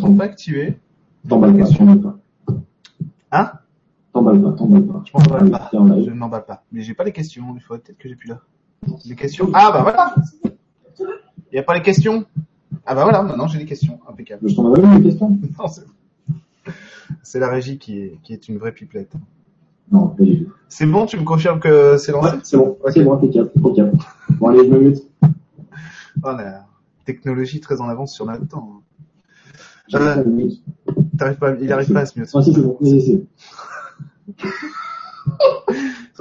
sont pas activés. T'emballes pas, t'emballes pas. Hein? T'emballes pas, t'emballes pas. Je m'emballe pas. Je ne m'emballe pas. Mais j'ai pas les questions. Il faudrait peut-être que j'ai plus là. Les questions. Ah bah voilà. Il n'y a pas les questions. Ah bah voilà. Maintenant j'ai les questions. Impeccable. Je t'en avais une question Non, c'est- C'est la régie qui est, qui est une vraie pipelette. Non, pas du tout. C'est bon, tu me confirmes que c'est lancé? Ouais, c'est bon, Ok. c'est bon, impeccable, impeccable. Bon, allez, je me mute. Oh, la technologie très en avance sur notre temps. Euh, pas, il arrive pas à se mieux. Ah, si, c'est bon,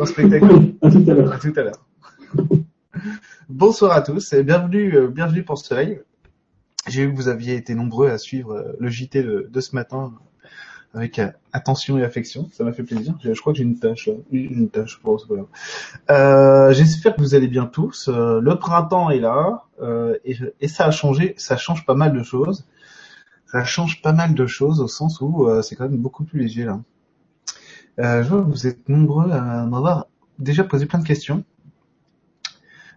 spectacle. Oui, à tout à l'heure. À tout à l'heure. Bonsoir à tous et bienvenue, euh, bienvenue pour ce live. J'ai vu que vous aviez été nombreux à suivre euh, le JT de, de ce matin avec euh, attention et affection. Ça m'a fait plaisir. Je, je crois que j'ai une tâche, une grave. Euh, J'espère que vous allez bien tous. Le printemps est là et, et ça a changé. Ça change pas mal de choses. Ça change pas mal de choses au sens où euh, c'est quand même beaucoup plus léger là. Euh, je vois que vous êtes nombreux à m'avoir déjà posé plein de questions.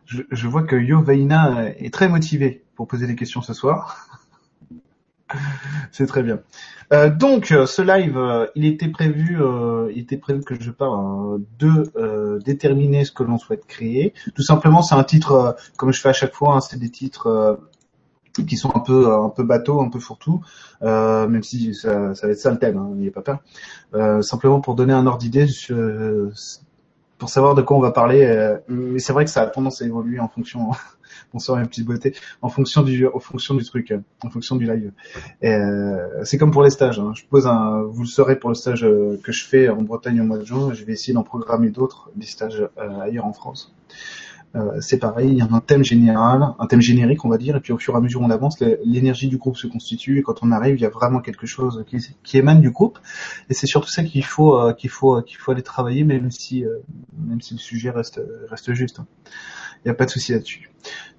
Je, vois que Yo Vaina est très motivé pour poser des questions ce soir. C'est très bien. Euh, donc, euh, ce live, euh, il était prévu, euh, que je parle euh, de euh, déterminer ce que l'on souhaite créer. Tout simplement, c'est un titre, euh, comme je fais à chaque fois, hein, c'est des titres euh, qui sont un peu, un peu bateau, un peu fourre-tout, euh, même si ça, ça va être ça le thème, hein, n'ayez pas peur. Euh, simplement pour donner un ordre d'idée, pour savoir de quoi on va parler. euh, mais c'est vrai que ça a tendance à évoluer en fonction. Bonsoir mes petites beautés. En fonction du, en fonction du truc, euh, en fonction du live. Euh, c'est comme pour les stages. hein. Je pose un, vous le saurez pour le stage euh, que je fais en Bretagne au mois de juin. Je vais essayer d'en programmer d'autres, des stages euh, ailleurs en France. Euh, c'est pareil, il y a un thème général, un thème générique on va dire, et puis au fur et à mesure on avance, l'énergie du groupe se constitue, et quand on arrive, il y a vraiment quelque chose qui, émane du groupe, et c'est surtout ça qu'il faut, euh, qu'il faut, qu'il faut aller travailler, même si, euh, même si le sujet reste, reste juste. hein. Il n'y a pas de souci là-dessus.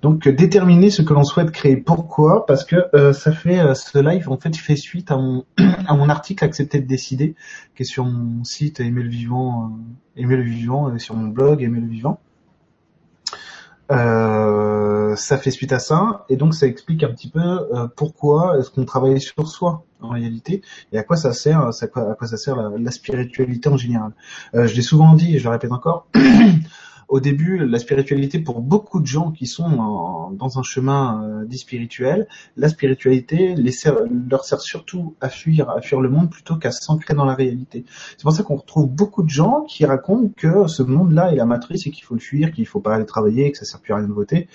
Donc euh, déterminer ce que l'on souhaite créer. Pourquoi? Parce que euh, ça fait euh, ce live en fait fait suite à mon article accepter de décider qui est sur mon site Aimer le vivant, euh, Aimer le vivant, sur mon blog Aimer le vivant. Euh, ça fait suite à ça et donc ça explique un petit peu euh, pourquoi est-ce qu'on travaille sur soi en réalité et à quoi ça sert, à quoi ça sert la, la spiritualité en général. Euh, je l'ai souvent dit et je le répète encore. Au début, la spiritualité pour beaucoup de gens qui sont dans un chemin euh, dit spirituel, la spiritualité leur sert surtout à fuir, à fuir le monde plutôt qu'à s'ancrer dans la réalité. C'est pour ça qu'on retrouve beaucoup de gens qui racontent que ce monde-là est la matrice et qu'il faut le fuir, qu'il faut pas aller travailler, que ça sert plus à rien de voter,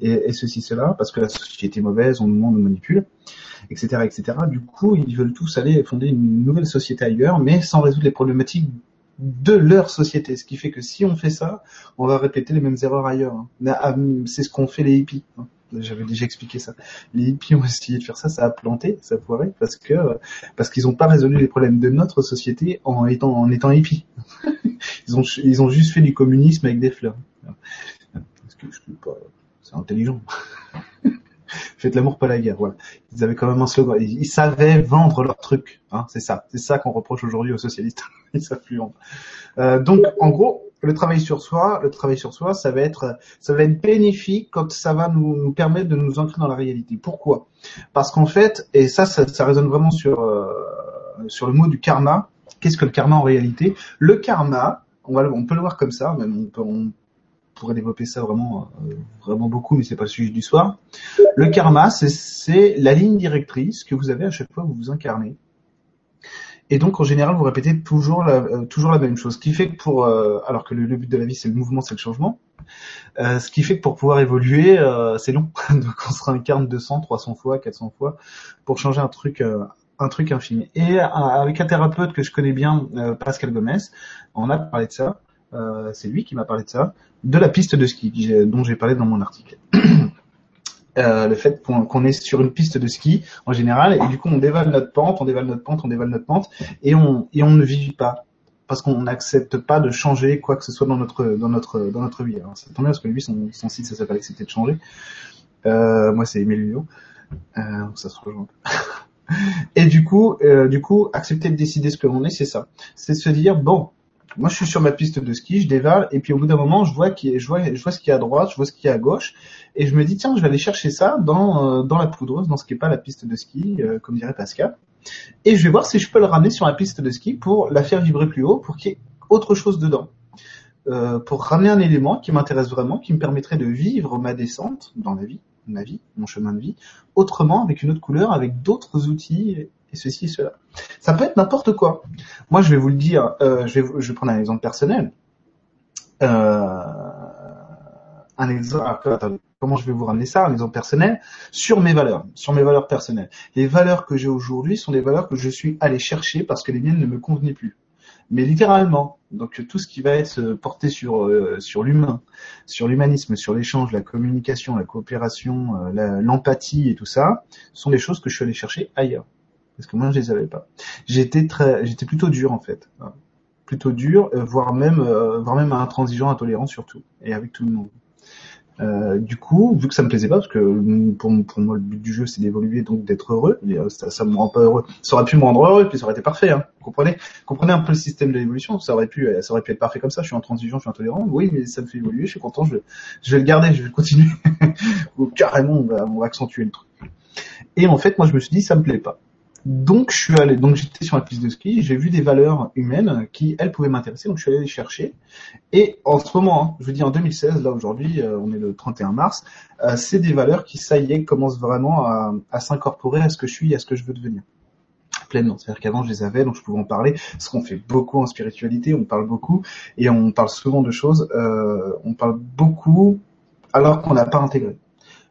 et, ceci, cela, parce que la société est mauvaise, on nous on manipule, etc., etc. Du coup, ils veulent tous aller fonder une nouvelle société ailleurs, mais sans résoudre les problématiques de leur société. Ce qui fait que si on fait ça, on va répéter les mêmes erreurs ailleurs. hein. Ah, C'est ce qu'ont fait les hippies. hein. J'avais déjà expliqué ça. Les hippies ont essayé de faire ça, ça a planté, ça a foiré, parce que parce qu'ils n'ont pas résolu les problèmes de notre société en étant en étant hippies. ils ont ils ont juste fait du communisme avec des fleurs. C'est intelligent. Faites l'amour, pas la guerre. Voilà. Ils avaient quand même un slogan. Ils, savaient vendre leur truc. Hein, c'est ça. C'est ça qu'on reproche aujourd'hui aux socialistes. ils savent plus vendre. Euh, donc, en gros, le travail sur soi, le travail sur soi, ça va être, ça va être bénéfique quand ça va nous, permettre de nous ancrer dans la réalité. Pourquoi? Parce qu'en fait, et ça, ça, ça résonne vraiment sur euh, sur le mot du karma. Qu'est-ce que le karma en réalité? Le karma, on va, on peut le voir comme ça, même on peut, pourrait développer ça vraiment, euh, vraiment beaucoup, mais c'est pas le sujet du soir. Le karma, c'est- la ligne directrice que vous avez à chaque fois que vous vous incarnez. Et donc, en général, vous répétez toujours la, euh, même chose. Ce qui fait que pour, euh, alors que le, but de la vie, c'est le mouvement, c'est le changement. Ce qui fait que pour pouvoir évoluer, c'est long. donc, on se réincarne 200, 300 fois, 400 fois pour changer un truc, un truc infini. Et avec un thérapeute que je connais bien, Pascal Gomez, on a parlé de ça. Euh, c'est lui qui m'a parlé de ça, de la piste de ski dont j'ai parlé dans mon article. Euh, le fait qu'on est sur une piste de ski en général et du coup on dévale notre pente, on dévale notre pente, on dévale notre pente et on et on ne vit pas parce qu'on n'accepte pas de changer quoi que ce soit dans notre dans notre dans notre vie. Alors, ça tombe bien parce que lui son, son site ça s'appelle accepter de changer. Euh, moi c'est Emilio. Euh, ça se rejoint. Et du coup, euh, du coup, accepter de décider ce que l'on est, c'est ça. C'est se dire bon, Moi, je suis sur ma piste de ski, je dévale, et puis au bout d'un moment, je vois, je vois, je vois ce qu'il y a à droite, je vois ce qu'il y a à gauche, et je me dis tiens, je vais aller chercher ça dans euh, dans la poudreuse, dans ce qui est pas la piste de ski, euh, comme dirait Pascal, et je vais voir si je peux le ramener sur la piste de ski pour la faire vibrer plus haut, pour qu'il y ait autre chose dedans. Euh, pour ramener un élément qui m'intéresse vraiment, qui me permettrait de vivre ma descente dans la vie, ma vie, mon chemin de vie, autrement, avec une autre couleur, avec d'autres outils, et ceci et cela. Ça peut être n'importe quoi. Moi, je vais vous le dire, euh, je, vais, je vais prendre un exemple personnel. Euh, un exemple, comment je vais vous ramener ça, un exemple personnel, sur mes valeurs, sur mes valeurs personnelles. Les valeurs que j'ai aujourd'hui sont des valeurs que je suis allé chercher parce que les miennes ne me convenaient plus mais littéralement. Donc tout ce qui va être euh, porté sur euh, sur l'humain, sur l'humanisme, sur l'échange, la communication, la coopération, euh, l'empathie et tout ça, sont des choses que je suis allé chercher ailleurs. Parce que moi je les avais pas. J'étais très, j'étais plutôt dur en fait, plutôt dur, voire même voire même intransigeant, intolérant surtout, et avec tout le monde. Euh, du coup, vu que ça me plaisait pas, parce que pour, pour moi le but du jeu c'est d'évoluer donc d'être heureux, euh, ça, ça me rend pas heureux. Ça aurait pu me rendre heureux, puis ça aurait été parfait. Hein. Vous comprenez? Comprenez un peu le système de l'évolution? Ça aurait pu, euh, ça aurait pu être parfait comme ça. Je suis intransigeant, je suis intolérant. Oui, mais ça me fait évoluer. Je suis content. Je, vais le garder. Je vais continuer. Ou carrément, on va, on va accentuer le truc. Et en fait, moi je me suis dit ça me plaît pas. Donc je suis allé, donc j'étais sur la piste de ski, j'ai vu des valeurs humaines qui elles pouvaient m'intéresser, donc je suis allé les chercher. Et en ce moment, hein, je vous dis en 2016, là aujourd'hui, euh, on est le 31 mars, euh, c'est des valeurs qui ça y est commencent vraiment à, s'incorporer à ce que je suis, à ce que je veux devenir pleinement. C'est-à-dire qu'avant je les avais, donc je pouvais en parler. Parce qu'on fait beaucoup en spiritualité, on parle beaucoup et on parle souvent de choses. Euh, on parle beaucoup alors qu'on n'a pas intégré.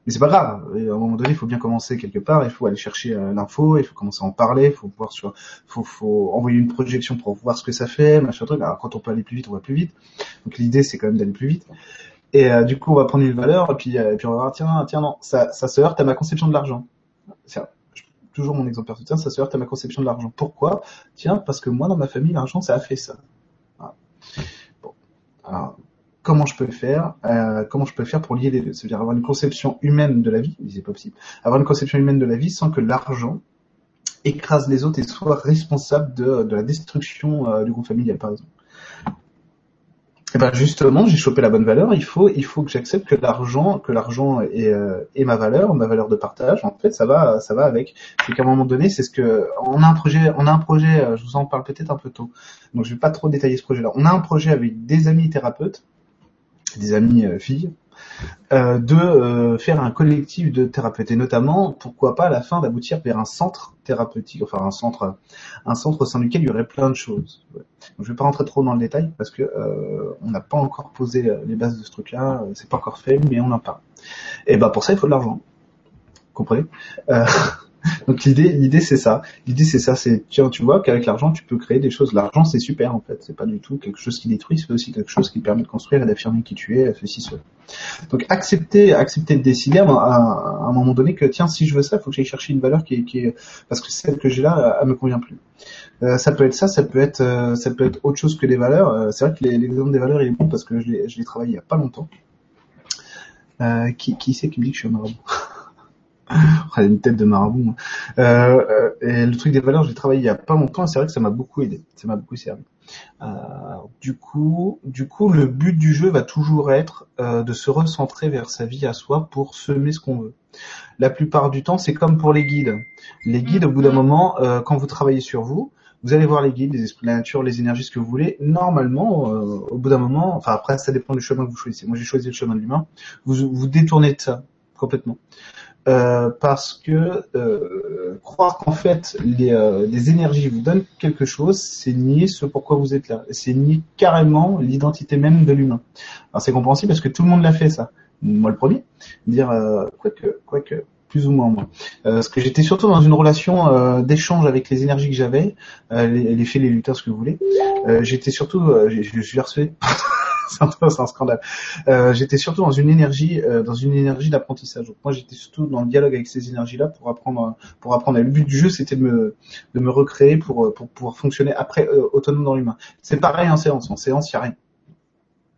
Mais c'est pas grave. à un moment donné, il faut bien commencer quelque part. Il faut aller chercher euh, l'info. Il faut commencer à en parler. Il faut pouvoir sur, faut, faut envoyer une projection pour voir ce que ça fait, machin truc. Alors quand on peut aller plus vite, on va plus vite. Donc l'idée, c'est quand même d'aller plus vite. Et euh, du coup, on va prendre une valeur et puis, euh, et puis on va voir, tiens, tiens, non, ça, ça se heurte à ma conception de l'argent. Toujours mon exemple personnel. Ça se heurte à ma conception de l'argent. Pourquoi? Tiens, parce que moi, dans ma famille, l'argent, ça a fait ça. Voilà. Bon. Alors, comment je peux faire, euh, comment je peux faire pour lier les deux, c'est-à-dire avoir une conception humaine de la vie, c'est pas possible, avoir une conception humaine de la vie sans que l'argent écrase les autres et soit responsable de, la destruction euh, du groupe familial, par exemple. Et ben justement, j'ai chopé la bonne valeur. Il faut, il faut que j'accepte que l'argent, que l'argent est, euh, est, ma valeur, ma valeur de partage. En fait, ça va, ça va avec. C'est qu'à un moment donné, c'est ce que on a un projet, on a un projet. Je vous en parle peut-être un peu tôt, donc je vais pas trop détailler ce projet-là. On a un projet avec des amis thérapeutes, des amis euh, filles, euh, de euh, faire un collectif de thérapeutes et notamment, pourquoi pas à la fin d'aboutir vers un centre thérapeutique, enfin un centre, un centre au sein duquel il y aurait plein de choses. Je vais pas rentrer trop dans le détail parce que on n'a pas encore posé les bases de ce truc-là, c'est pas encore fait, mais on en parle. Et ben pour ça il faut de l'argent, comprenez? Donc l'idée, l'idée c'est ça. L'idée c'est ça, c'est tiens, tu vois qu'avec l'argent tu peux créer des choses. L'argent c'est super en fait, c'est pas du tout quelque chose qui détruit, c'est aussi quelque chose qui permet de construire et d'affirmer qui tu es, ceci cela. Donc accepter, accepter de décider à, un moment donné que tiens, si je veux ça, il faut que j'aille chercher une valeur qui est, qui est parce que celle que j'ai là, elle me convient plus. Euh, ça peut être ça, ça peut être, euh, ça peut être autre chose que des valeurs. Euh, c'est vrai que l'exemple des valeurs il est bon parce que je l'ai, je l'ai travaillé il y a pas longtemps. Euh, qui, qui c'est qui me dit que je suis un marabout? a une tête de marabout. Euh, euh, et le truc des valeurs, je l'ai travaillé il y a pas longtemps et c'est vrai que ça m'a beaucoup aidé, ça m'a beaucoup servi. Euh, du coup, du coup, le but du jeu va toujours être euh, de se recentrer vers sa vie à soi pour semer ce qu'on veut. La plupart du temps, c'est comme pour les guides. Les guides, au bout d'un moment, euh, quand vous travaillez sur vous, vous allez voir les guides, les esprits de la nature, les énergies, ce que vous voulez. Normalement, euh, au bout d'un moment, enfin après, ça dépend du chemin que vous choisissez. Moi, j'ai choisi le chemin de l'humain. Vous vous détournez de ça complètement. Euh, parce que euh, croire qu'en fait les, euh, les, énergies vous donnent quelque chose, c'est nier ce pourquoi vous êtes là. C'est nier carrément l'identité même de l'humain. Alors c'est compréhensible parce que tout le monde l'a fait ça. Moi le premier. Dire quoique, quoique, plus ou moins moi. parce que j'étais surtout dans une relation d'échange avec les énergies que j'avais, les, les fées, les lutteurs, ce que vous voulez. j'étais surtout, je suis harcelé. c'est un, scandale. Euh, j'étais surtout dans une énergie, euh, dans une énergie d'apprentissage. Moi, j'étais surtout dans le dialogue avec ces énergies-là pour apprendre, pour apprendre. Le but du jeu, c'était de me, de me recréer pour, pour pouvoir fonctionner après euh, autonome dans l'humain. C'est pareil en séance. En séance, il y a rien.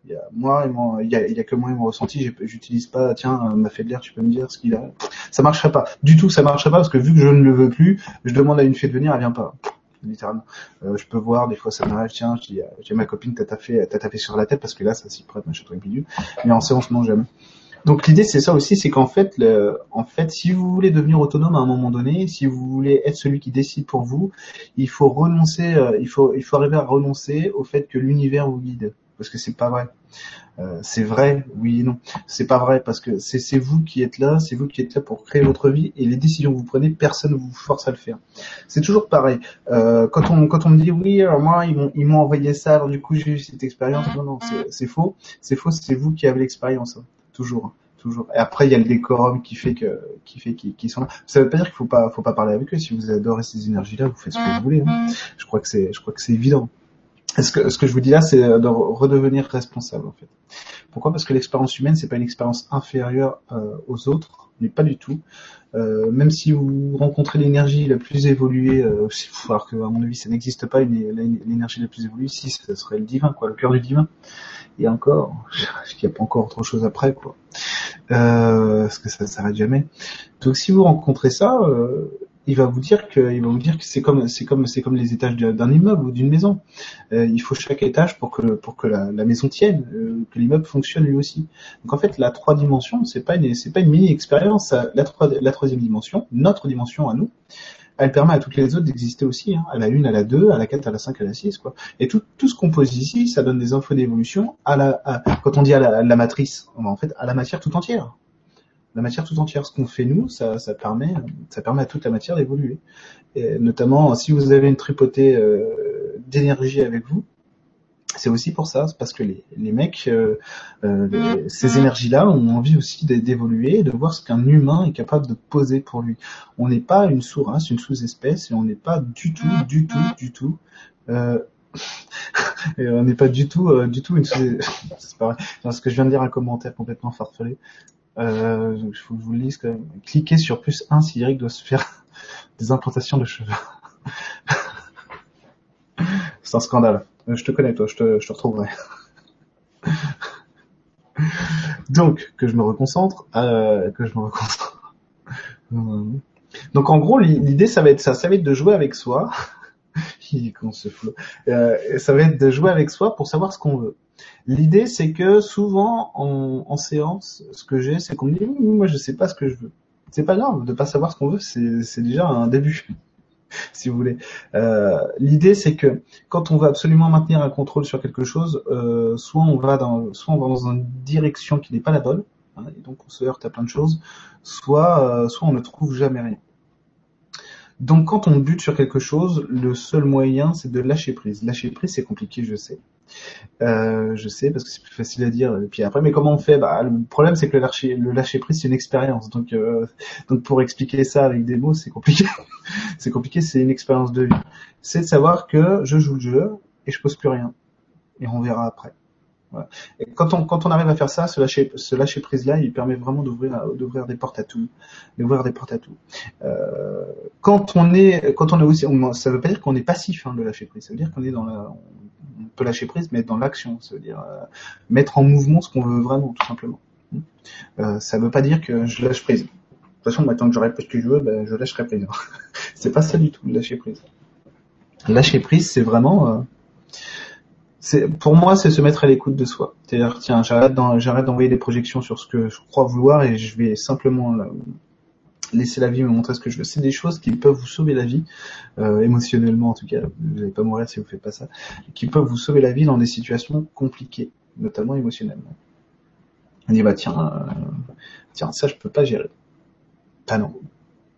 Y a moi, il y a, a que moi et mon ressenti. J'utilise pas, tiens, m'a fait de l'air, tu peux me dire ce qu'il a. Ça marcherait pas. Du tout, ça marcherait pas parce que vu que je ne le veux plus, je demande à une fée de venir, elle vient pas. Littéralement. Euh, je peux voir, des fois ça m'arrive, tiens, euh, j'ai ma copine, t'as tapé, t'as tapé sur la tête parce que là, ça s'y prête, machin truc bidule. Mais en séance, non, jamais. Donc l'idée c'est ça aussi, c'est qu'en fait, le, en fait, si vous voulez devenir autonome à un moment donné, si vous voulez être celui qui décide pour vous, il faut renoncer, euh, il faut, il faut arriver à renoncer au fait que l'univers vous guide, parce que c'est pas vrai. Euh, c'est vrai, oui et non. C'est pas vrai parce que c'est vous qui êtes là, c'est vous qui êtes là pour créer votre vie et les décisions que vous prenez, personne ne vous force à le faire. C'est toujours pareil. Euh, quand on quand on me dit oui, alors moi ils m'ont envoyé ça, alors du coup j'ai eu cette expérience. Non non, c'est faux. C'est faux. C'est vous qui avez l'expérience. hein. Toujours. Toujours. Et après, il y a le décorum qui fait que, qui fait qu'ils sont là. Ça veut pas dire qu'il faut pas, faut pas parler avec eux. Si vous adorez ces énergies-là, vous faites ce que vous voulez. hein. Je crois que c'est évident. Ce que, ce que je vous dis là, c'est de redevenir responsable en fait. Pourquoi? Parce que l'expérience humaine, c'est pas une expérience inférieure euh, aux autres, mais pas du tout. Euh, même si vous rencontrez l'énergie la plus évoluée, euh, voir que à mon avis, ça n'existe pas l'énergie la plus évoluée. Si, ça serait le divin, quoi, le cœur du divin. Et encore, il n'y a pas encore autre chose après, quoi. Euh, parce que ça ne s'arrête jamais. Donc si vous rencontrez ça, euh, il va vous dire que, il va vous dire que c'est comme, c'est comme, c'est comme les étages d'un immeuble ou d'une maison. Euh, il faut chaque étage pour que, pour que la, maison tienne, euh, que l'immeuble fonctionne lui aussi. Donc en fait, la trois dimensions, c'est pas une, c'est pas une mini expérience. La, trois- la troisième dimension, notre dimension à nous, elle permet à toutes les autres d'exister aussi. Hein. À la une, à la deux, à la quatre, à la cinq, à la six, quoi. Et tout, tout ce qu'on pose ici, ça donne des infos d'évolution à la, quand on dit à la, à la matrice, on va en fait à la matière tout entière. La matière tout entière, ce qu'on fait nous, ça, ça permet, ça permet à toute la matière d'évoluer. Et notamment, si vous avez une tripotée euh, d'énergie avec vous, c'est aussi pour ça, c'est parce que les, les mecs, euh, euh, les- ces énergies-là ont envie aussi d'é- d'évoluer, et de voir ce qu'un humain est capable de poser pour lui. On n'est pas une sous-race, une sous-espèce, et on n'est pas du tout, du tout, du tout. Euh, et on n'est pas du tout, euh, du tout une sous. c'est pas vrai. Parce que je viens de lire un commentaire complètement farfelé. Euh, je vous le lise quand même. Cliquez sur plus 1 si Eric doit se faire des implantations de cheveux. c'est un scandale. Euh, Je te connais toi, je te, retrouverai. Donc, que je me reconcentre, euh, que je me reconcentre. Donc en gros, l'i- l'idée ça va être ça, ça va être de jouer avec soi. Il ce flot. Euh, ça va être de jouer avec soi pour savoir ce qu'on veut. L'idée c'est que souvent en, séance, ce que j'ai, c'est qu'on me dit moi je sais pas ce que je veux. C'est pas grave de pas savoir ce qu'on veut, c'est c'est déjà un début. si vous voulez. Euh, L'idée, c'est que quand on veut absolument maintenir un contrôle sur quelque chose, euh, soit on va dans, soit on va dans une direction qui n'est pas la bonne, hein, et donc on se heurte à plein de choses, soit, euh, soit on ne trouve jamais rien. Donc quand on bute sur quelque chose, le seul moyen, c'est de lâcher prise. Lâcher prise, c'est compliqué, je sais. Euh, je sais parce que c'est plus facile à dire. Et puis après, mais comment on fait? Bah, Le problème, c'est que le lâcher, le lâcher prise, c'est une expérience. Donc, euh, donc pour expliquer ça avec des mots, c'est compliqué. c'est compliqué, c'est une expérience de vie. C'est de savoir que je joue le jeu et je pose plus rien. Et on verra après. Voilà. Et quand on quand on arrive à faire ça, ce lâcher ce lâcher prise là, il permet vraiment d'ouvrir d'ouvrir des portes à tout, d'ouvrir des portes à tout. Euh, quand on est quand on est aussi, on, ça veut pas dire qu'on est passif hein, de lâcher prise. Ça veut dire qu'on est dans la, on peut lâcher prise, mais être dans l'action. Ça veut dire euh, mettre en mouvement ce qu'on veut vraiment, tout simplement. Euh, ça veut pas dire que je lâche prise. De toute façon, moi, tant que j'aurai pas ce que je veux, ben, je lâcherai prise. c'est pas ça du tout, lâcher prise. Lâcher prise, c'est vraiment euh, pour moi c'est se mettre à l'écoute de soi. C'est-à-dire tiens, j'arrête d'en- j'arrête d'envoyer des projections sur ce que je crois vouloir et je vais simplement euh, laisser la vie me montrer ce que je veux. C'est des choses qui peuvent vous sauver la vie euh, émotionnellement en tout cas. Vous n'allez pas mourir si vous faites pas ça. Qui peuvent vous sauver la vie dans des situations compliquées, notamment émotionnellement. On dit bah tiens, euh, tiens ça je peux pas gérer. Ah non.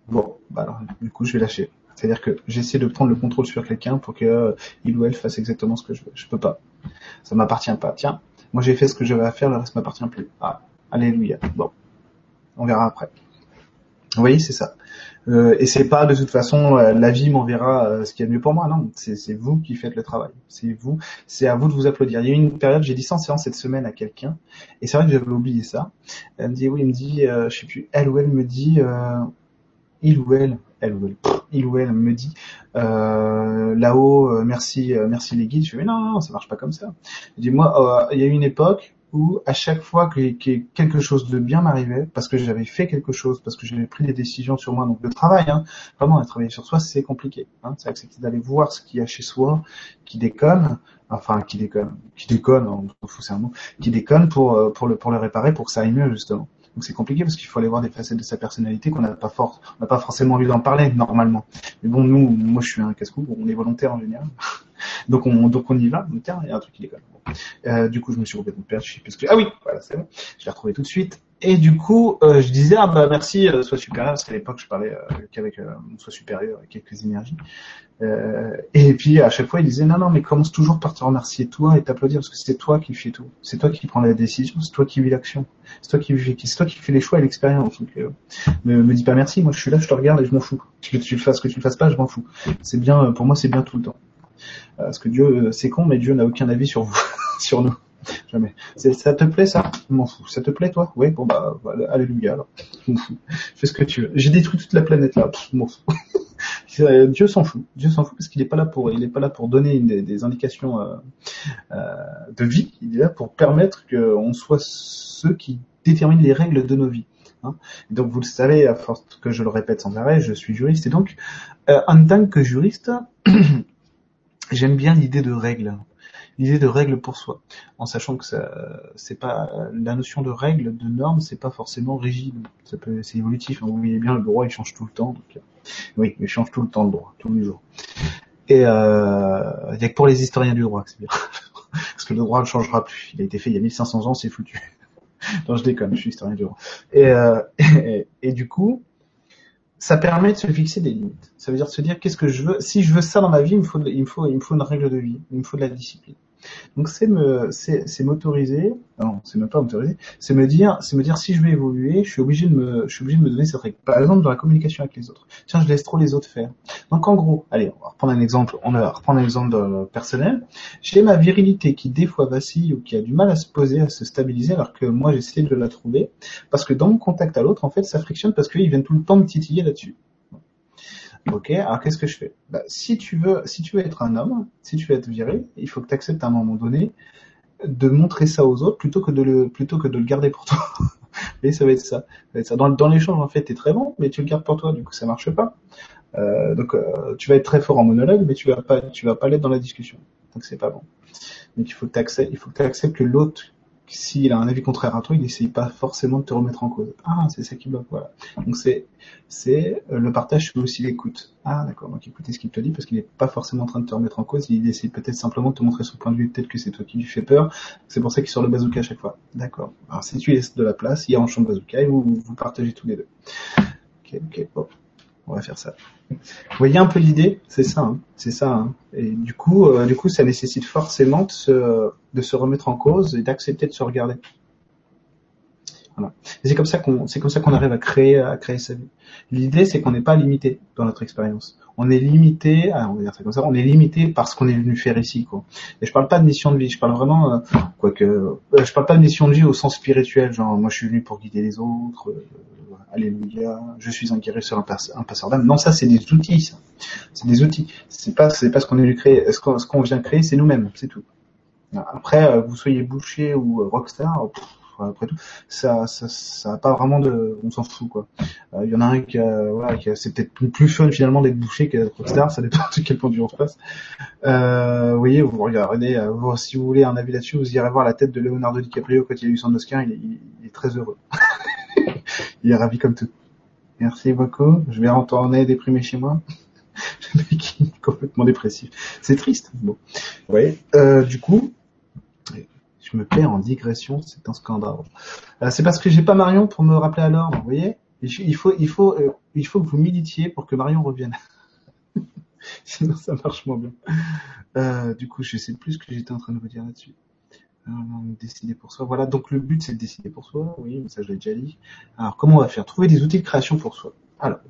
Bon, bah alors du coup je vais lâcher. C'est-à-dire que j'essaie de prendre le contrôle sur quelqu'un pour que euh, il ou elle fasse exactement ce que je veux. Je peux pas. Ça m'appartient pas. Tiens, moi j'ai fait ce que j'avais à faire, le reste m'appartient plus. Ah, alléluia. Bon, on verra après. Vous voyez, c'est ça. Euh, et c'est pas de toute façon euh, la vie m'enverra euh, ce qu'il y a de mieux pour moi. Non, c'est vous qui faites le travail. C'est vous. C'est à vous de vous applaudir. Il y a eu une période, j'ai dit 100 séances cette semaine à quelqu'un, et c'est vrai que j'avais oublié ça. Elle me dit oui, il me dit, euh, je sais plus, elle ou elle me dit, euh, il ou elle, elle ou elle, il ou elle me dit euh, là-haut, euh, merci, euh, merci les guides. Je fais mais non, non, ça marche pas comme ça. Je dis moi, euh, il y a eu une époque où à chaque fois que, que quelque chose de bien m'arrivait, parce que j'avais fait quelque chose, parce que j'avais pris des décisions sur moi, donc le travail, hein, vraiment, travailler sur soi, c'est compliqué. Hein, c'est accepter d'aller voir ce qu'il y a chez soi, qui déconne, enfin qui déconne, qui déconne, on s'en fout, c'est un mot, qui déconne pour pour le pour le réparer, pour que ça aille mieux justement. Donc c'est compliqué parce qu'il faut aller voir des facettes de sa personnalité qu'on n'a pas on n'a pas forcément envie d'en parler normalement. Mais bon, nous, moi je suis un casse-cou, on est volontaire en général. Donc on donc on y va. Donc tiens, il y a un truc qui déconne. Bon. Euh, du coup, je me suis complètement perdu. Je sais plus ce que... Ah oui, voilà, c'est bon. Je l'ai retrouvé tout de suite. Et du coup, euh, je disais ah bah merci, euh, soit supérieur. Parce qu'à l'époque, je parlais euh, qu'avec euh, soit supérieur et quelques énergies. Euh, et puis à chaque fois, il disait non non, mais commence toujours par te remercier toi et t'applaudir parce que c'est toi qui fais tout. C'est toi qui prends la décision, c'est toi qui vis l'action, c'est toi qui c'est toi qui fais les choix et l'expérience. Donc me, me dis pas merci, moi je suis là, je te regarde et je m'en fous. Que tu le fasses, que tu le fasses pas, je m'en fous. C'est bien, pour moi c'est bien tout le temps. Euh, parce que Dieu, euh, c'est con, mais Dieu n'a aucun avis sur vous, sur nous. Jamais. Ça te plaît ça? Je m'en fous. Ça te plaît toi? Oui, bon bah, alléluia. Je m'en fous. Fais ce que tu veux. J'ai détruit toute la planète là. Je m'en fous. Euh, Dieu s'en fout. Dieu s'en fout parce qu'il n'est pas là pour, il pas là pour donner des, indications de vie. Il est là pour permettre qu'on soit ceux qui déterminent les règles de nos vies. hein. Donc vous le savez, à force que je le répète sans arrêt, je suis juriste et donc en tant que juriste, j'aime bien l'idée de règles, l'idée de règles pour soi, en sachant que ça, c'est pas la notion de règles, de normes, c'est pas forcément rigide. Ça peut, c'est évolutif. hein. Vous voyez bien, le droit il change tout le temps. Donc, euh, oui, il change tout le temps le droit, tous les jours. Et euh, il y a que pour les historiens du droit que c'est bien, parce que le droit ne changera plus. Il a été fait il y a 1500 ans, c'est foutu. non, je déconne, je suis historien du droit. Et, euh, et du coup, ça permet de se fixer des limites. Ça veut dire se dire qu'est-ce que je veux? Si je veux ça dans ma vie, il faut, il me faut, il me faut une règle de vie. Il me faut de la discipline. Donc c'est me, c'est, c'est m'autoriser. Non, c'est même pas m'autoriser. C'est me dire, c'est me dire si je veux évoluer, je suis obligé de me, je suis obligé de me donner cette règle. Par exemple dans la communication avec les autres. Tiens, je laisse trop les autres faire. Donc en gros, allez, on va reprendre un exemple. On va reprendre un exemple euh, personnel. J'ai ma virilité qui des fois vacille ou qui a du mal à se poser, à se stabiliser, alors que moi j'essaie de la trouver parce que dans mon contact à l'autre, en fait, ça frictionne parce qu'ils viennent tout le temps me titiller là-dessus. Ok, alors qu'est-ce que je fais? Bah, Si tu veux, si tu veux être un homme, si tu veux être viré, il faut que tu acceptes à un moment donné de montrer ça aux autres plutôt que de le plutôt que de le garder pour toi. Et ça va être ça. Va. Dans, dans l'échange, en fait, t'es très bon, mais tu le gardes pour toi, du coup, ça marche pas. Euh, donc, euh, tu vas être très fort en monologue, mais tu vas pas, tu vas pas l'être dans la discussion. Donc, c'est pas bon. Donc, il faut que tu acceptes que l'autre s'il a un avis contraire à toi, il n'essaye pas forcément de te remettre en cause. Ah, c'est ça qui bloque, voilà. Donc c'est c'est le partage, c'est aussi l'écoute. Ah, d'accord. Donc écoutez ce qu'il te dit parce qu'il n'est pas forcément en train de te remettre en cause. Il essaie peut-être simplement de te montrer son point de vue. Peut-être que c'est toi qui lui fais peur. C'est pour ça qu'il sort le bazooka à chaque fois. D'accord. Alors si tu laisses de la place, il y a un champ de bazooka et vous vous partagez tous les deux. Ok, ok. On va faire ça. Vous voyez un peu l'idée, c'est ça, hein, c'est ça. hein. Et du coup, euh, du coup, ça nécessite forcément de se, de se remettre en cause et d'accepter de se regarder. Voilà. C'est comme ça qu'on, c'est comme ça qu'on arrive à créer, à créer sa vie. L'idée, c'est qu'on n'est pas limité dans notre expérience. On est limité, on va dire ça comme ça, on est limité par ce qu'on est venu faire ici, quoi. Et je parle pas de mission de vie, je parle vraiment, euh, quoique, euh, je parle pas de mission de vie au sens spirituel, genre moi je suis venu pour guider les autres, euh, alléluia, je suis un un, pas- un passeur d'âme. Non, ça c'est des outils, ça. C'est des outils. C'est pas, c'est pas ce qu'on est venu créer. Ce qu'on, vient créer, c'est nous-mêmes, c'est tout. Après, euh, vous soyez boucher ou euh, rockstar, après tout, ça, ça, ça a pas vraiment de, on s'en fout quoi. Euh, Il y en a un qui, voilà, qui c'est peut-être plus fun finalement d'être boucher que d'être rockstar, ça dépend de quel point de vue on se passe. Euh, vous voyez, vous regardez, euh, si vous voulez un avis là-dessus, vous irez voir la tête de Leonardo DiCaprio quand il a eu son Oscar, il est, très heureux. il est ravi comme tout. Merci beaucoup. Je vais retourner déprimé chez moi. Le mec est complètement dépressif. C'est triste. Bon. Voyez, euh, du coup, je me perds en digression, c'est un scandale. Euh, c'est parce que j'ai pas Marion pour me rappeler à l'ordre, vous voyez? Il faut, il faut, euh, il faut que vous militiez pour que Marion revienne. Sinon, ça marche moins bien. Euh, du coup, je sais plus ce que j'étais en train de vous dire là-dessus. Décider pour soi. Voilà, donc le but c'est de décider pour soi. Oui, ça je l'ai déjà dit. Alors, comment on va faire? Trouver des outils de création pour soi. Alors,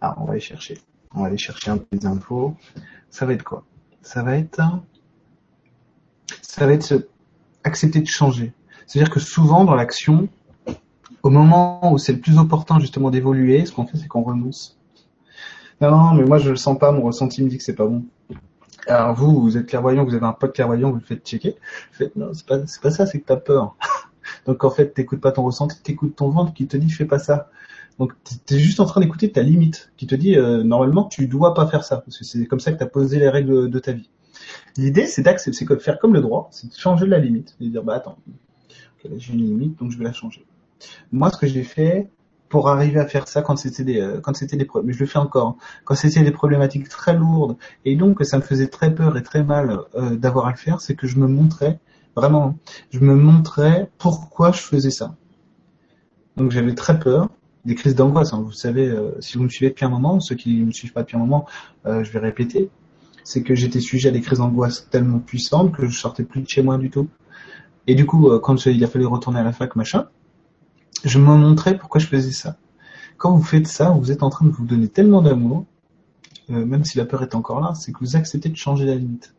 alors, on va aller chercher. On va aller chercher un peu des infos. Ça va être quoi? Ça va être, ça va être se- accepter de changer. C'est-à-dire que souvent dans l'action, au moment où c'est le plus opportun justement d'évoluer, ce qu'on fait c'est qu'on renonce. Non, non, mais moi je le sens pas, mon ressenti me dit que c'est pas bon. Alors vous, vous êtes clairvoyant, vous avez un pote clairvoyant, vous le faites checker. Faites non, c'est pas, pas ça, c'est que t'as peur. Donc en fait, t'écoutes pas ton ressenti, t'écoutes ton ventre qui te dit fais pas ça. Donc t'es juste en train d'écouter ta limite, qui te dit euh, normalement tu dois pas faire ça, parce que c'est comme ça que t'as posé les règles de ta vie. L'idée c'est d'accepter, de faire comme le droit, c'est de changer la limite, de dire bah attends, j'ai une limite donc je vais la changer. Moi ce que j'ai fait, pour arriver à faire ça quand c'était des euh, quand c'était des mais je le fais encore hein. quand c'était des problématiques très lourdes et donc ça me faisait très peur et très mal euh, d'avoir à le faire c'est que je me montrais vraiment je me montrais pourquoi je faisais ça donc j'avais très peur des crises d'angoisse hein. vous savez euh, si vous me suivez depuis un moment ceux qui ne me suivent pas depuis un moment je vais répéter c'est que j'étais sujet à des crises d'angoisse tellement puissantes que je sortais plus de chez moi du tout et du coup quand il a fallu retourner à la fac machin je me montrais pourquoi je faisais ça. Quand vous faites ça, vous êtes en train de vous donner tellement d'amour, euh, même si la peur est encore là, c'est que vous acceptez de changer la limite.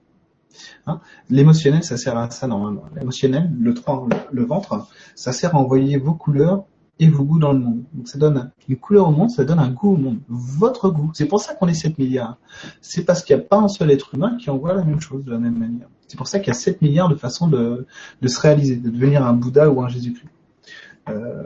Hein? L'émotionnel, ça sert à ça normalement. L'émotionnel, le 3, le, ventre, ça sert à envoyer vos couleurs et vos goûts dans le monde. Donc ça donne une couleur au monde, ça donne un goût au monde. Votre goût. C'est pour ça qu'on est 7 milliards. C'est parce qu'il n'y a pas un seul être humain qui envoie la même chose de la même manière. C'est pour ça qu'il y a 7 milliards de façons de, se réaliser, de devenir un Bouddha ou un Jésus-Christ. Euh,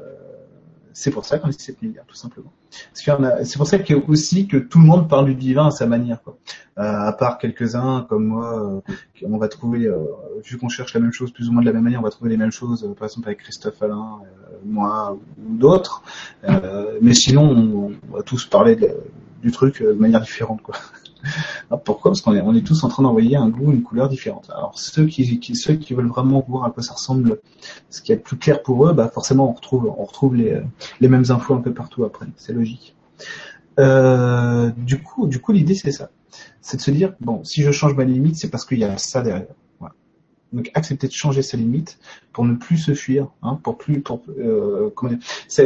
c'est pour ça qu'on est 7 milliards, tout simplement. C'est pour ça qu'il aussi que tout le monde parle du divin à sa manière. Quoi. Euh, à part quelques-uns comme moi, euh, on va trouver, euh, vu qu'on cherche la même chose plus ou moins de la même manière, on va trouver les mêmes choses, par exemple avec Christophe Alain, moi ou d'autres. mais sinon, on, va tous parler du truc de manière différente. Quoi. Ah, pourquoi? Parce qu'on est, tous en train d'envoyer un goût, une couleur différente. Alors ceux qui, veulent vraiment voir à quoi ça ressemble, ce qui est plus clair pour eux, bah forcément on retrouve, les, mêmes infos un peu partout après. C'est logique. Euh, du coup, l'idée c'est ça, c'est de se dire bon, si je change ma limite, c'est parce qu'il y a ça derrière. Donc accepter de changer sa limite pour ne plus se fuir, hein, euh.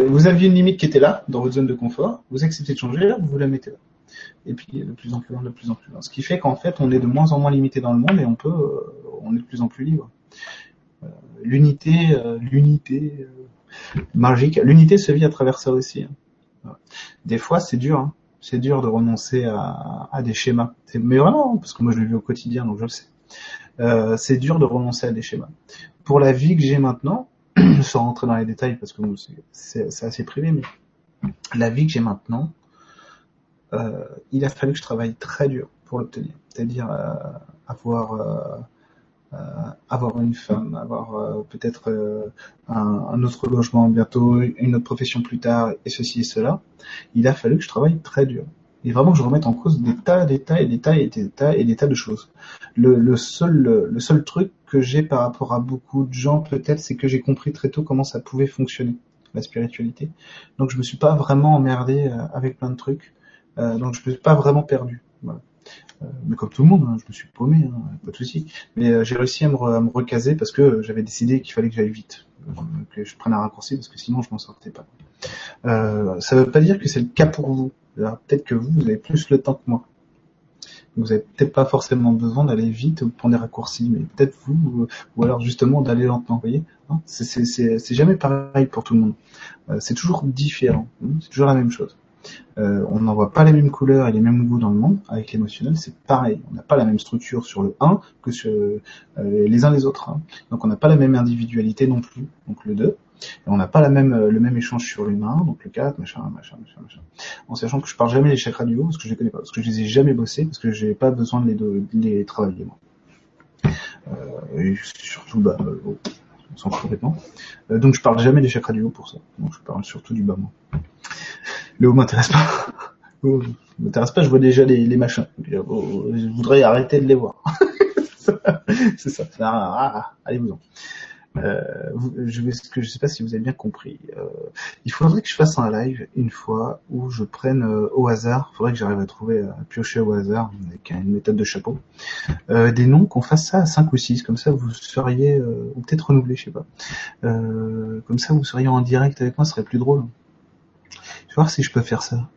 Vous aviez une limite qui était là dans votre zone de confort, vous acceptez de changer, vous la mettez là et puis de plus en plus loin, de plus en plus loin. Ce qui fait qu'en fait, on est de moins en moins limité dans le monde et on peut, euh, on est de plus en plus libre. Euh, l'unité, euh, l'unité magique, l'unité se vit à travers ça aussi. Hein. Des fois, c'est dur. Hein. C'est dur de renoncer à, des schémas. Mais vraiment, parce que moi je le vis au quotidien, donc je le sais. C'est dur de renoncer à des schémas. Pour la vie que j'ai maintenant, sans rentrer dans les détails parce que c'est assez privé, mais la vie que j'ai maintenant, il a fallu que je travaille très dur pour l'obtenir. C'est-à-dire euh, avoir euh, avoir une femme, avoir peut-être un, un, autre logement bientôt, une autre profession plus tard, et ceci et cela, il a fallu que je travaille très dur. Et vraiment je remette en cause des tas, des tas et des tas et des tas et des tas de choses. Le, le seul, le, seul truc que j'ai par rapport à beaucoup de gens peut-être, c'est que j'ai compris très tôt comment ça pouvait fonctionner, la spiritualité. Donc je me suis pas vraiment emmerdé avec plein de trucs. Euh, donc je ne suis pas vraiment perdu. Euh, mais comme tout le monde, hein, je me suis paumé, hein, pas de souci. Mais euh, j'ai réussi à me, à recaser parce que j'avais décidé qu'il fallait que j'aille vite, que je prenne un raccourci parce que sinon je m'en sortais pas. Ça ne veut pas dire que c'est le cas pour vous. Peut-être que vous, vous avez plus le temps que moi. Vous avez peut-être pas forcément besoin d'aller vite ou prendre des raccourcis, mais peut-être vous, ou alors justement d'aller lentement. Vous voyez, hein c'est jamais pareil pour tout le monde. c'est toujours différent. Hein. c'est toujours la même chose. Euh, on n'envoie pas les mêmes couleurs et les mêmes goûts dans le monde. Avec l'émotionnel, c'est pareil. On n'a pas la même structure sur le 1 que sur euh, les uns les autres. Hein. Donc on n'a pas la même individualité non plus, donc le 2. Et on n'a pas même, le même échange sur l'humain, donc le 4, machin, machin, machin, machin. En sachant que je parle jamais des chakras du haut, parce que je les connais pas, parce que je les ai jamais bossés, parce que j'ai pas besoin de les, travailler, moi. Euh, surtout, bah, on s'en fout complètement. Euh, donc je parle jamais des chakras du haut pour ça. Donc je parle surtout du bas, moi. Le haut m'intéresse pas. Le m'intéresse pas, je vois déjà les, machins. Je voudrais arrêter de les voir. c'est ça. Ah, ah, allez-vous-en. Euh, je vais, sais pas si vous avez bien compris. Euh, il faudrait que je fasse un live une fois où je prenne euh, au hasard. Il faudrait que j'arrive à trouver à piocher au hasard avec une méthode de chapeau des noms qu'on fasse ça à 5 ou 6 comme ça vous seriez ou peut-être renouvelé, je sais pas. comme ça vous seriez en direct avec moi, ce serait plus drôle. Je vais voir si je peux faire ça.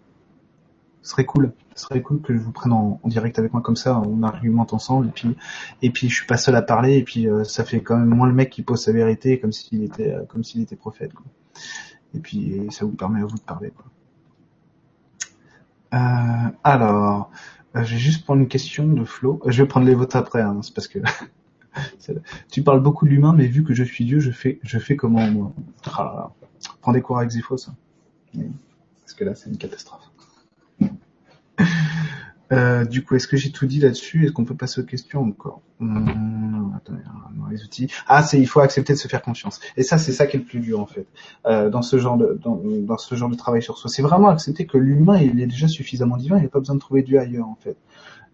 Ce serait cool. Ce serait cool que je vous prenne en, direct avec moi comme ça, on argumente ensemble et puis et puis je suis pas seul à parler et puis euh, ça fait quand même moins le mec qui pose sa vérité comme s'il était euh, comme s'il était prophète. Quoi. Et puis ça vous permet à vous de parler. Quoi. Euh, alors, Euh, je vais juste prendre une question de Flo. Je vais prendre les vôtres après, hein, c'est parce que tu parles beaucoup de l'humain, mais vu que je suis Dieu, je fais, je fais comment moi? Ah. Prends des cours avec Xyphos. hein. Parce que là, c'est une catastrophe. Euh, du coup, est-ce que j'ai tout dit là-dessus? Est-ce qu'on peut passer aux questions encore? Hum, attendez, les outils. Ah, c'est il faut accepter de se faire confiance. Et ça, c'est ça qui est le plus dur en fait euh, dans ce genre de dans, ce genre de travail sur soi. C'est vraiment accepter que l'humain il est déjà suffisamment divin. Il n'y a pas besoin de trouver Dieu ailleurs en fait.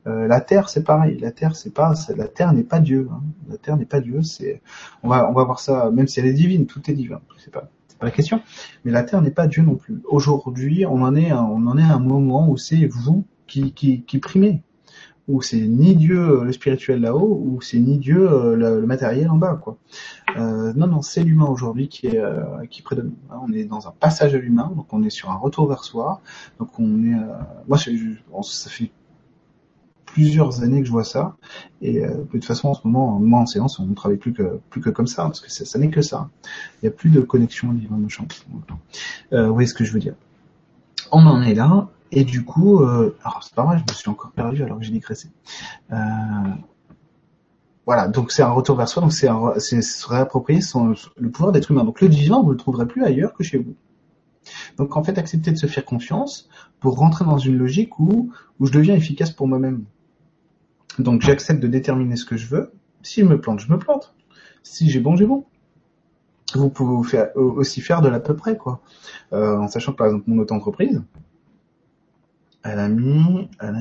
La terre, c'est pareil. La terre, c'est pas la terre n'est pas Dieu. hein. La terre n'est pas Dieu. C'est on va on va voir ça. Même si elle est divine, tout est divin. C'est pas pas la question. Mais la terre n'est pas Dieu non plus. Aujourd'hui, on en est on en est à un moment où c'est vous qui qui qui primez où c'est ni Dieu euh, le spirituel là-haut, ou c'est ni Dieu euh, le, matériel en bas, quoi. Euh, non, non, c'est l'humain aujourd'hui qui est euh, qui prédomine. Hein, On est dans un passage à l'humain, donc on est sur un retour vers soi. Donc on est, euh, moi, je- bon, ça fait plusieurs années que je vois ça, et euh, de toute façon en ce moment, moi en séance, on ne travaille plus que plus que comme ça, parce que ça, n'est que ça. Il n'y a plus de connexion divin machin. Euh, vous voyez ce que je veux dire On en est là. Et du coup, euh, alors c'est pas vrai, je me suis encore perdu alors que j'ai décrécé. Euh, voilà, donc c'est un retour vers soi, donc c'est c'est se réapproprier le pouvoir d'être humain. Donc le divin, vous le trouverez plus ailleurs que chez vous. Donc en fait, accepter de se faire confiance pour rentrer dans une logique où, où je deviens efficace pour moi-même. Donc j'accepte de déterminer ce que je veux. Si je me plante, je me plante. Si j'ai bon, j'ai bon. Vous pouvez vous faire- aussi faire de l'à peu près, quoi. Euh, en sachant que par exemple mon auto-entreprise, elle a mis, elle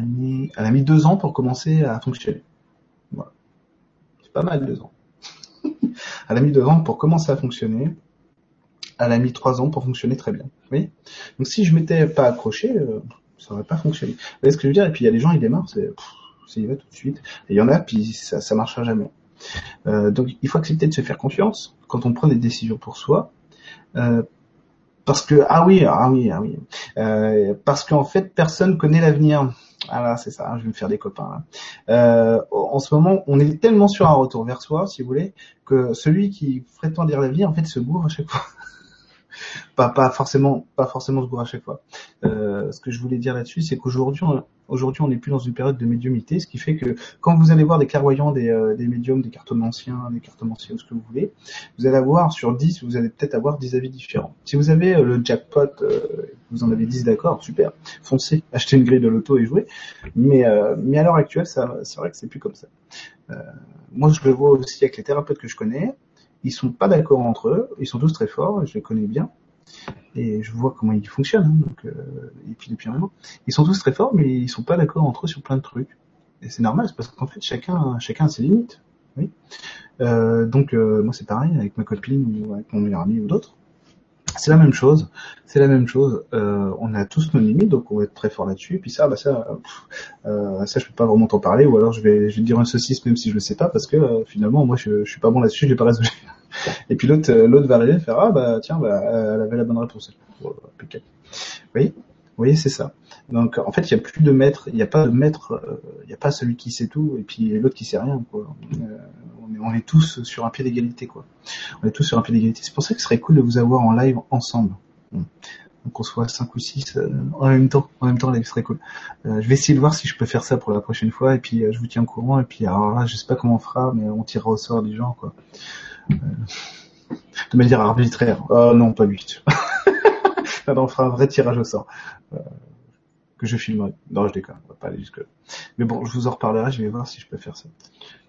a mis, deux ans pour commencer à fonctionner. Voilà. C'est pas mal deux ans. elle a mis deux ans pour commencer à fonctionner. Elle a mis trois ans pour fonctionner très bien. Vous voyez? Donc si je m'étais pas accroché, euh, ça aurait pas fonctionné. Vous voyez ce que je veux dire? Et puis il y a des gens, ils démarrent, c'est, ça y va tout de suite. Il y en a, puis ça, ça marchera jamais. Euh, donc il faut accepter de se faire confiance quand on prend des décisions pour soi. Euh, parce que ah oui ah oui ah oui euh, parce qu'en fait personne connaît l'avenir ah là c'est ça je vais me faire des copains là. Euh, en ce moment on est tellement sur un retour vers soi si vous voulez que celui qui prétend dire l'avenir en fait se bourre à chaque fois pas pas forcément pas forcément se bourre à chaque fois euh, ce que je voulais dire là-dessus c'est qu'aujourd'hui aujourd'hui on n'est plus dans une période de médiumité ce qui fait que quand vous allez voir des clairvoyants des, euh, des médiums des cartomanciens des cartomanciens ce que vous voulez vous allez avoir sur 10, vous allez peut-être avoir 10 avis différents. Si vous avez euh, le jackpot, euh, vous en avez 10 d'accord, super, foncez, achetez une grille de loto et jouez. Mais, euh, mais à l'heure actuelle, ça, c'est vrai que c'est plus comme ça. Moi, je le vois aussi avec les thérapeutes que je connais. Ils sont pas d'accord entre eux, ils sont tous très forts, je les connais bien. Et je vois comment ils fonctionnent, hein, donc, euh, et puis depuis un moment. Ils sont tous très forts, mais ils sont pas d'accord entre eux sur plein de trucs. Et c'est normal, parce qu'en fait, chacun, chacun a ses limites. Oui. Euh, donc euh, moi c'est pareil avec ma copine ou avec mon meilleur ami ou d'autres. C'est la même chose, c'est la même chose. Euh, on a tous nos limites, donc on va être très fort là-dessus. Puis ça, bah ça, euh, euh, ça je peux pas vraiment t'en parler, ou alors je vais, je vais te dire un saucisse même si je le sais pas, parce que euh, finalement moi je, je suis pas bon là-dessus, je l'ai pas résolu. Et puis l'autre, euh, l'autre va arriver et faire ah bah tiens, bah elle avait la bonne réponse. Voyez, vous voyez c'est ça. Donc en fait il y a plus de maître, il n'y a pas de maître, euh, il n'y a pas celui qui sait tout et puis l'autre qui sait rien quoi. Euh, on est, tous sur un pied d'égalité quoi. On est tous sur un pied d'égalité. C'est pour ça que ce serait cool de vous avoir en live ensemble. Mm. Donc on soit 5 ou 6 euh, en même temps. En même temps, live serait cool. Je vais essayer de voir si je peux faire ça pour la prochaine fois. Et puis je vous tiens au courant. Et puis alors là, je sais pas comment on fera, mais on tirera au sort des gens quoi. De manière arbitraire. Oh non, pas lui. non, on fera un vrai tirage au sort. Euh, que je filmerai. Non, je déconne. On va pas aller jusque là. Mais bon, je vous en reparlerai. Je vais voir si je peux faire ça.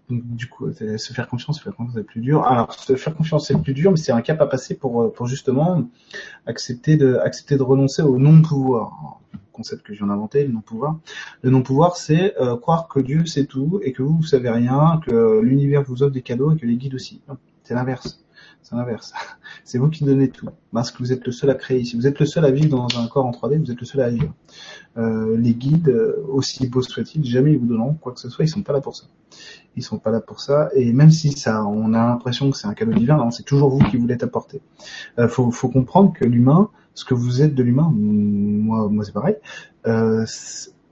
Donc, du coup, c'est- se faire confiance, se faire confiance, c'est plus dur. Alors, se faire confiance, c'est plus dur, mais c'est un cap à passer pour, euh, pour justement accepter de, accepter de renoncer au non-pouvoir. Concept que je viens d'inventer, le non-pouvoir. Le non-pouvoir, c'est euh, croire que Dieu sait tout et que vous, vous savez rien, que l'univers vous offre des cadeaux et que les guides aussi. C'est l'inverse. C'est l'inverse. C'est vous qui donnez tout. Parce que vous êtes le seul à créer ici. Vous êtes le seul à vivre dans un corps en 3D, vous êtes le seul à vivre. Euh, les guides, euh, aussi beaux soient-ils, jamais ils vous donneront quoi que ce soit, ils sont pas là pour ça. Ils sont pas là pour ça. Et même si ça, on a l'impression que c'est un cadeau divin, non, c'est toujours vous qui vous l'êtes apporté. Euh, faut, faut comprendre que l'humain, ce que vous êtes de l'humain, moi, moi c'est pareil, euh,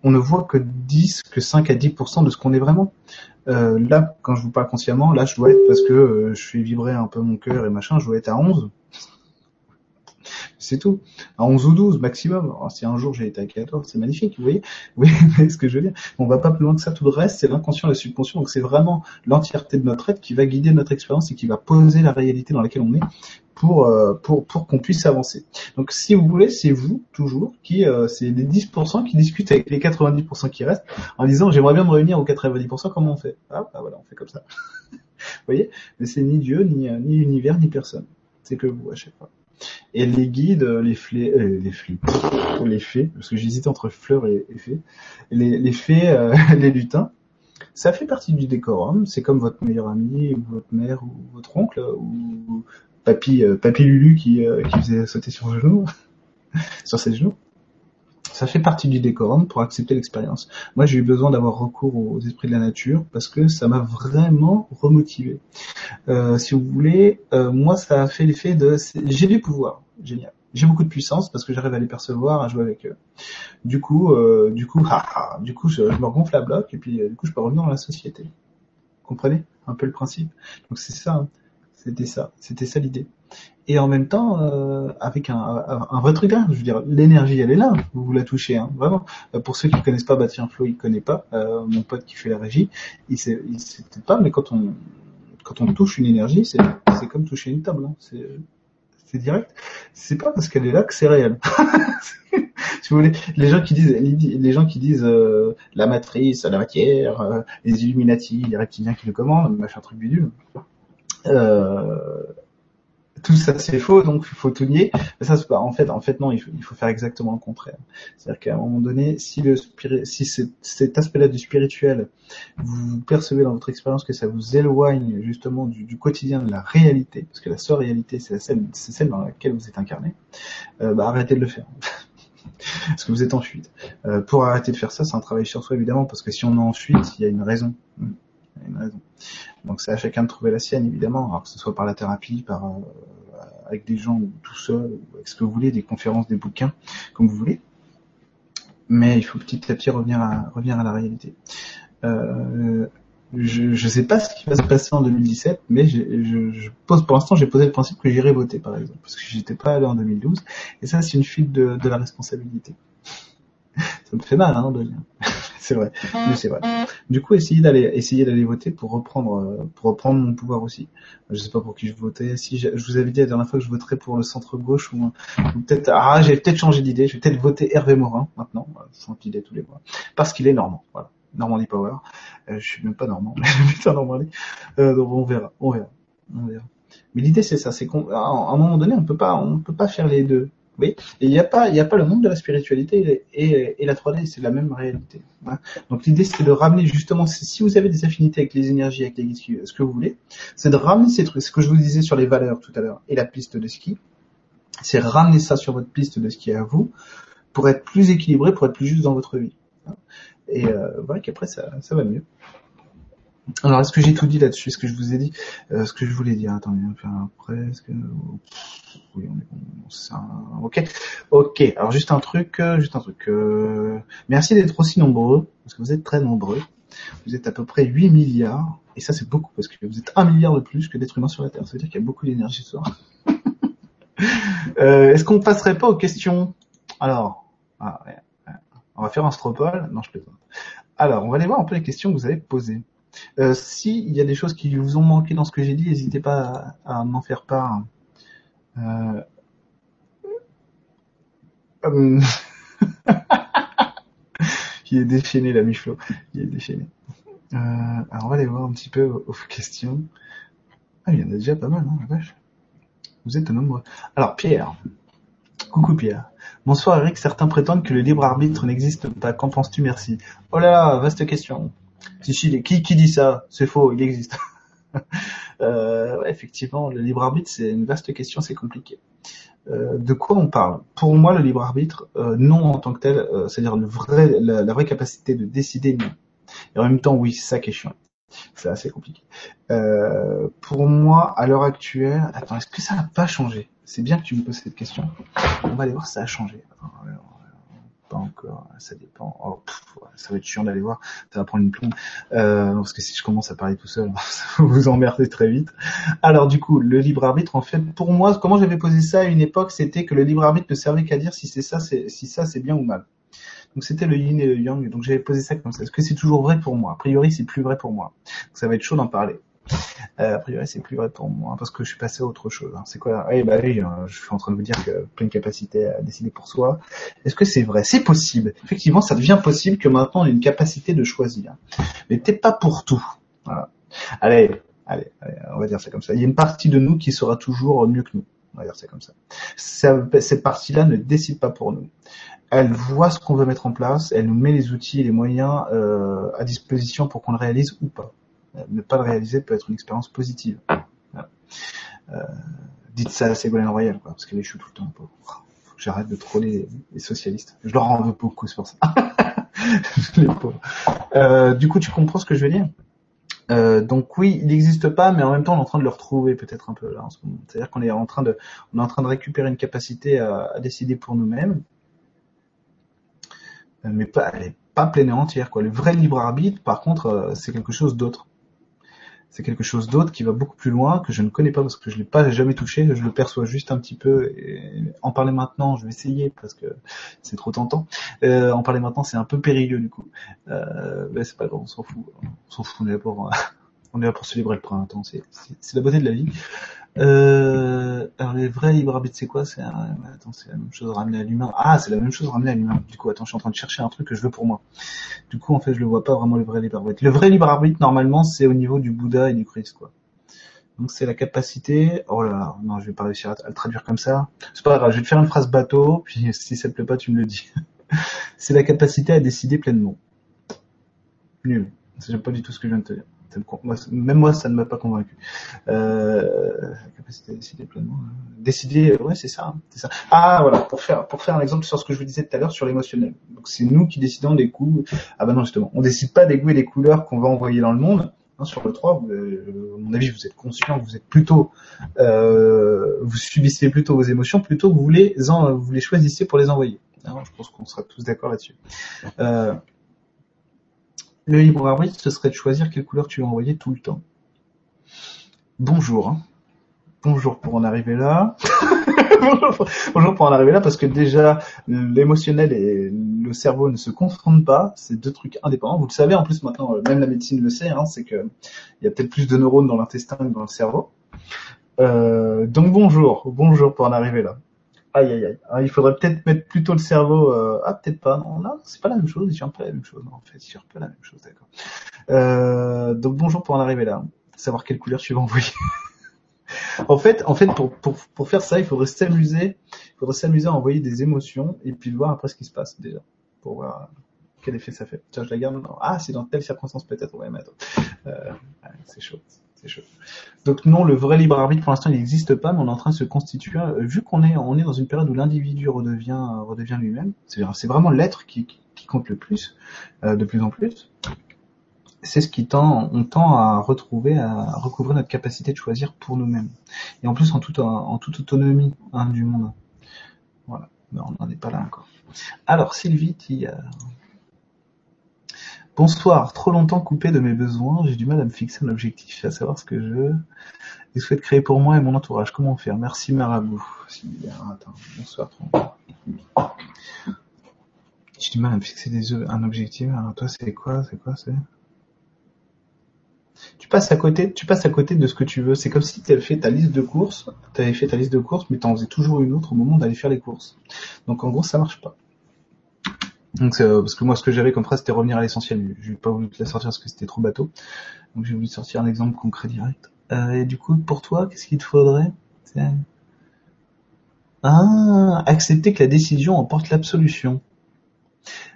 on ne voit que 10, que 5 à 10% de ce qu'on est vraiment. Euh, là, quand je vous parle consciemment, là, je dois être, parce que euh, je fais vibrer un peu mon cœur et machin, je dois être à 11. C'est tout. À 11 ou 12 maximum. Si un jour j'ai été à 14, c'est magnifique, vous voyez Oui, mais ce que je veux dire, on va pas plus loin que ça. Tout le reste, c'est l'inconscient, la subconscient. Donc c'est vraiment l'entièreté de notre être qui va guider notre expérience et qui va poser la réalité dans laquelle on est pour euh, pour pour qu'on puisse avancer. Donc si vous voulez, c'est vous toujours qui euh, c'est les 10% qui discutent avec les 90% qui restent en disant j'aimerais bien me réunir aux 90%, comment on fait? Ah bah voilà, on fait comme ça. vous voyez? Mais c'est ni Dieu, ni ni l'univers, ni personne. C'est que vous à chaque fois. Et les guides, les flés, euh, les flés, les fées, parce que j'hésitais entre fleurs et, fées, les, les fées, euh, les lutins, ça fait partie du décorum. C'est comme votre meilleur ami, ou votre mère, ou votre oncle, ou papy, euh, papy Lulu qui, euh, qui faisait sauter sur genou, sur ses genoux. Ça fait partie du décorum pour accepter l'expérience. Moi, j'ai eu besoin d'avoir recours aux esprits de la nature parce que ça m'a vraiment remotivé. Euh, si vous voulez, moi, ça a fait l'effet de j'ai du pouvoir, génial. J'ai beaucoup de puissance parce que j'arrive à les percevoir, à jouer avec eux. Du coup, du coup, du coup, je, me gonfle la bloc et puis du coup, je peux revenir dans la société. Vous comprenez un peu le principe? Donc c'est ça. Hein. C'était ça, c'était ça l'idée. Et en même temps, euh, avec un, un, vrai truc, je veux dire, l'énergie, elle est là, vous, la touchez, hein, vraiment. Euh, pour ceux qui connaissent pas Bastien Flo, il connaît pas. Euh, mon pote qui fait la régie, il sait, sait peut-être pas, mais quand on quand on touche une énergie, c'est comme toucher une table, hein, c'est c'est direct. C'est pas parce qu'elle est là que c'est réel. si vous voulez, les gens qui disent, les gens qui disent la matrice, la matière, les Illuminati, les reptiliens qui le commandent, machin truc bidule. Euh, tout ça c'est faux, donc il faut tout nier. Mais ça, pas, en fait, en fait non, il faut, faire exactement le contraire. C'est-à-dire qu'à un moment donné, si cet aspect-là du spirituel, vous percevez dans votre expérience que ça vous éloigne justement du, quotidien de la réalité, parce que la seule réalité, c'est celle, c'est celle dans laquelle vous êtes incarné, euh, bah, arrêtez de le faire. parce que vous êtes en fuite. Euh, pour arrêter de faire ça, c'est un travail sur soi évidemment, parce que si on est en fuite, il y a une raison. Une raison. Donc c'est à chacun de trouver la sienne évidemment, alors que ce soit par la thérapie, par euh, avec des gens ou tout seul, ou avec ce que vous voulez, des conférences, des bouquins, comme vous voulez. Mais il faut petit à petit revenir à revenir à la réalité. Euh, je ne sais pas ce qui va se passer en 2017, mais je, je, pose pour l'instant j'ai posé le principe que j'irai voter par exemple, parce que j'étais pas allé en 2012, et ça c'est une fuite de, de la responsabilité. ça me fait mal hein, de. C'est vrai, mais c'est vrai. Du coup, essayez d'aller, essayer d'aller voter pour reprendre, pour reprendre mon pouvoir aussi. Je sais pas pour qui je votais. Si je, je vous avais dit la dernière fois que je voterais pour le centre gauche ou, ou peut-être, ah, j'ai peut-être changé d'idée. Je vais peut-être voter Hervé Morin maintenant, sans qu'il tous les mois, parce qu'il est normand. Voilà. Normandie Power. Euh, je suis même pas normand, mais je en Normandie. Euh, donc on verra, on verra, on verra. Mais l'idée c'est ça, c'est qu'à un moment donné, on peut pas, on peut pas faire les deux. Oui, il n'y a pas, il n'y a pas le monde de la spiritualité et, la 3D, c'est la même réalité. Hein. Donc l'idée, c'est de ramener justement, si vous avez des affinités avec les énergies, avec les guides, ce que vous voulez, c'est de ramener ces trucs, ce que je vous disais sur les valeurs tout à l'heure et la piste de ski, c'est ramener ça sur votre piste de ski à vous pour être plus équilibré, pour être plus juste dans votre vie. Hein. Et euh, voilà qu'après ça, ça va mieux. Alors, est-ce que j'ai tout dit là-dessus? Est-ce que je vous ai dit euh, ce que je voulais dire? Attendez, on va faire après. Est-ce que oui, on est bon. Ok, ok. Alors juste un truc, euh, juste un truc. Euh... Merci d'être aussi nombreux parce que vous êtes très nombreux. Vous êtes à peu près 8 milliards et ça c'est beaucoup parce que vous êtes un milliard de plus que d'êtres humains sur la Terre. Ça veut dire qu'il y a beaucoup d'énergie ce soir. euh, est-ce qu'on passerait pas aux questions? Alors, ah, on va faire un stropole. Non, je plaisante. Alors, on va aller voir un peu les questions que vous avez posées. Euh, S'il y a des choses qui vous ont manqué dans ce que j'ai dit, n'hésitez pas à, à m'en faire part. Euh... Hum. il est déchaîné l'ami Flo. Il est déchaîné. Euh, alors on va aller voir un petit peu aux questions. Ah, il y en a déjà pas mal, hein, la vache. Vous êtes nombreux. Alors Pierre. Coucou Pierre. Bonsoir Eric, certains prétendent que le libre arbitre n'existe pas. Qu'en penses-tu? Merci. Oh là là, vaste question. Qui, qui dit ça? C'est faux, il existe. euh, ouais, effectivement, le libre arbitre, c'est une vaste question, c'est compliqué. Euh, de quoi on parle? Pour moi, le libre arbitre, euh, non en tant que tel, euh, c'est-à-dire le vrai, la, vraie capacité de décider, non. Et en même temps, oui, c'est ça qui est chiant. C'est assez compliqué. Euh, pour moi, à l'heure actuelle, attends, est-ce que ça n'a pas changé? C'est bien que tu me poses cette question. On va aller voir ça a changé. Pas encore, ça dépend. Oh, pff, ça va être chiant d'aller voir, ça va prendre une plombe. Euh, parce que si je commence à parler tout seul, ça va vous emmerder très vite. Alors du coup, le libre arbitre, en fait, pour moi, comment j'avais posé ça à une époque, c'était que le libre arbitre ne servait qu'à dire si c'est ça, c'est si ça c'est bien ou mal. Donc c'était le yin et le yang, donc j'avais posé ça comme ça. Est-ce que c'est toujours vrai pour moi? A priori, c'est plus vrai pour moi. Donc, ça va être chaud d'en parler. Euh, a priori, c'est plus vrai pour moi parce que je suis passé à autre chose. hein. C'est quoi? Eh ben je suis en train de vous dire que pleine capacité à décider pour soi. Est-ce que c'est vrai? C'est possible. Effectivement, ça devient possible que maintenant on ait une capacité de choisir, mais peut-être pas pour tout. Voilà. Allez, allez, allez, on va dire ça comme ça. Il y a une partie de nous qui sera toujours mieux que nous. On va dire ça comme ça. ça cette partie-là ne décide pas pour nous. Elle voit ce qu'on veut mettre en place, elle nous met les outils et les moyens euh, à disposition pour qu'on le réalise ou pas. Euh, Ne pas le réaliser peut être une expérience positive. Voilà. Euh, dites ça à Ségolène Royal, quoi, parce qu'elle échoue tout le temps. Faut faut que j'arrête de troller les, les socialistes. Je leur en veux beaucoup, c'est pour ça. les pauvres. Euh, du coup, tu comprends ce que je veux dire? Euh, donc oui, il n'existe pas, mais en même temps, on est en train de le retrouver peut-être un peu là en ce moment. C'est-à-dire qu'on est en train de, on est en train de récupérer une capacité à, à décider pour nous-mêmes, mais pas, elle est pas pleine et entière. Quoi. Le vrai libre arbitre, par contre, c'est quelque chose d'autre. C'est quelque chose d'autre qui va beaucoup plus loin, que je ne connais pas parce que je l'ai pas jamais touché. Je le perçois juste un petit peu. Et en parler maintenant, je vais essayer parce que c'est trop tentant. Euh, en parler maintenant, c'est un peu périlleux du coup. Euh, mais c'est pas grave, on s'en fout. On s'en fout. On est là pour, on est là pour célébrer le printemps. C'est, c'est la beauté de la vie. Euh, alors les vrais libres arbitres, c'est quoi? C'est un- attends, c'est la même chose ramenée à l'humain. Ah, c'est la même chose ramenée à l'humain. Du coup, attends, je suis en train de chercher un truc que je veux pour moi. Du coup, en fait, je le vois pas vraiment le vrai libre arbitre. Le vrai libre arbitre, normalement, c'est au niveau du Bouddha et du Christ, quoi. Donc c'est la capacité. Oh là là, non, je vais pas réussir à, le traduire comme ça. C'est pas grave, je vais te faire une phrase bateau, puis si ça te plaît pas, tu me le dis. c'est la capacité à décider pleinement. Nul. C'est pas du tout ce que je viens de te dire. Même moi, ça ne m'a pas convaincu. Euh, décider euh, euh, ouais, c'est ça, hein, c'est ça. Ah, voilà, pour faire, un exemple sur ce que je vous disais tout à l'heure sur l'émotionnel. Donc, c'est nous qui décidons des goûts. Ah bah non, justement, on décide pas des goûts et des couleurs qu'on va envoyer dans le monde. Hein, sur le 3, vous, euh, à mon avis, vous êtes conscient, vous êtes plutôt, vous subissez plutôt vos émotions plutôt que vous les, en, vous les choisissez pour les envoyer. Hein, je pense qu'on sera tous d'accord là-dessus. Le libre arbitre, ce serait de choisir quelle couleur tu veux envoyer tout le temps. Bonjour. hein. Bonjour pour en arriver là. bonjour, pour, en arriver là parce que déjà l'émotionnel et le cerveau ne se confondent pas. C'est deux trucs indépendants. Vous le savez en plus maintenant, euh, même la médecine le sait, hein, c'est que il y a peut-être plus de neurones dans l'intestin que dans le cerveau. Euh, donc bonjour, bonjour pour en arriver là. Aïe aïe aïe. Ah, il faudrait peut-être mettre plutôt le cerveau. Euh... Ah peut-être pas. Non, non, c'est pas la même chose. C'est un peu la même chose. En fait, c'est un peu la même chose. D'accord. Euh, donc bonjour pour en arriver là. Savoir quelle couleur tu vas envoyer. en fait, en fait, pour, pour, pour faire ça, il faudrait s'amuser. Il faudrait s'amuser à envoyer des émotions et puis voir après ce qui se passe déjà pour voir quel effet ça fait. Tiens, je la garde. Non. Ah, c'est dans telle circonstance peut-être. Ouais, mais attends. Euh, c'est chaud. C'est chaud. Donc non, le vrai libre arbitre pour l'instant il n'existe pas, mais on est en train de se constituer. euh, Vu qu'on est on est dans une période où l'individu redevient euh, lui-même, c'est vraiment l'être qui, compte le plus, euh, de plus en plus. C'est ce qui tend, on tend à retrouver, à recouvrir notre capacité de choisir pour nous-mêmes. Et en plus en toute toute autonomie hein, du monde. Voilà. Mais on n'en est pas là encore. Alors Sylvie, euh, Bonsoir, trop longtemps coupé de mes besoins, j'ai du mal à me fixer un objectif, à savoir ce que je souhaite créer pour moi et mon entourage. Comment faire? Merci Marabout. Bonsoir. trop longtemps. J'ai du mal à me fixer des un objectif. Alors toi, c'est quoi? C'est quoi C'est? Tu passes à côté, tu passes à côté de ce que tu veux. C'est comme si tu avais fait ta liste de courses, tu avais fait ta liste de courses, mais tu en faisais toujours une autre au moment d'aller faire les courses. Donc en gros, ça marche pas. Donc euh, parce que moi, ce que j'avais comme phrase, c'était revenir à l'essentiel. Je n'ai pas voulu te la sortir parce que c'était trop bateau. Donc j'ai voulu sortir un exemple concret direct. Euh, et du coup, pour toi, qu'est-ce qu'il te faudrait Ah, accepter que la décision emporte l'absolution.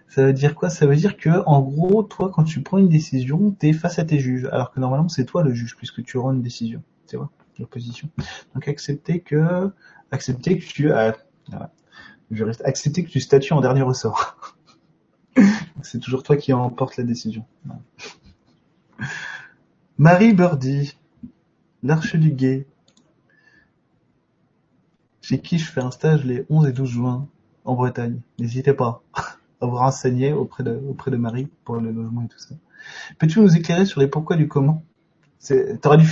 Ça veut dire quoi? Ça veut dire que, en gros, toi, quand tu prends une décision, t'es face à tes juges, alors que normalement, c'est toi le juge, puisque tu rends une décision. Tu vois, l'opposition. Donc, accepter que, accepter que tu, ah, je accepter que tu statues en dernier ressort. c'est toujours toi qui emporte la décision. Marie Birdie, l'arche du guet, chez qui je fais un stage les 11 et 12 juin en Bretagne. N'hésitez pas. vous renseigner auprès de, auprès de Marie pour le logement et tout ça. Peux-tu nous éclairer sur les pourquoi du comment? T'aurais dû,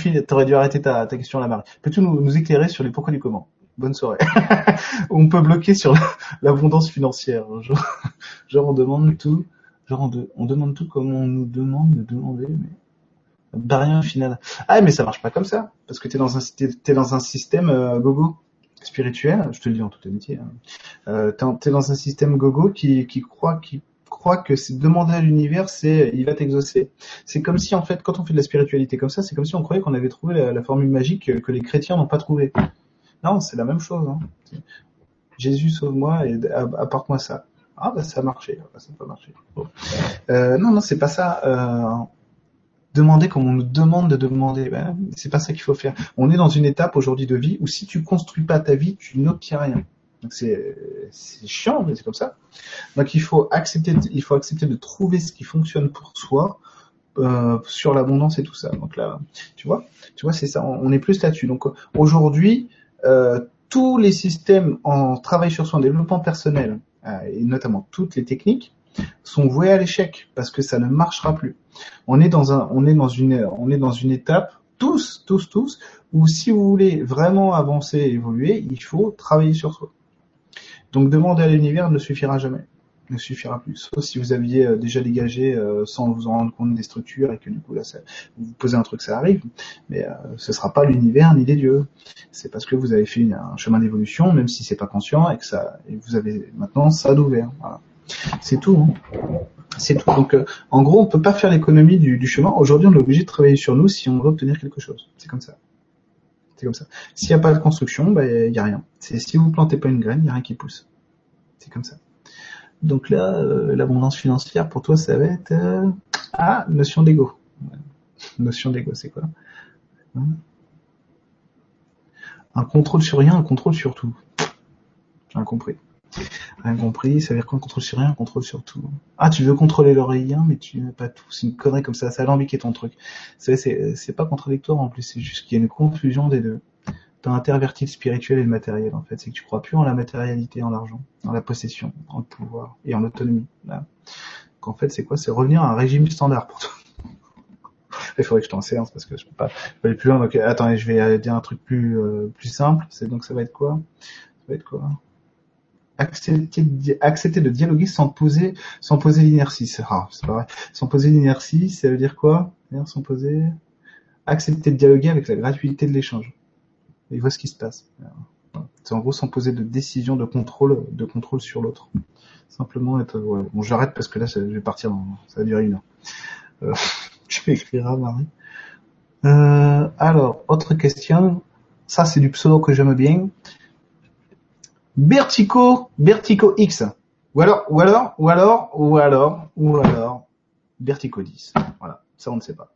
dû arrêter ta, ta question là, Marie. Peux-tu nous, nous éclairer sur les pourquoi du comment? Bonne soirée. on peut bloquer sur l'abondance financière. Genre, on demande tout. On, de- on demande tout comme on nous demande de demander, mais bah rien au final. Ah mais ça marche pas comme ça, parce que t'es dans un dans un système euh, gogo spirituel. Je te le dis en toute amitié. Hein. Euh, t'es dans un système gogo qui qui croit que c'est demander à l'univers, c'est il va t'exaucer. C'est comme si en fait quand on fait de la spiritualité comme ça, c'est comme si on croyait qu'on avait trouvé la, formule magique que, les chrétiens n'ont pas trouvée. Non, c'est la même chose. Hein. Jésus sauve-moi et apporte-moi ça. Ah bah ça a marché, Ah, bah, ça n'a pas marché. Euh, non, non, c'est pas ça. Euh, demander comme on nous demande de demander, ben, c'est pas ça qu'il faut faire. On est dans une étape aujourd'hui de vie où si tu construis pas ta vie, tu n'obtiens rien. C'est chiant, mais c'est comme ça. Donc il faut accepter, il faut accepter de trouver ce qui fonctionne pour soi euh, sur l'abondance et tout ça. Donc là, tu vois, tu vois, c'est ça. On on n'est plus là-dessus. Donc aujourd'hui, tous les systèmes en travail sur soi, en développement personnel et notamment toutes les techniques sont voués à l'échec parce que ça ne marchera plus. On est dans un, on est dans une, on est dans une étape tous, tous, tous où si vous voulez vraiment avancer et évoluer, il faut travailler sur soi. Donc demander à l'univers ne suffira jamais, ne suffira plus. Sauf si vous aviez euh, déjà dégagé euh, sans vous en rendre compte des structures et que du coup là, ça, vous posez un truc, ça arrive. Mais euh, ce sera pas l'univers ni les dieux. C'est parce que vous avez fait un chemin d'évolution, même si c'est pas conscient et que ça, et vous avez maintenant ça d'ouvert. Voilà. C'est tout. hein. C'est tout. Donc, euh, en gros, on peut pas faire l'économie du, du chemin. Aujourd'hui, on est obligé de travailler sur nous si on veut obtenir quelque chose. C'est comme ça. C'est comme ça. S'il n'y a pas de construction, ben, il y a rien. C'est si vous plantez pas une graine, il y a rien qui pousse. C'est comme ça. Donc là, euh, l'abondance financière, pour toi, ça va être euh, ah notion d'ego. Notion d'ego, c'est quoi? Hein? Un contrôle sur rien, un contrôle sur tout. J'ai rien compris. Rien compris, ça veut dire quoi un contrôle sur rien, un contrôle sur tout? Ah, tu veux contrôler l'oreillien, mais tu n'as pas tout. C'est une connerie comme ça, ça alambiqué ton truc. C'est, c'est pas contradictoire en plus, c'est juste qu'il y a une confusion des deux. T'as interverti le spirituel et le matériel en fait. C'est que tu crois plus en la matérialité, en l'argent, en la possession, en le pouvoir et en l'autonomie. Donc en fait, c'est quoi? C'est revenir à un régime standard pour toi. Il faudrait que je t'en séance parce que je peux pas aller plus loin. Donc attendez, je vais dire un truc plus euh, plus simple. C'est donc ça va être quoi? Ça va être quoi? Accepter, accepter de dialoguer sans poser, sans poser l'inertie. C'est c'est pas vrai. Sans poser l'inertie, ça veut dire quoi? Sans poser, accepter de dialoguer avec la gratuité de l'échange. Et voit ce qui se passe. C'est en gros sans poser de décision, de contrôle, de contrôle sur l'autre. Simplement être. ouais. Bon, j'arrête parce que là, ça- je vais partir. dans- ça va durer une heure. Euh, écrire à Marie. Euh, alors, autre question. Ça, c'est du pseudo que j'aime bien. Bertico, Bertico X. Ou alors, ou alors, ou alors, ou alors, ou alors, Bertico 10. Voilà, ça on ne sait pas.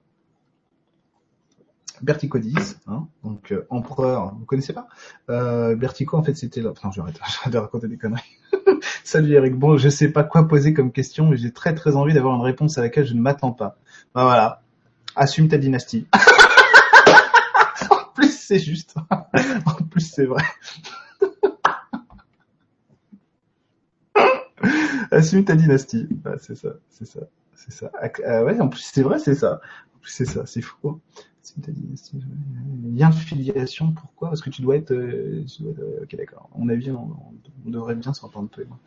Bertico 10, hein, donc euh, empereur, vous connaissez pas? Euh, Bertico en fait c'était là. Enfin, j'arrête, j'arrête de raconter des conneries. Salut Eric. Bon, je sais pas quoi poser comme question, mais j'ai très très envie d'avoir une réponse à laquelle je ne m'attends pas. Bah voilà, assume ta dynastie. en plus c'est juste. en plus c'est vrai. Assume ta dynastie. Ouais, c'est ça, c'est ça, c'est ça. Euh, ouais, en plus c'est vrai, c'est ça. En plus c'est ça, c'est fou. Assume ta dynastie. Lien de filiation, pourquoi? Parce que tu dois être. euh, tu dois euh, ok, d'accord. À mon avis, on, on devrait bien s'entendre toi et moi.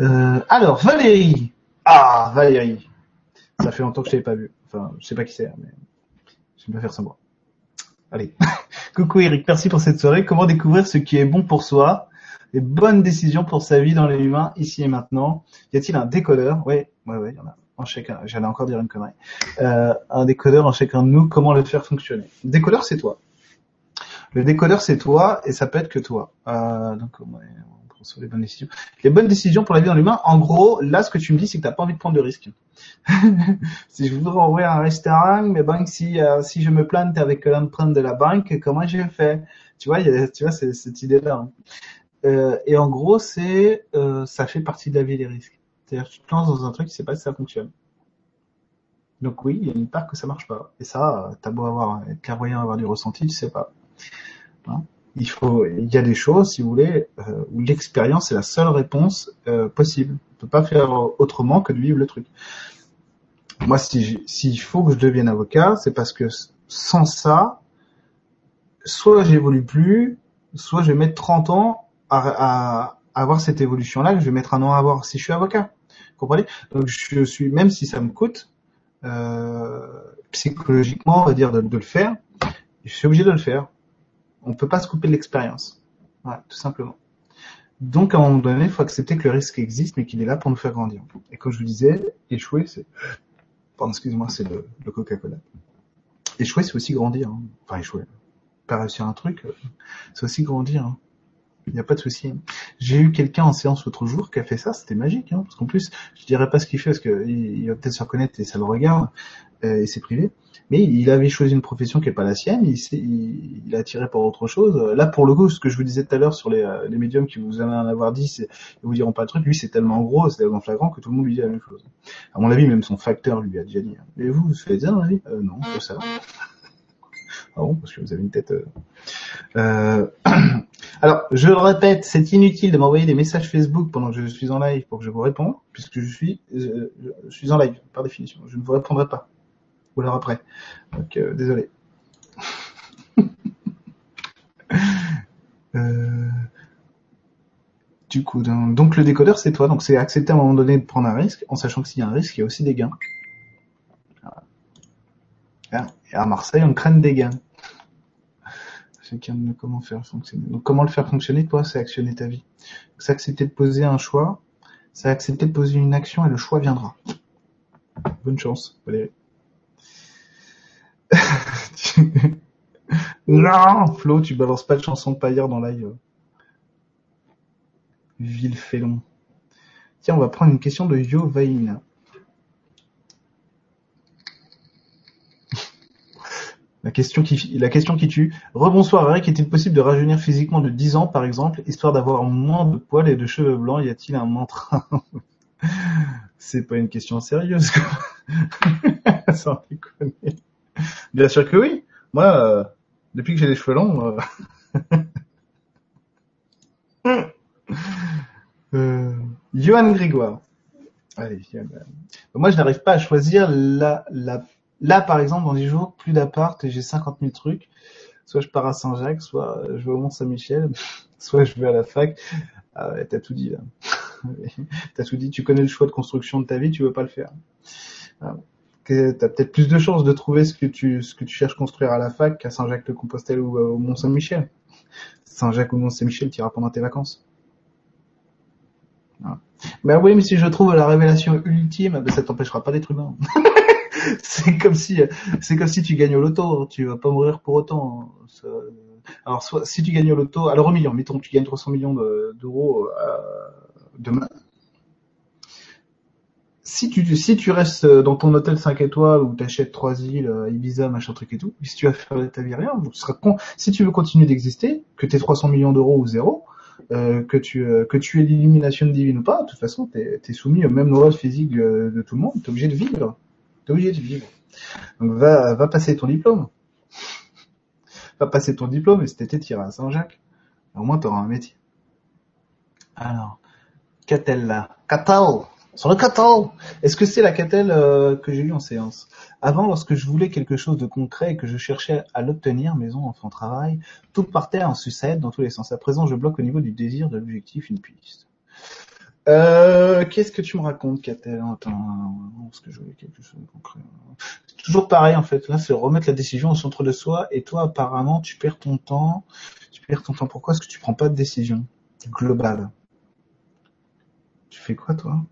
Euh, alors Valérie. Ah, Valérie. Ça fait longtemps que je t'avais pas vu. Enfin, je sais pas qui c'est, mais je vais pas faire semblant. Allez. Coucou Eric, merci pour cette soirée. Comment découvrir ce qui est bon pour soi? Les bonnes décisions pour sa vie dans les humains, ici et maintenant. Y a-t-il un décodeur? Ouais, ouais, ouais, il y en a. En chacun, j'allais encore dire une connerie. Euh, un décodeur en chacun de nous, comment le faire fonctionner Décodeur, c'est toi. Le décodeur, c'est toi, et ça peut être que toi. Euh, donc, on prend sur les bonnes décisions. Les bonnes décisions pour la vie dans l'humain, en gros, là, ce que tu me dis, c'est que t'as pas envie de prendre de risques. si je voudrais ouvrir un restaurant, mais bon, si euh, si je me plante avec l'empreinte de la banque, comment je fais? Tu vois, y tu vois, c'est cette idée-là. hein. Euh, et en gros, c'est euh, ça fait partie de la vie des risques. C'est-à-dire, tu te lances dans un truc, tu sais pas si ça fonctionne. Donc oui, il y a une part que ça marche pas. Et ça, t'as beau avoir être clairvoyant, avoir du ressenti, tu sais pas. Hein? Il faut, il y a des choses, si vous voulez, euh, où l'expérience est la seule réponse euh, possible. On peut pas faire autrement que de vivre le truc. Moi, si s'il faut que je devienne avocat, c'est parce que sans ça, soit j'évolue plus, soit je vais mettre 30 ans à, à avoir cette évolution-là je vais mettre un an à avoir si je suis avocat. Vous comprenez? Donc je suis, même si ça me coûte euh, psychologiquement, on va dire, de, le faire, je suis obligé de le faire. On peut pas se couper de l'expérience. Voilà, tout simplement. Donc, à un moment donné, il faut accepter que le risque existe, mais qu'il est là pour nous faire grandir. Et comme je vous disais, échouer, c'est, pardon, excusez-moi, c'est le, le Coca-Cola. Échouer, c'est aussi grandir. Hein. Enfin, échouer. Pas réussir un truc, euh, c'est aussi grandir. Hein. Il n'y a pas de souci. J'ai eu quelqu'un en séance l'autre jour qui a fait ça, c'était magique, hein, parce qu'en plus, je dirais pas ce qu'il fait parce qu'il il va peut-être se reconnaître et ça le regarde euh, et c'est privé. Mais il avait choisi une profession qui est pas la sienne, il, s'est- il, il a attiré par autre chose. Là, pour le coup, ce que je vous disais tout à l'heure sur les, euh, médiums qui vous en avoir dit, c'est, ils vous diront pas le truc. Lui, c'est tellement gros, c'est tellement flagrant que tout le monde lui dit la même chose. À mon avis, même son facteur lui a déjà dit. hein. Mais vous, vous faites ça dans la vie euh, Non, ça. Ah bon, parce que vous avez une tête. euh, euh, Alors, je le répète, c'est inutile de m'envoyer des messages Facebook pendant que je suis en live pour que je vous réponde, puisque je suis, euh, je suis en live, par définition. Je ne vous répondrai pas. Ou alors après. Donc, euh, désolé. Euh, Du coup, donc le décodeur, c'est toi. Donc, c'est accepter à un moment donné de prendre un risque, en sachant que s'il y a un risque, il y a aussi des gains. Et à Marseille, on craigne des gains. Comment faire fonctionner. Donc, comment le faire fonctionner, toi, c'est actionner ta vie. C'est accepter de poser un choix, c'est accepter de poser une action et le choix viendra. Bonne chance, Valérie. non, Flo, tu balances pas de chanson de paillard dans live. Ville félon. Tiens, on va prendre une question de Yo Vaina. La question qui, la question qui tue. Rebonsoir Eric, est-il possible de rajeunir physiquement de 10 ans, par exemple, histoire d'avoir moins de poils et de cheveux blancs? Y a-t-il un mantra? C'est pas une question sérieuse, quoi. Sans. Bien sûr que oui. Moi, euh, depuis que j'ai les cheveux longs, euh... euh, Johan Grégoire. Allez, Johan. Moi, je n'arrive pas à choisir la, la Là, par exemple, dans 10 jours, plus d'appart et j'ai 50 000 trucs. Soit je pars à Saint-Jacques, soit je vais au Mont-Saint-Michel, soit je vais à la fac. Ah t'as tout dit là. t'as tout dit. Tu connais le choix de construction de ta vie, tu veux pas le faire. Ah, T'as peut-être plus de chances de trouver ce que tu ce que tu cherches construire à la fac qu'à Saint-Jacques-de-Compostelle ou euh, au Mont-Saint-Michel. Saint-Jacques ou Mont-Saint-Michel, tu iras pendant tes vacances. Ben oui, mais si je trouve la révélation ultime, ben ça t'empêchera pas d'être humain. c'est comme si c'est comme si tu gagnes au loto, tu vas pas mourir pour autant. Ça- Alors soit si tu gagnes au loto, alors au million, mettons tu gagnes 300 millions de- d'euros euh, demain. Si tu si tu restes dans ton hôtel 5 étoiles où t'achètes trois îles, euh, Ibiza, machin truc et tout, si tu vas faire de ta vie rien, tu seras con. Si tu veux continuer d'exister, que t'aies 300 millions d'euros ou zéro, euh, que tu euh, que tu aies l'illumination divine ou pas, de toute façon t'es es soumis aux mêmes lois physiques euh, de tout le monde, t'es obligé de vivre. T'es obligé de vivre. Donc va, va passer ton diplôme. Va passer ton diplôme et cet été t'iras à Saint-Jacques. Au moins t'auras un métier. Alors, qu'a-t-elle là Catal Sur le Catal Est-ce que c'est la Catel euh, que j'ai eue en séance? Avant, lorsque je voulais quelque chose de concret et que je cherchais à l'obtenir, maison, enfant, travail, tout partait en sucette dans tous les sens. À présent, je bloque au niveau du désir, de l'objectif, une piste. Euh, qu'est-ce que tu me racontes, Catel? Attends, est-ce que je voulais quelque chose de concret C'est toujours pareil, en fait. Là, c'est remettre la décision au centre de soi. Et toi, apparemment, tu perds ton temps. Tu perds ton temps. Pourquoi est-ce que tu prends pas de décision globale? Tu fais quoi, toi?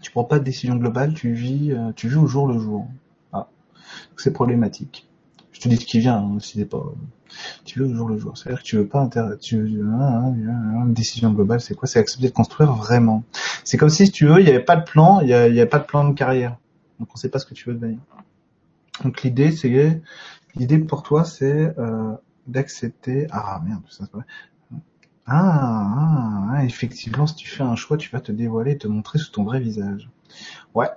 Tu prends pas de décision globale. Tu vis, euh, tu vis au jour le jour. Ah, c'est problématique. Je te dis ce qui vient, hein, si c'est pas. Tu vis au jour le jour. C'est-à-dire que tu veux pas inter... tu veux- ah, ah, ah, une décision globale, c'est quoi? C'est accepter de construire vraiment. C'est comme si, si tu veux, il n'y avait pas de plan, il y a, a pas de plan de carrière. Donc on sait pas ce que tu veux devenir. Donc l'idée, c'est l'idée pour toi, c'est euh, d'accepter. Ah merde, ça c'est pas vrai. Ah, ah, ah, effectivement, si tu fais un choix, tu vas te dévoiler, te montrer sous ton vrai visage. Ouais.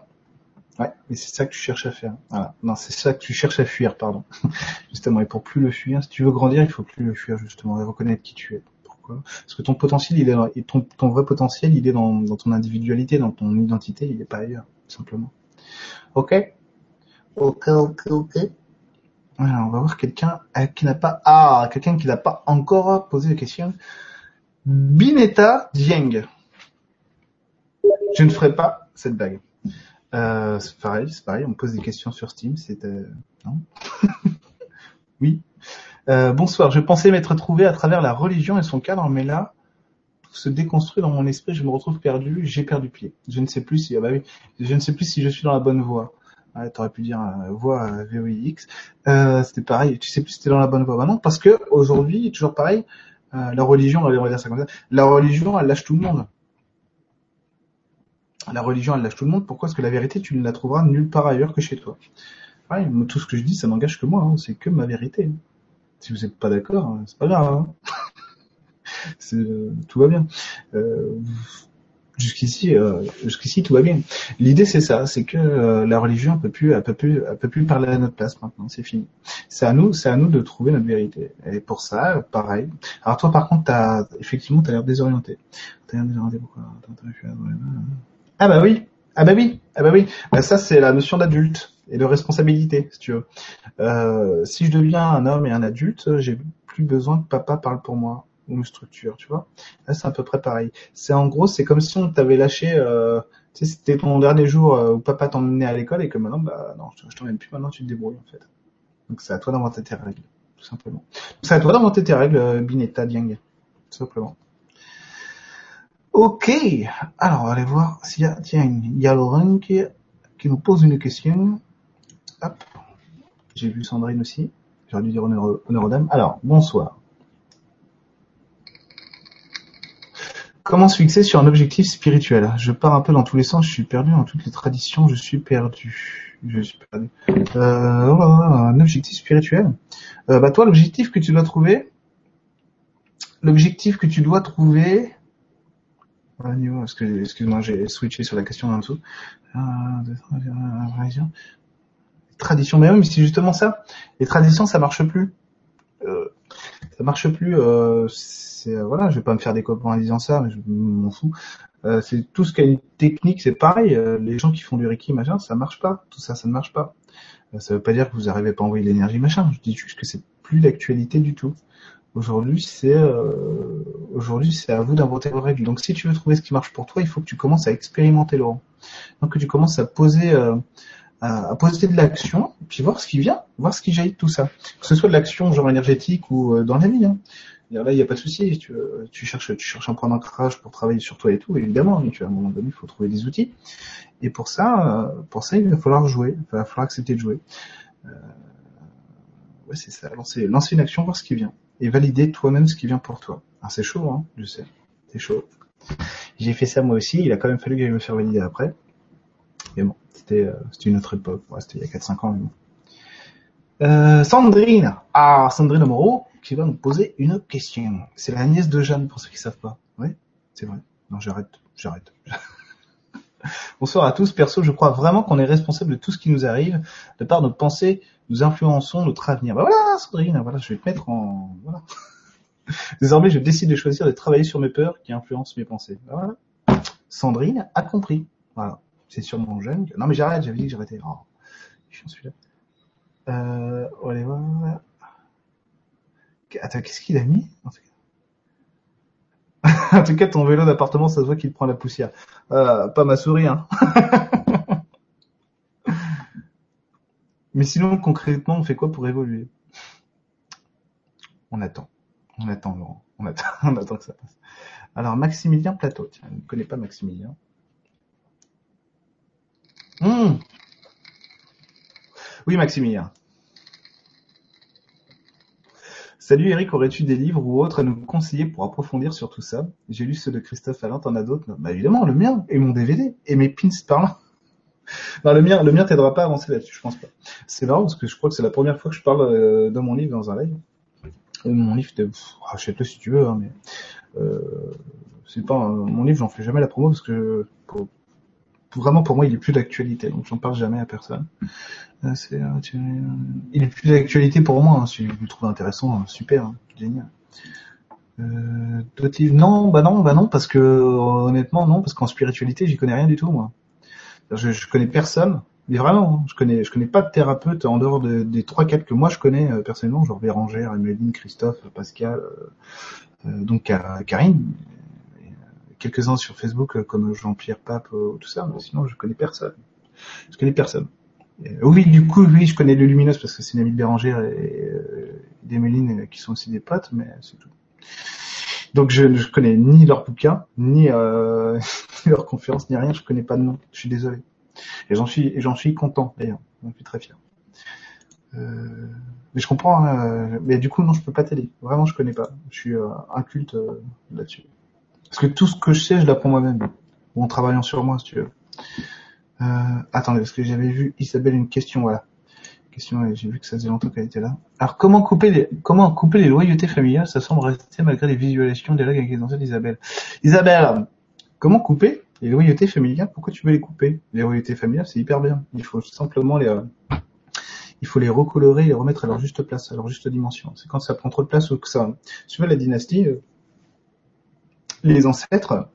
Ouais, mais c'est ça que tu cherches à faire. Voilà. Non, c'est ça que tu cherches à fuir, pardon. justement, et pour plus le fuir, si tu veux grandir, il faut plus le fuir, justement, et reconnaître qui tu es. Pourquoi? Parce que ton potentiel, il est dans, ton, ton vrai potentiel, il est dans, dans ton individualité, dans ton identité, il est pas ailleurs, simplement. Ok? Ok, ok, ok. Voilà, on va voir quelqu'un euh, qui n'a pas, ah, quelqu'un qui n'a pas encore posé de question. Bineta Dieng. Je ne ferai pas cette blague. Euh, c'est pareil, c'est pareil, on me pose des questions sur Steam, c'est euh, non Oui. Euh, bonsoir, je pensais m'être trouvé à travers la religion et son cadre, mais là, tout se déconstruit dans mon esprit, je me retrouve perdu, j'ai perdu pied. Je ne sais plus si, ah bah oui, je ne sais plus si je suis dans la bonne voie. Ouais, T'aurais pu dire euh, voie euh, VOIX. Euh, c'était pareil, tu sais plus si t'es dans la bonne voie. Bah non, parce que aujourd'hui, toujours pareil, euh, la religion, on va dire ça comme ça, la religion, elle lâche tout le monde. La religion, elle lâche tout le monde. Pourquoi Parce que la vérité, tu ne la trouveras nulle part ailleurs que chez toi? Ouais, tout ce que je dis, ça n'engage que moi. hein. C'est que ma vérité. Si vous n'êtes pas d'accord, hein, c'est pas grave. hein. Euh, tout va bien. Euh, jusqu'ici, euh, jusqu'ici, tout va bien. L'idée, c'est ça, c'est que la religion elle peut plus, parler à notre place maintenant. C'est fini. C'est à nous, de trouver notre vérité. Et pour ça, pareil. Alors toi, par contre, effectivement, t'as l'air désorienté. T'as l'air désorienté. Pourquoi? Ah bah oui. Ah bah oui. Ah bah oui. Bah, ça, c'est la notion d'adulte et de responsabilité, si tu veux. Euh, si je deviens un homme et un adulte, j'ai plus besoin que papa parle pour moi ou me structure, tu vois. Là, c'est à peu près pareil. C'est en gros, c'est comme si on t'avait lâché, euh, tu sais, c'était ton dernier jour euh, où papa t'emmenait à l'école et que maintenant, bah non, je, t'emmène plus, maintenant tu te débrouilles en fait. Donc c'est à toi d'inventer tes règles, tout simplement. C'est à toi d'inventer tes règles, euh, Binetta Dieng, tout simplement. Ok, alors on va aller voir s'il y a, tiens, il y a Laurent qui, qui nous pose une question. Hop, j'ai vu Sandrine aussi. J'aurais dû dire honneur, aux dames. Alors, bonsoir. Comment se fixer sur un objectif spirituel? Je pars un peu dans tous les sens, je suis perdu dans toutes les traditions, je suis perdu. Je suis perdu. Euh, oh un objectif spirituel. Euh, bah toi, l'objectif que tu dois trouver, l'objectif que tu dois trouver. Voilà, niveau, excuse-moi, j'ai switché sur la question en dessous. Euh, tradition. Mais oui, mais c'est justement ça. Les traditions, ça marche plus. Euh, ça marche plus. Euh, euh, voilà, je vais pas me faire des copains en disant ça, mais je m'en fous. Euh, c'est tout ce qui a une technique, c'est pareil. Euh, les gens qui font du reiki machin, ça marche pas. Tout ça, ça ne marche pas. Euh, ça veut pas dire que vous arrivez pas à envoyer l'énergie machin. Je dis juste que c'est plus d'actualité du tout. Aujourd'hui, c'est euh, aujourd'hui, c'est à vous d'inventer vos règles. Donc, si tu veux trouver ce qui marche pour toi, il faut que tu commences à expérimenter, Laurent. Donc, que tu commences à poser euh, à, poser de l'action, puis voir ce qui vient, voir ce qui jaillit de tout ça. Que ce soit de l'action genre énergétique ou euh, dans la vie. Hein. Là, il n'y a pas de souci. Tu, euh, tu cherches, tu cherches un point d'ancrage pour travailler sur toi et tout, évidemment. Mais tu, à un moment donné, il faut trouver des outils. Et pour ça, euh, pour ça, il va falloir jouer. Il va falloir accepter de jouer. Euh, ouais, c'est ça. Lancer, lancer une action, voir ce qui vient, et valider toi-même ce qui vient pour toi. C'est chaud, hein. Je sais, c'est chaud. J'ai fait ça moi aussi. Il a quand même fallu que j'aille me faire valider après. Mais bon, c'était, euh, une autre époque. C'était il y a 4-5 ans. mais bon. Euh, Sandrine, ah Sandrine Moreau, qui va nous poser une question. C'est la nièce de Jeanne, pour ceux qui savent pas. Oui, c'est vrai. Non, j'arrête, j'arrête. Bonsoir à tous. Perso, je crois vraiment qu'on est responsable de tout ce qui nous arrive. De par nos pensées, nous influençons notre avenir. Bah voilà, Sandrine, voilà, je vais te mettre en... Voilà. Désormais, je décide de choisir de travailler sur mes peurs qui influencent mes pensées. Bah voilà. Sandrine a compris. Voilà. C'est sûrement jeune. Non mais j'arrête, j'avais dit que j'arrêtais. Oh, chiant celui-là. Euh, on va. Attends, qu'est-ce qu'il a mis? En tout cas, ton vélo d'appartement, ça se voit qu'il prend la poussière. Euh, pas ma souris, hein. Mais sinon, concrètement, on fait quoi pour évoluer? On attend. On attend, Laurent. On attend, on attend que ça passe. Alors, Maximilien Plateau. Tiens, je ne connais pas Maximilien. Mmh. Oui, Maximilien. Salut Eric, aurais-tu des livres ou autres à nous conseiller pour approfondir sur tout ça? J'ai lu ceux de Christophe Alain, t'en as d'autres Bah évidemment, le mien, et mon DVD, et mes pins par là. Non, le mien, le mien t'aidera pas à avancer là-dessus, je pense pas. C'est marrant parce que je crois que c'est la première fois que je parle euh, de mon livre dans un live. Euh, mon livre, achète-le si tu veux, hein, mais euh, c'est pas mon livre, j'en fais jamais la promo parce que vraiment pour moi, il est plus d'actualité, donc j'en parle jamais à personne. Euh, il est plus d'actualité pour moi. hein. Si vous le trouvez intéressant, euh, super, hein, génial. Euh, d'autres livres? Non, bah non, bah non, parce que honnêtement non, parce qu'en spiritualité, j'y connais rien du tout moi. Je, connais personne, mais vraiment, hein, je connais, connais pas de thérapeute en dehors de- des trois quatre que moi je connais euh, personnellement, genre Bérangère, Emeline, Christophe, Pascal, euh, euh, donc Karine, et, euh, quelques-uns sur Facebook comme Jean-Pierre Pape, euh, tout ça, mais sinon je connais personne. Je connais personne. Oui, du coup, oui, je connais le Luminos parce que c'est une amie de Bérangère et d'Emeline qui sont aussi des potes, mais c'est tout. Donc je ne connais ni leurs bouquins, ni, euh, ni ni rien. Je connais pas de nom. Je suis désolé. Et j'en suis, j'en suis content d'ailleurs. J'en suis très fier. Euh, mais je comprends. hein, euh, mais du coup, non, je peux pas t'aider. Vraiment, je connais pas. Je suis euh, inculte euh, là-dessus. Parce que tout ce que je sais, je l'apprends moi-même, ou en travaillant sur moi, si tu veux. Euh, attendez, parce que j'avais vu Isabelle une question, voilà. Question, j'ai vu que ça faisait longtemps qu'elle était là. Alors, comment couper les, comment couper les loyautés familiales Ça semble rester malgré les visualisations, dialogues avec les ancêtres d'Isabelle. Isabelle, comment couper les loyautés familiales? Pourquoi tu veux les couper? Les loyautés familiales, c'est hyper bien. Il faut simplement les, euh, il faut les recolorer et les remettre à leur juste place, à leur juste dimension. C'est quand ça prend trop de place ou que ça, suivant la dynastie, euh, les ancêtres,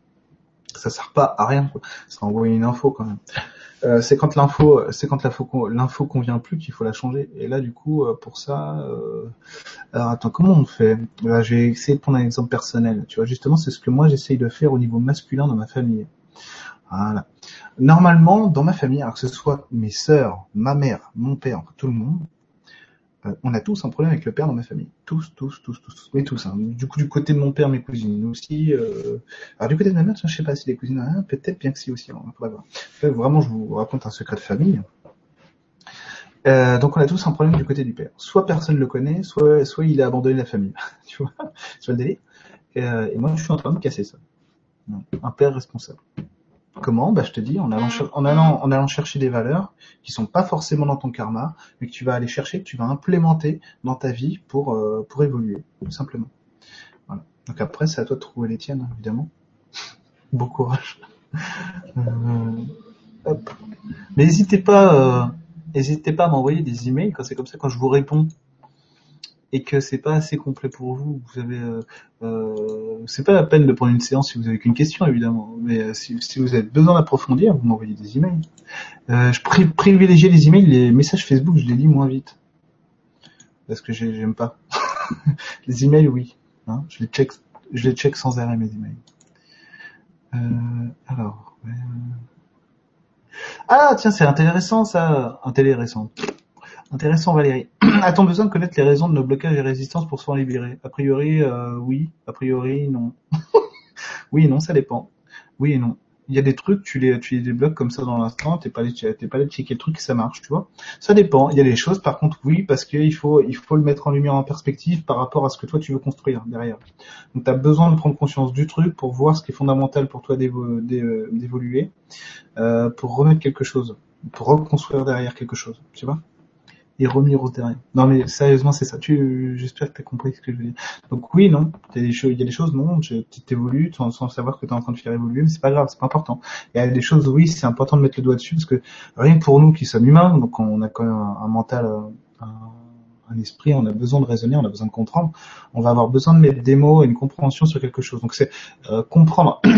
ça sert pas à rien. Quoi. Ça envoie une info quand même. Euh, c'est quand l'info, c'est quand l'info, con- l'info convient plus qu'il faut la changer. Et là, du coup, euh, pour ça, euh... alors attends, comment on fait? Là, j'ai essayé de prendre un exemple personnel. Tu vois, justement, c'est ce que moi j'essaye de faire au niveau masculin dans ma famille. Voilà. Normalement, dans ma famille, alors que ce soit mes sœurs, ma mère, mon père, tout le monde, euh, on a tous un problème avec le père dans ma famille. Tous, tous, tous, tous. Mais tous. Hein. Du coup, du côté de mon père, mes cousines aussi. Euh... Alors du côté de ma mère, je sais pas si les cousines, peut-être bien que si aussi. Faudrait voir. Fait, vraiment, je vous raconte un secret de famille. Euh, donc on a tous un problème du côté du père. Soit personne le connaît, soit il a abandonné la famille. tu vois, tu vois le délire? Et, euh, et moi, je suis en train de casser ça. Un père responsable. Comment Bah je te dis, en allant, cher- en allant en allant chercher des valeurs qui sont pas forcément dans ton karma, mais que tu vas aller chercher, que tu vas implémenter dans ta vie pour euh, pour évoluer, tout simplement. Voilà. Donc après, c'est à toi de trouver les tiennes, évidemment. Bon courage. Euh, hop. Mais n'hésitez pas, euh, n'hésitez pas à m'envoyer des emails quand c'est comme ça, quand je vous réponds et que c'est pas assez complet pour vous, vous avez, euh, euh, c'est pas la peine de prendre une séance si vous avez qu'une question évidemment, mais euh, si, vous avez besoin d'approfondir, vous m'envoyez des emails. Euh, je pri- privilégie les emails, les messages Facebook, je les lis moins vite parce que j'ai- j'aime pas. les emails, oui, hein, je les check, je les check sans arrêt mes emails. Euh, alors, ouais, euh. ah tiens, c'est intéressant ça, intéressant. Intéressant Valérie. A-t-on besoin de connaître les raisons de nos blocages et résistances pour s'en libérer A priori, euh, oui. A priori, non. oui et non, ça dépend. Oui et non. Il y a des trucs, tu les, tu les débloques comme ça dans l'instant, t'es pas allé, t'es pas allé checker le truc, ça marche, tu vois. Ça dépend. Il y a des choses, par contre, oui, parce qu'il faut, il faut le mettre en lumière, en perspective par rapport à ce que toi tu veux construire derrière. Donc, tu as besoin de prendre conscience du truc pour voir ce qui est fondamental pour toi d'évo- d'é- d'évoluer, euh, pour remettre quelque chose, pour reconstruire derrière quelque chose, tu vois et remis au terrain. Non mais sérieusement c'est ça. Tu, j'espère que tu as compris ce que je veux dire. Donc oui, non, il y a des choses, non, tu t'évolues sans, sans savoir que tu es en train de faire évoluer, mais c'est pas grave, c'est pas important. Il y a des choses, oui, c'est important de mettre le doigt dessus parce que rien que pour nous qui sommes humains, donc on a quand même un, un mental, euh, un, esprit, on a besoin de raisonner, on a besoin de comprendre. On va avoir besoin de mettre des mots et une compréhension sur quelque chose. Donc c'est euh, comprendre.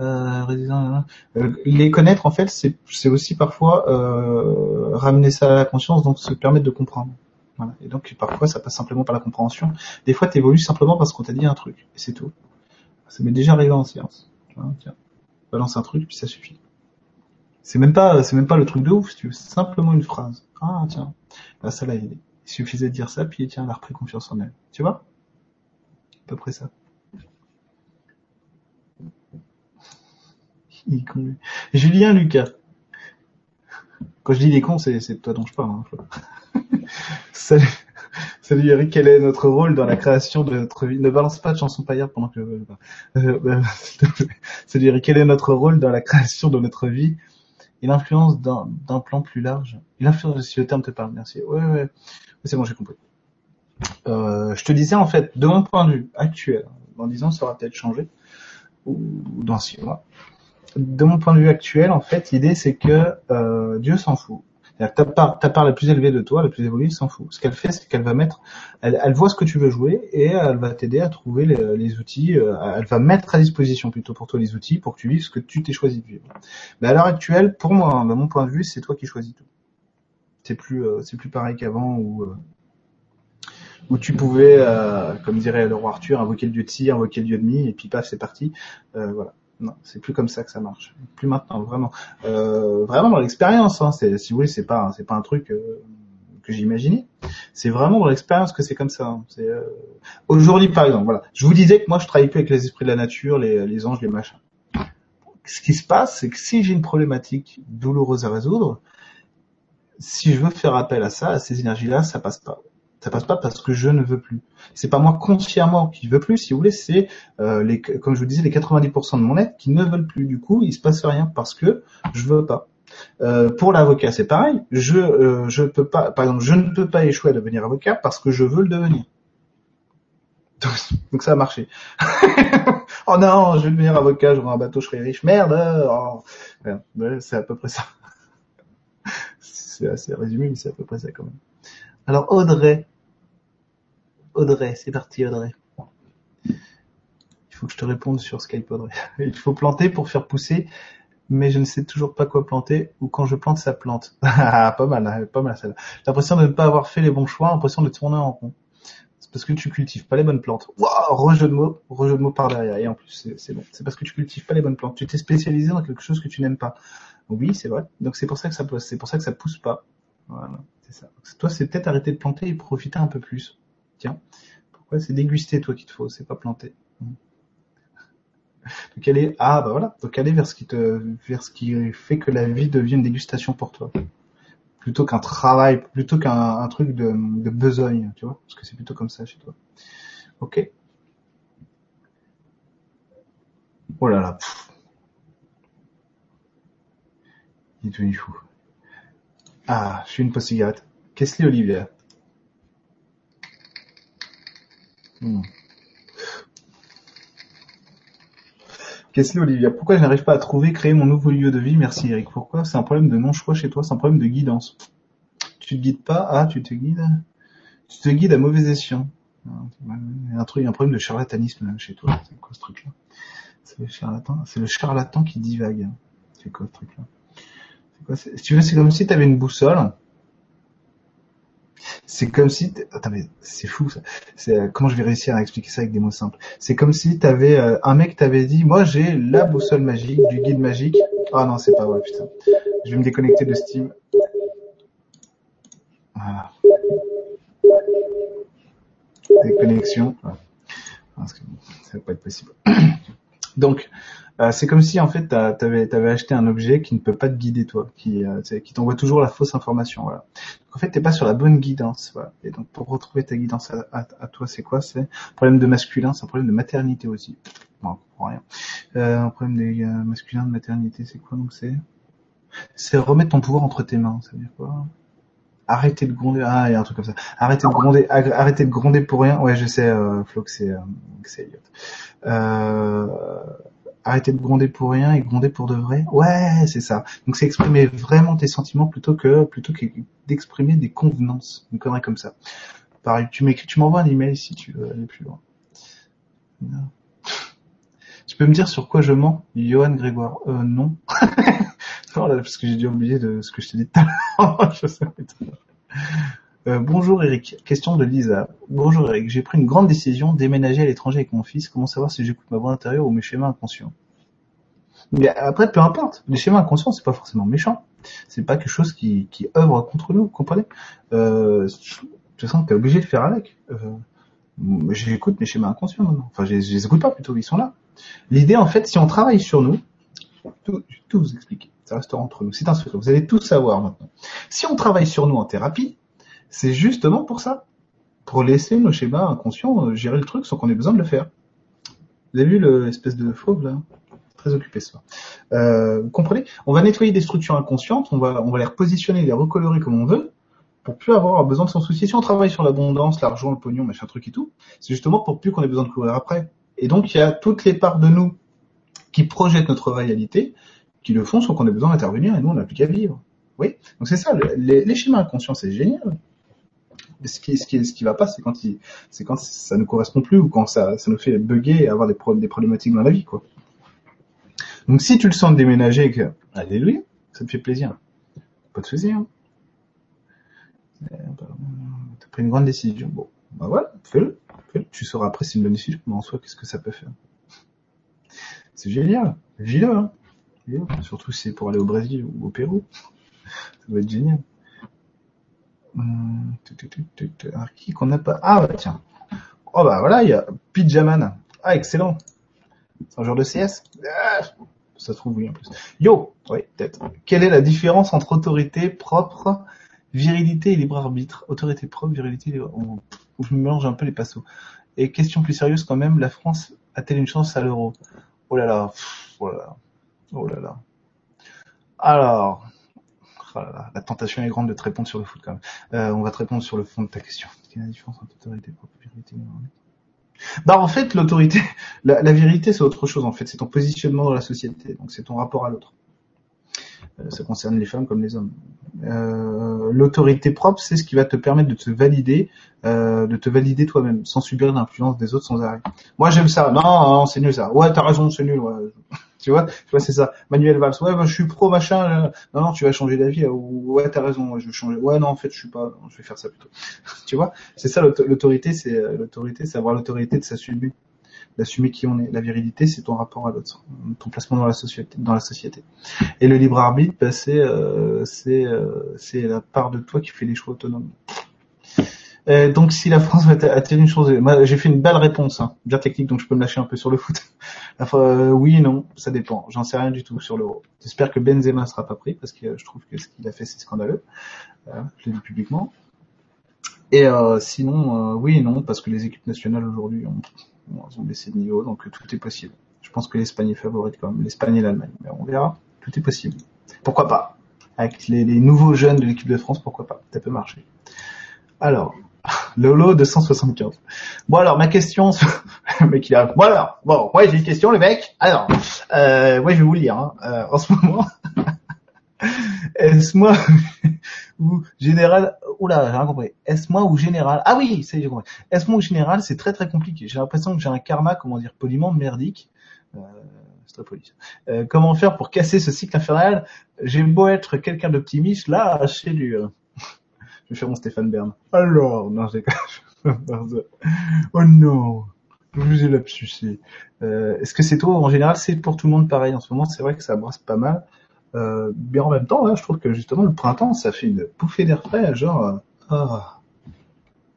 Euh, résident, euh, les connaître en fait c'est aussi parfois euh, ramener ça à la conscience donc se permettre de comprendre voilà. et donc parfois ça passe simplement par la compréhension des fois tu évolues simplement parce qu'on t'a dit un truc et c'est tout ça m'est déjà arrivé en séance vois, tiens balance un truc puis ça suffit c'est même pas c'est même pas le truc de ouf si tu veux simplement une phrase ah tiens là ça l'a aidé il suffisait de dire ça puis tiens elle a repris confiance en elle tu vois? À peu près ça Il. Julien Lucas. Quand je dis des cons, c'est toi dont je parle. Hein. Salut, salut Eric, quel est notre rôle dans la création de notre vie? Ne balance pas de chansons paillardes pendant que je... Euh, euh. Salut Eric, quel est notre rôle dans la création de notre vie? Et l'influence d'un plan plus large l'influence, si le terme te parle, merci. Ouais, ouais, ouais, c'est bon, j'ai compris. Euh, je te disais en fait, de mon point de vue actuel, dans 10 ans, ça aura peut-être changé, ou dans 6 mois, de mon point de vue actuel, en fait, l'idée c'est que euh, Dieu s'en fout. Ta part, la plus élevée de toi, la plus évoluée, s'en fout. Ce qu'elle fait, c'est qu'elle va mettre, elle, voit ce que tu veux jouer et elle va t'aider à trouver les, outils. euh, elle va mettre à disposition plutôt pour toi les outils pour que tu vives ce que tu t'es choisi de vivre. Mais à l'heure actuelle, pour moi, hein, mon point de vue, c'est toi qui choisis tout. C'est plus, euh, c'est plus pareil qu'avant où euh, où tu pouvais, euh, comme dirait le roi Arthur, invoquer le dieu de ci, invoquer le dieu de mi, et puis paf, c'est parti. Voilà. Non, c'est plus comme ça que ça marche. Plus maintenant, vraiment. Euh, vraiment dans l'expérience. Hein. Si vous voulez, c'est pas, c'est pas un truc euh, que j'ai imaginé. C'est vraiment dans l'expérience que c'est comme ça. hein. C'est euh, aujourd'hui, par exemple. Voilà. Je vous disais que moi, je travaille plus avec les esprits de la nature, les, les anges, les machins. Ce qui se passe, c'est que si j'ai une problématique douloureuse à résoudre, si je veux faire appel à ça, à ces énergies-là, ça passe pas. Ça passe pas parce que je ne veux plus. C'est pas moi consciemment qui veux plus, si vous voulez, c'est euh, les, comme je vous disais, les 90% de mon être qui ne veulent plus. Du coup, il se passe rien parce que je veux pas. Euh, pour l'avocat, c'est pareil. Je, euh, je peux pas, par exemple, je ne peux pas échouer à devenir avocat parce que je veux le devenir. Donc, ça a marché. oh non, je vais devenir avocat, j'aurai un bateau, je serai riche. Merde. oh. C'est à peu près ça. C'est assez résumé, mais c'est à peu près ça quand même. Alors Audrey, Audrey, c'est parti Audrey. Il faut que je te réponde sur Skype Audrey. Il faut planter pour faire pousser, mais je ne sais toujours pas quoi planter ou quand je plante ça plante. Ah, pas mal, hein, pas mal celle-là. J'ai l'impression de ne pas avoir fait les bons choix, l'impression de tourner en rond. C'est parce que tu cultives pas les bonnes plantes. Waouh, rejeu de mots, rejeu de mots par derrière. Et en plus, c'est bon. C'est parce que tu cultives pas les bonnes plantes. Tu t'es spécialisé dans quelque chose que tu n'aimes pas. Oui, c'est vrai. Donc c'est pour ça que ça pousse. C'est pour ça que ça pousse pas. Voilà, c'est ça. Toi, c'est peut-être arrêter de planter et profiter un peu plus. Tiens, pourquoi c'est déguster toi qu'il te faut, c'est pas planter. Hmm. Donc aller ah bah voilà, donc aller vers ce qui te vers ce qui fait que la vie devient une dégustation pour toi, plutôt qu'un travail, plutôt qu'un un truc de, besogne, tu vois, parce que c'est plutôt comme ça chez toi. Ok. Oh là là. Il est devenu fou. Ah, je suis une pause cigarette. Qu'est-ce que Olivia Hmm. Qu'est-ce Olivia Pourquoi je n'arrive pas à trouver, créer mon nouveau lieu de vie? Merci Eric. Pourquoi? C'est un problème de non-choix chez toi, c'est un problème de guidance. Tu te guides pas? Ah, tu te guides? Tu te guides à mauvais escient. Il y a un truc, un problème de charlatanisme chez toi. C'est quoi ce truc-là? C'est le charlatan. C'est le charlatan qui divague. C'est quoi ce truc-là? Si tu veux, c'est comme si tu avais une boussole. C'est comme si, attends mais c'est fou ça. Euh, comment je vais réussir à expliquer ça avec des mots simples? C'est comme si t'avais euh, un mec t'avait dit, moi j'ai la boussole magique, du guide magique. Ah non c'est pas vrai putain. Je vais me déconnecter de Steam. Voilà. Déconnexion. Parce que ça va pas être possible. Donc, euh, c'est comme si en fait t'avais t'avais acheté un objet qui ne peut pas te guider toi, qui euh, qui t'envoie toujours la fausse information. Voilà. Donc, en fait, t'es pas sur la bonne guidance. Voilà. Et donc pour retrouver ta guidance à, toi, c'est quoi? C'est un problème de masculin, c'est un problème de maternité aussi. Non, je comprends rien. Euh, un problème des euh, masculins de maternité, c'est quoi donc C'est? C'est remettre ton pouvoir entre tes mains. Ça veut dire quoi? Arrêter de gronder. Ah, il y a un truc comme ça. Arrêter de gronder. Arrêter de gronder pour rien. Ouais, je sais, euh, Flo, que c'est euh, que c'est. Euh, arrêter de gronder pour rien et gronder pour de vrai. Ouais, c'est ça. Donc c'est exprimer vraiment tes sentiments plutôt que plutôt que d'exprimer des convenances, une connerie comme ça. Pareil, tu m'écris, tu m'envoies un email si tu veux aller plus loin. Tu peux me dire sur quoi je mens, Johan Grégoire? Euh, non. non, là, parce que j'ai dû oublier de ce que je t'ai dit tout à l'heure. Euh, bonjour Eric, question de Lisa. Bonjour Eric, j'ai pris une grande décision, déménager à l'étranger avec mon fils. Comment savoir si j'écoute ma voix intérieure ou mes schémas inconscients? Mais après, peu importe. Les schémas inconscients, c'est pas forcément méchant. C'est pas quelque chose qui, qui œuvre contre nous, comprenez? Euh, De toute façon, t'es obligé de faire avec. Euh, j'écoute mes schémas inconscients maintenant. Enfin, je, les écoute pas plutôt, ils sont là. L'idée, en fait, si on travaille sur nous, tout, tout vous expliquer. Ça restera entre nous. C'est un secret. Vous allez tout savoir maintenant. Si on travaille sur nous en thérapie, c'est justement pour ça. Pour laisser nos schémas inconscients euh, gérer le truc sans qu'on ait besoin de le faire. Vous avez vu l'espèce de fauve là? Très occupé ce soir. Euh, vous comprenez? On va nettoyer des structures inconscientes, on va, les repositionner, les recolorer comme on veut, pour plus avoir besoin de s'en soucier. Si on travaille sur l'abondance, l'argent, le pognon, machin truc et tout, c'est justement pour plus qu'on ait besoin de courir après. Et donc il y a toutes les parts de nous qui projettent notre réalité, qui le font sans qu'on ait besoin d'intervenir et nous on n'a plus qu'à vivre. Oui, donc c'est ça, le- les, les schémas inconscients c'est génial. Ce qui, ce qui, ce qui va pas, c'est quand il, c'est quand ça ne correspond plus ou quand ça, ça nous fait bugger et avoir des, pro- des problématiques dans la vie, quoi. Donc si tu le sens déménager et que, alléluia, ça te fait plaisir. Pas de souci, hein. Euh, T'as pris une grande décision. Bon, bah voilà, fais-le. Tu sauras après si c'est une bonne décision, mais en soi, qu'est-ce que ça peut faire? C'est génial. Vis-le, hein. Surtout si c'est pour aller au Brésil ou au Pérou. Ça va être génial. Hum, Ah bah tiens. Oh bah voilà, il y a Pijaman. Ah excellent. C'est un genre de CS Ah, Ça se trouve oui en plus. Yo, oui peut-être. Quelle est la différence entre autorité propre, virilité et libre arbitre? Autorité propre, virilité, libre... oh, je me mélange un peu les passos. Et question plus sérieuse quand même, la France a-t-elle une chance à l'euro? Oh là là, oh là là, oh là là. Alors, oh la tentation est grande de te répondre sur le foot quand même. Euh, on va te répondre sur le fond de ta question. Quelle est la différence entre autorité libre arbitre bah en fait l'autorité, la, vérité c'est autre chose en fait, c'est ton positionnement dans la société, donc c'est ton rapport à l'autre. Euh, ça concerne les femmes comme les hommes. Euh, l'autorité propre c'est ce qui va te permettre de te valider, de te valider toi-même, sans subir l'influence des autres sans arrêt. Moi j'aime ça, non, non c'est nul ça. Ouais t'as raison c'est nul. Ouais. Tu vois, tu vois c'est ça. Manuel Valls, ouais bah, je suis pro machin. Non non tu vas changer d'avis. ouais t'as raison, je vais changer. Ouais non en fait je suis pas, je vais faire ça plutôt. tu vois, c'est ça l'auto- l'autorité, c'est euh, l'autorité, c'est avoir l'autorité de s'assumer, d'assumer qui on est. La virilité, c'est ton rapport à l'autre, ton placement dans la société, dans la société. Et le libre arbitre, bah, c'est euh, c'est euh, c'est la part de toi qui fait les choix autonomes. Euh, donc si la France atterrir une chose, moi j'ai fait une belle réponse, hein, bien technique, donc je peux me lâcher un peu sur le foot. Euh, oui non, ça dépend. J'en sais rien du tout sur l'euro. J'espère que Benzema sera pas pris parce que euh, je trouve que ce qu'il a fait c'est scandaleux. Euh, je l'ai dit publiquement. Et sinon, oui et non, parce que les équipes nationales aujourd'hui ont, ont, baissé de niveau, donc tout est possible. Je pense que l'Espagne est favorite quand même, l'Espagne et l'Allemagne, mais on verra. Tout est possible. Pourquoi pas? Avec les nouveaux jeunes de l'équipe de France, pourquoi pas? Ça peut marcher. Alors, Lolo 275. Bon alors, ma question, le mec il a. Bon alors, bon, ouais j'ai une question, le mec. Alors, euh, ouais je vais vous lire. Hein. Euh, en ce moment, est-ce moi ou général Oula, j'ai rien compris. Est-ce moi ou général? Ah oui, ça j'ai compris. Est-ce moi ou général, c'est très très compliqué. J'ai l'impression que j'ai un karma, comment dire, poliment merdique. Euh, c'est très poli. Euh, comment faire pour casser ce cycle infernal? J'ai beau être quelqu'un d'optimiste, là, c'est dur. Je vais faire mon Stéphane Bern. Alors, non, j'ai Oh non, je vous ai lapsusé. Euh, Est-ce que c'est toi en général C'est pour tout le monde pareil en ce moment? C'est vrai que ça brasse pas mal. Euh, mais en même temps, là, je trouve que justement le printemps, ça fait une bouffée d'air frais, genre euh, ah,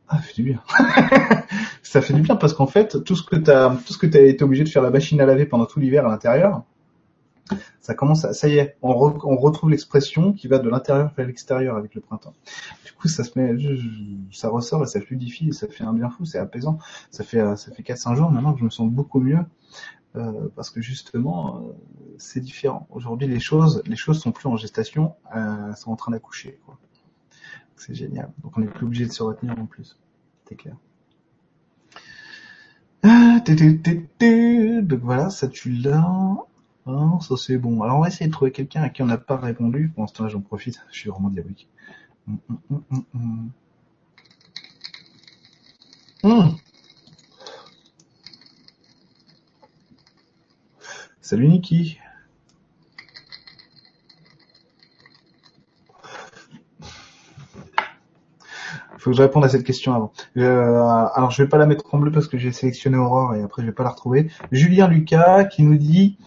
ah, ça fait du bien. ça fait du bien parce qu'en fait, tout ce que t'as, tout ce que t'as été obligé de faire la machine à laver pendant tout l'hiver à l'intérieur, ça commence à, ça y est, on, re- on retrouve l'expression qui va de l'intérieur vers l'extérieur avec le printemps. Du coup, ça se met, ça ressort et ça fluidifie, et ça fait un bien fou, c'est apaisant. Ça fait, euh, ça fait 4-5 jours maintenant que je me sens beaucoup mieux. Euh, parce que justement, euh, c'est différent. Aujourd'hui, les choses, les choses sont plus en gestation, euh, sont en train d'accoucher. C'est génial. Donc, on n'est plus obligé de se retenir en plus. C'est clair. Ah. Donc voilà, ça tu l'as. Hein, ça c'est bon. Alors on va essayer de trouver quelqu'un à qui on n'a pas répondu. Pour l'instant, j'en profite. Je suis vraiment diabolique. Hum. Hum. Salut Niki. Faut que je réponde à cette question avant. Euh, alors je vais pas la mettre en bleu parce que j'ai sélectionné Aurore et après je vais pas la retrouver. Julien Lucas qui nous dit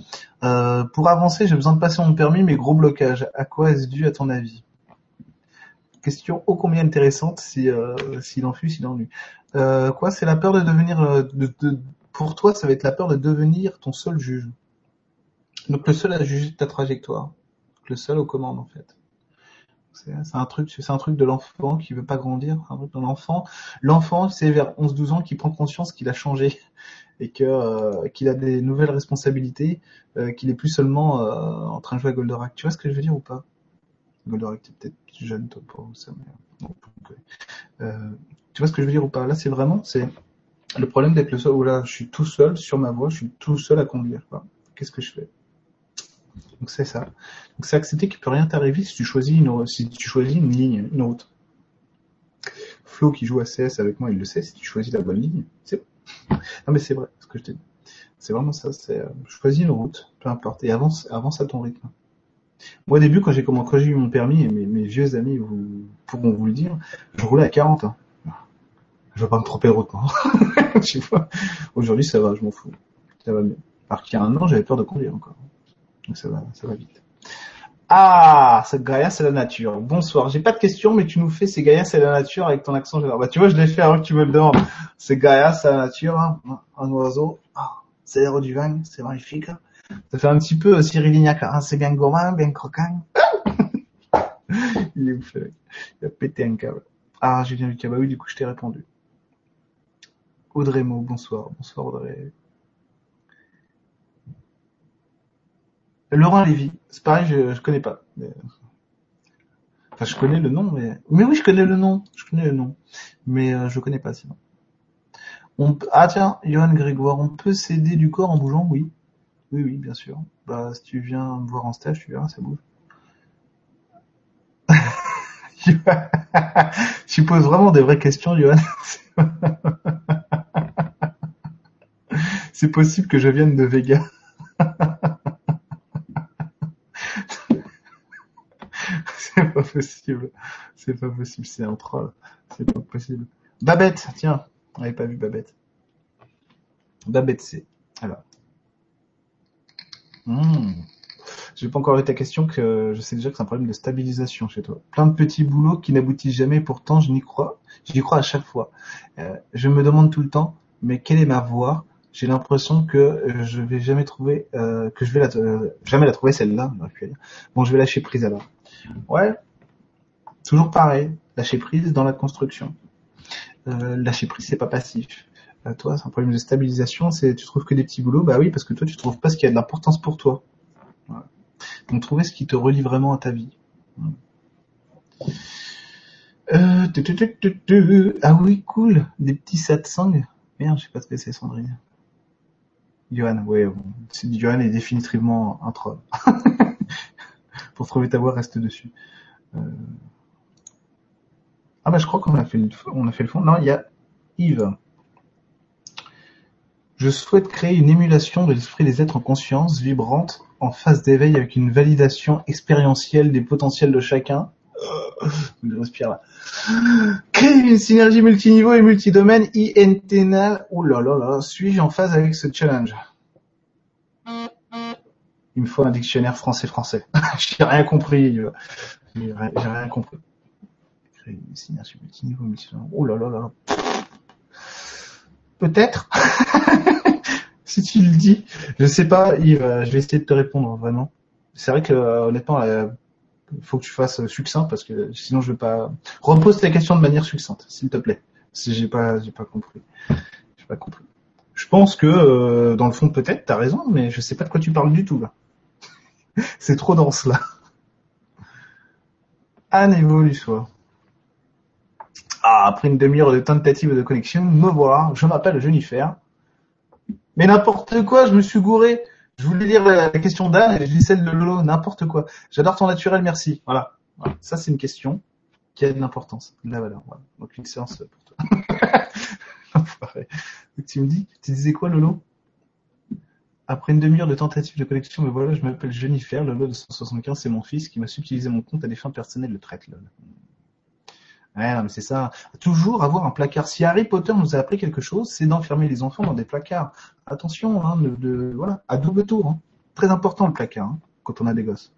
euh, pour avancer j'ai besoin de passer mon permis mais gros blocage. À quoi est-ce dû à ton avis? Question ô combien intéressante si euh, s'il en fut, s'il en eut. Euh, quoi C'est la peur de devenir euh, pour toi ça va être la peur de devenir ton seul juge. Donc le seul à juger de ta trajectoire, le seul aux commandes en fait. C'est un truc, de l'enfant qui veut pas grandir, l'enfant. C'est vers 11-12 ans qu'il prend conscience qu'il a changé et euh, qu'il a des nouvelles responsabilités, euh, qu'il est plus seulement euh, en train de jouer à Goldorak. Tu vois ce que je veux dire ou pas? Goldorak, t'es peut-être jeune toi pour ça, mais tu vois ce que je veux dire ou pas? Là, c'est vraiment, c'est le problème d'être le seul. Où là, je suis tout seul sur ma voie, je suis tout seul à conduire. Qu'est-ce que je fais? Donc c'est ça. Donc c'est accepter qu'il peut rien t'arriver si tu choisis une, ligne, une route. Flo qui joue à CS avec moi, il le sait, si tu choisis la bonne ligne, c'est Non mais c'est vrai, ce que je te dis. C'est vraiment ça, c'est euh, choisis une route, peu importe, et avance, avance à ton rythme. Moi au début, quand j'ai j'ai eu mon permis, et mes, vieux amis vous, pourront vous le dire, je roulais à 40. Hein. Je veux pas me tromper de route, non. tu vois. Aujourd'hui, ça va, je m'en fous. Ça va mieux. Qu'il y a un an, j'avais peur de conduire encore. Ça va, vite. Ah, c'est Gaïa, c'est la nature. Bonsoir. J'ai pas de questions, mais tu nous fais c'est Gaïa, c'est la nature avec ton accent. Bah, tu vois, je l'ai fait avant que tu me le demandes. C'est Gaïa, c'est la nature, hein. un oiseau. Ah, c'est l'air du vin, c'est magnifique. Ça fait un petit peu euh, Cyril Lignac, hein. c'est bien gourmand, bien croquant. Il est ouf, Il a pété un câble. Ah, Julien Lucas, bah oui, du coup, je t'ai répondu. Audrey Mo, bonsoir. Bonsoir Audrey. Laurent Lévy, c'est pareil, je, connais pas. Mais... Enfin, je connais le nom, mais mais oui, je connais le nom, je connais le nom, mais euh, je connais pas sinon. On... Ah tiens, Johan Grégoire, on peut s'aider du corps en bougeant, oui, oui, oui, bien sûr. Bah, si tu viens me voir en stage, tu verras, ça bouge. tu poses vraiment des vraies questions, Johan. C'est possible que je vienne de Vega. Possible. C'est pas possible, c'est un troll. C'est pas possible. Babette, tiens. On n'avait pas vu Babette. Babette, c'est. Alors. Hmm. J'ai pas encore eu ta question que je sais déjà que c'est un problème de stabilisation chez toi. Plein de petits boulots qui n'aboutissent jamais, pourtant je n'y crois. J'y crois à chaque fois. Euh, je me demande tout le temps, mais quelle est ma voie? J'ai l'impression que je vais jamais trouver, euh, que je vais euh, jamais la trouver celle-là. Bon, je vais lâcher prise alors. Ouais, toujours pareil. Lâcher prise dans la construction. Euh, lâcher prise, c'est pas passif. Euh, toi, c'est un problème de stabilisation. C'est tu trouves que des petits boulots. Bah oui, parce que toi, tu trouves pas ce qui a de l'importance pour toi. Donc, trouver ce qui te relie vraiment à ta vie. Euh. Ah oui, cool. Des petits satsangs. Merde, je sais pas ce que c'est, Sandrine. Johan, ouais, bon. Johan est définitivement un troll. Pour trouver ta voix, reste dessus. Ah bah je crois qu'on a fait le, fond. Non, il y a Yves. Je souhaite créer une émulation de l'esprit des êtres en conscience, vibrante, en phase d'éveil avec une validation expérientielle des potentiels de chacun. Euh, Je respire là. Créer une synergie multiniveau et multidomaine INTNL. Ouh là là là, suis-je en phase avec ce challenge? Il me faut un dictionnaire français-français. J'ai rien compris. J'ai rien compris. Multiniveau multidomaine. Ouh là là là. Peut-être. si tu le dis. Je sais pas, Yves, euh, je vais essayer de te répondre, vraiment. C'est vrai que, euh, honnêtement, euh, faut que tu fasses succinct parce que sinon je vais pas. Repose ta question de manière succincte, s'il te plaît. Si j'ai pas, j'ai pas compris. Je pense que, dans le fond, peut-être, t'as raison, mais je sais pas de quoi tu parles du tout, là. C'est trop dense, là. Anne évolue soi. Après une demi-heure de tentative de connexion, me voir, je m'appelle Jennifer. Mais n'importe quoi, je me suis gouré. Je voulais lire la, question d'Anne et je lis celle de Lolo, n'importe quoi. J'adore ton naturel, merci. Voilà. Voilà. Ça, c'est une question qui a de l'importance, de la valeur. Voilà. Donc, une séance pour toi. Tu me dis, tu disais quoi, Lolo? Après une demi-heure de tentative de connexion, me voilà, je m'appelle Jennifer, Lolo de 175, c'est mon fils qui m'a subtilisé mon compte à des fins personnelles, le traite, Lolo. Ouais, mais c'est ça. Toujours avoir un placard. Si Harry Potter nous a appris quelque chose, c'est d'enfermer les enfants dans des placards. Attention, hein, de, de- voilà, à double tour. hein. Très important le placard hein, quand on a des gosses.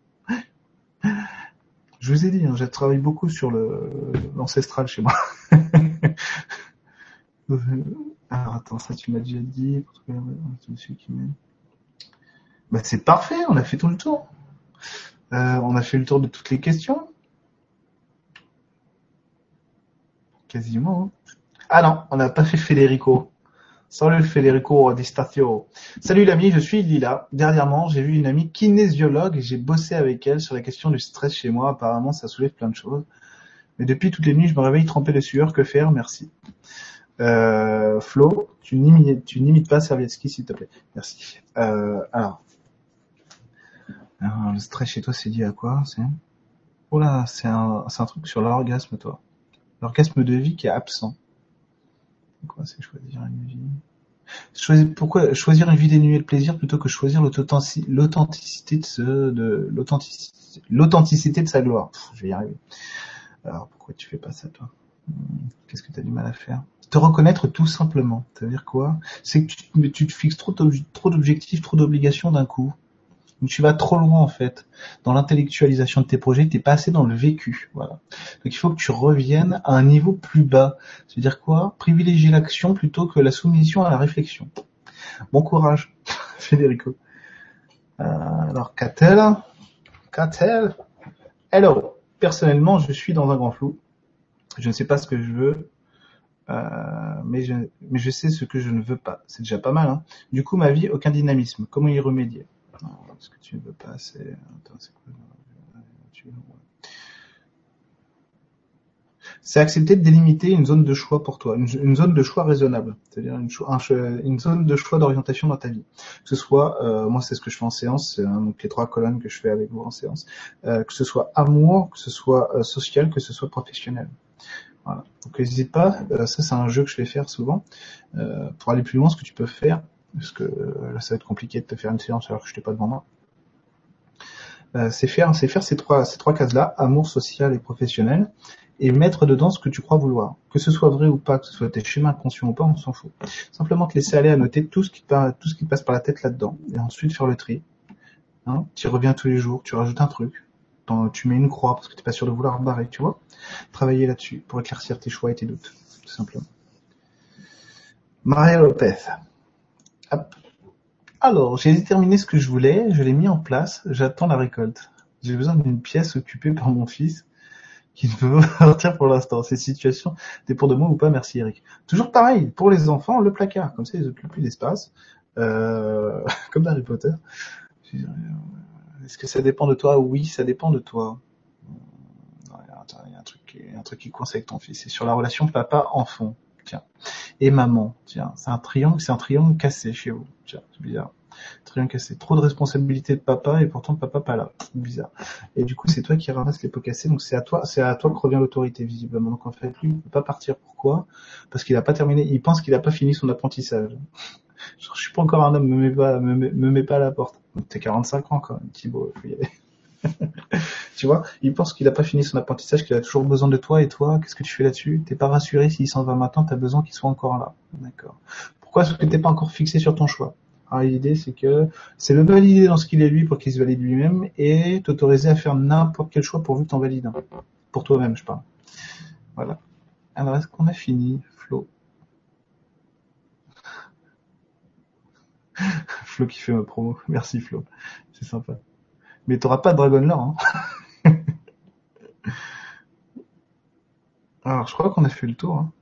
Je vous ai dit, hein, je travaille beaucoup sur l'ancestral chez moi. Alors attends, ça tu m'as déjà dit. Bah c'est parfait, on a fait tout le tour. Euh, on a fait le tour de toutes les questions. Quasiment. hein. Ah non, on n'a pas fait Federico. Salut Federico Di. Salut l'ami, je suis Lila. Dernièrement, j'ai vu une amie kinésiologue et j'ai bossé avec elle sur la question du stress chez moi. Apparemment, ça soulève plein de choses. Mais depuis toutes les nuits, je me réveille trempé de sueur. Que faire? Merci. Euh, Flo, tu n'imites, pas Servietsky, s'il te plaît. Merci. Euh, alors, le stress chez toi, c'est lié à quoi? C'est Oh là, c'est un truc sur l'orgasme, toi. L'orgasme de vie qui est absent. Quoi, c'est choisir une vie? Choisir, pourquoi choisir une vie dénuée de plaisir plutôt que choisir l'authenticité de ce, de l'authenticité, de sa gloire? Je vais y arriver. Alors pourquoi tu fais pas ça toi? Hmm, Qu'est-ce que tu as du mal à faire? Te reconnaître tout simplement. Ça veut dire quoi? C'est que tu, te fixes trop d'objectifs, trop d'obligations d'un coup. Donc, tu vas trop loin en fait dans l'intellectualisation de tes projets. T'es pas assez dans le vécu. Voilà. Donc il faut que tu reviennes à un niveau plus bas. C'est-à-dire quoi? Privilégier l'action plutôt que la soumission à la réflexion. Bon courage, Federico. Euh, alors, qu'a-t-elle Hello. Personnellement, je suis dans un grand flou. Je ne sais pas ce que je veux, euh, mais, je, mais je sais ce que je ne veux pas. C'est déjà pas mal. Hein du coup, ma vie, aucun dynamisme. Comment y remédier? Non, Ce que tu ne veux pas, c'est... Attends, c'est accepter de délimiter une zone de choix pour toi, une, zone de choix raisonnable, c'est-à-dire une, zone de choix d'orientation dans ta vie. Que ce soit, euh, moi c'est ce que je fais en séance, hein, donc les trois colonnes que je fais avec vous en séance, euh, que ce soit amour, que ce soit euh, social, que ce soit professionnel. Voilà. Donc n'hésite pas, euh, ça c'est un jeu que je vais faire souvent, pour aller plus loin, ce que tu peux faire, parce que euh, là ça va être compliqué de te faire une séance alors que je t'ai pas devant moi. Euh, c'est faire, c'est faire ces trois, ces trois cases-là, amour, social et professionnel, et mettre dedans ce que tu crois vouloir. Que ce soit vrai ou pas, que ce soit tes schémas inconscients ou pas, on s'en fout. Simplement te laisser aller à noter tout ce qui, tout passe par la tête là-dedans, et ensuite faire le tri. Hein tu reviens tous les jours, tu rajoutes un truc, tu mets une croix parce que t'es pas sûr de vouloir barrer, tu vois. Travailler là-dessus pour éclaircir tes choix et tes doutes, tout simplement. Maria Lopez. Alors, j'ai déterminé ce que je voulais, je l'ai mis en place, j'attends la récolte. J'ai besoin d'une pièce occupée par mon fils qui ne peut pas partir pour l'instant. Ces situations dépendent de moi ou pas, merci Eric. Toujours pareil, pour les enfants, le placard, comme ça ils occupent plus d'espace, euh, comme dans Harry Potter. Est-ce que ça dépend de toi? Oui, ça dépend de toi. Non, Il y a un- il y a un truc, qui- un truc qui coince avec ton fils. C'est sur la relation papa-enfant. Et maman. Tiens. C'est un triangle, c'est un cassé chez vous. Tiens, c'est bizarre. Triangle cassé. Trop de responsabilités de papa et pourtant papa pas là. Bizarre. Et du coup, c'est toi qui ramasses les pots cassés. Donc c'est à toi, c'est à toi que revient l'autorité visiblement. Donc en fait, lui, il peut pas partir. Pourquoi? Parce qu'il a pas terminé. Il pense qu'il a pas fini son apprentissage. Je suis pas encore un homme. Me mets pas, me, mets- me mets pas à la porte. T'as 45 ans quand même, Thibaut. Faut y aller. tu vois, il pense qu'il a pas fini son apprentissage, qu'il a toujours besoin de toi, et toi, qu'est-ce que tu fais là-dessus? T'es pas rassuré s'il s'en va maintenant, t'as besoin qu'il soit encore là. D'accord. Pourquoi? Est-ce que t'es pas encore fixé sur ton choix Alors l'idée, c'est que c'est le valider dans ce qu'il est lui pour qu'il se valide lui-même, et t'autoriser à faire n'importe quel choix pourvu que t'en valides. Pour toi-même, je parle. Voilà. Alors, est-ce qu'on a fini, Flo Flo qui fait ma promo. Merci Flo. C'est sympa. Mais t'auras pas de Dragon Lore, hein Alors, je crois qu'on a fait le tour. Hein.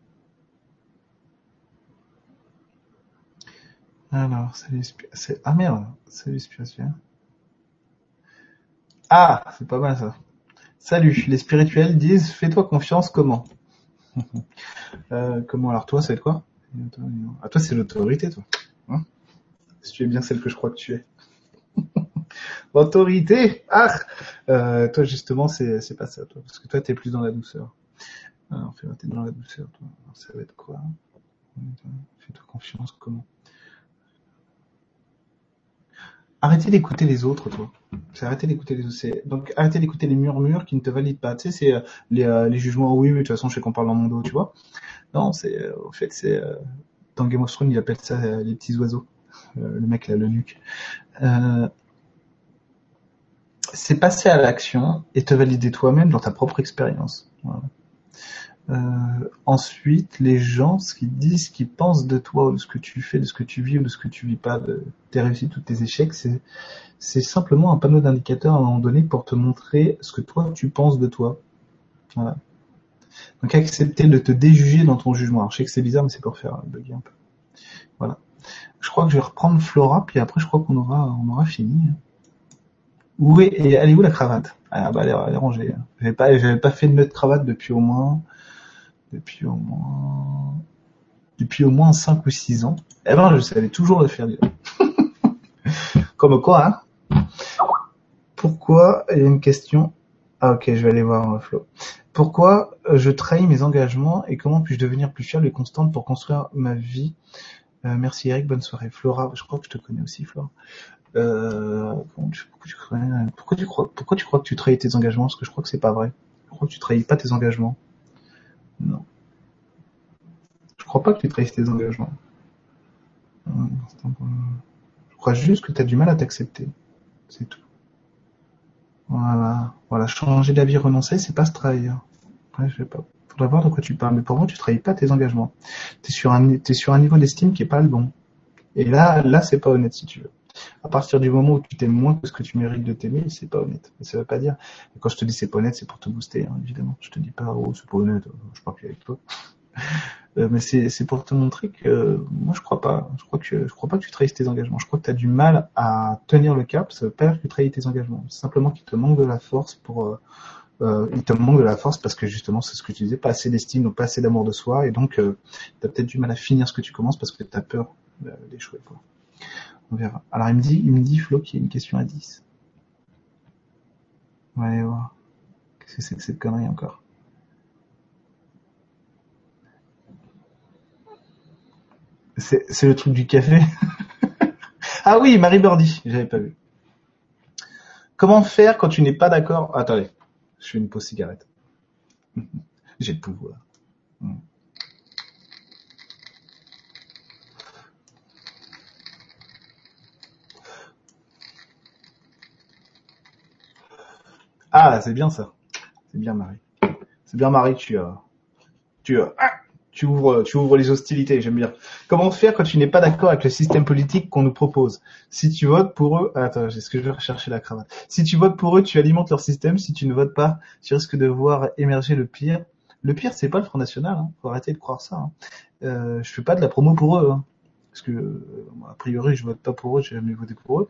Alors, c'est ah merde, salut Spirituel. Ah, c'est pas mal ça. Salut, les spirituels disent fais-toi confiance comment? Euh, Comment alors toi, c'est quoi? Ah toi, c'est l'autorité, toi. Hein si tu es bien celle que je crois que tu es. Autorité Ah euh, Toi, justement, c'est c'est pas ça, toi. Parce que toi, t'es plus dans la douceur. Alors, fais t'es dans la douceur, toi. Alors, ça va être quoi? Fais-toi confiance, comment? Arrêtez d'écouter les autres, toi. C'est arrêter d'écouter les autres. Donc, arrêtez d'écouter les murmures qui ne te valident pas. Tu sais, c'est euh, les, euh, les jugements. Oui, mais de toute façon, je sais qu'on parle dans mon dos, tu vois. Non, c'est, euh, au fait, c'est, euh, dans Game of Thrones, il appelle ça euh, les petits oiseaux. Euh, le mec, là, le nuque. Euh, c'est passer à l'action et te valider toi-même dans ta propre expérience. Voilà. Euh, ensuite, les gens, ce qu'ils disent, ce qu'ils pensent de toi, ou de ce que tu fais, de ce que tu vis ou de ce que tu vis pas, de tes réussites ou tes échecs, c'est, simplement un panneau d'indicateur à un moment donné pour te montrer ce que toi tu penses de toi. Voilà. Donc accepter de te déjuger dans ton jugement. Alors, je sais que c'est bizarre, mais c'est pour faire bugger un peu. Voilà. Je crois que je vais reprendre Flora, puis après je crois qu'on aura, on aura fini. Où est, et elle est où la cravate? Ah bah elle est, rangée. J'avais pas, pas fait de nœud cravate depuis au moins, depuis au moins, depuis au moins 5 ou 6 ans. Eh ben je savais toujours le faire. Comme quoi, hein? Pourquoi Il y a une question? Ah ok, je vais aller voir euh, Flo. Pourquoi euh, je trahis mes engagements et comment puis-je devenir plus fiable et constante pour construire ma vie? Euh, Merci Eric, bonne soirée. Flora, je crois que je te connais aussi, Flora. Euh, pourquoi, tu crois, pourquoi tu crois pourquoi tu crois que tu trahis tes engagements? Parce que je crois que c'est pas vrai. Je crois que tu trahis pas tes engagements. Non. Je crois pas que tu trahisses tes engagements. Je crois juste que tu as du mal à t'accepter. C'est tout. Voilà. Voilà. Changer d'avis, renoncer, c'est pas se trahir. Ouais, je sais pas. Faudrait voir de quoi tu parles. Mais pour moi, tu trahis pas tes engagements. T'es sur un, t'es sur un niveau d'estime qui est pas le bon. Et là, là, c'est pas honnête si tu veux. À partir du moment où tu t'aimes moins que ce que tu mérites de t'aimer, c'est pas honnête. Mais ça veut pas dire. Quand je te dis c'est pas honnête, c'est pour te booster, hein, évidemment. Je te dis pas, oh, c'est pas honnête, euh, je parle plus avec toi. Euh, mais c'est, pour te montrer que euh, moi je crois pas. Je crois que je crois pas que tu trahisses tes engagements. Je crois que tu as du mal à tenir le cap. Ça veut pas dire que tu trahis tes engagements. C'est simplement qu'il te manque de la force pour. Il te manque de la force parce que justement c'est ce que tu disais, pas assez d'estime, donc pas assez d'amour de soi, et donc euh, tu as peut-être du mal à finir ce que tu commences parce que tu as peur d'échouer. On verra. Alors il me dit, il me dit Flo qu'il y a une question à 10. On va aller voir. Qu'est-ce que c'est que cette connerie encore? C'est le truc du café? Ah oui, Marie Birdie, j'avais pas vu. Comment faire quand tu n'es pas d'accord? Attendez, je fais une pause cigarette. J'ai le pouvoir. Hmm. Ah, c'est bien ça. C'est bien Marie. C'est bien Marie, tu as, tu as, ah, tu ouvres, les hostilités. J'aime bien. Comment faire quand tu n'es pas d'accord avec le système politique qu'on nous propose? Si tu votes pour eux, ah, attends, est-ce que je vais rechercher la cravate? Si tu votes pour eux, tu alimentes leur système. Si tu ne votes pas, tu risques de voir émerger le pire. Le pire, c'est pas le Front National. Hein. Faut arrêter de croire ça. Hein. Euh, je fais pas de la promo pour eux. Hein. Parce que, euh, a priori, je vote pas pour eux, j'ai jamais voté pour eux.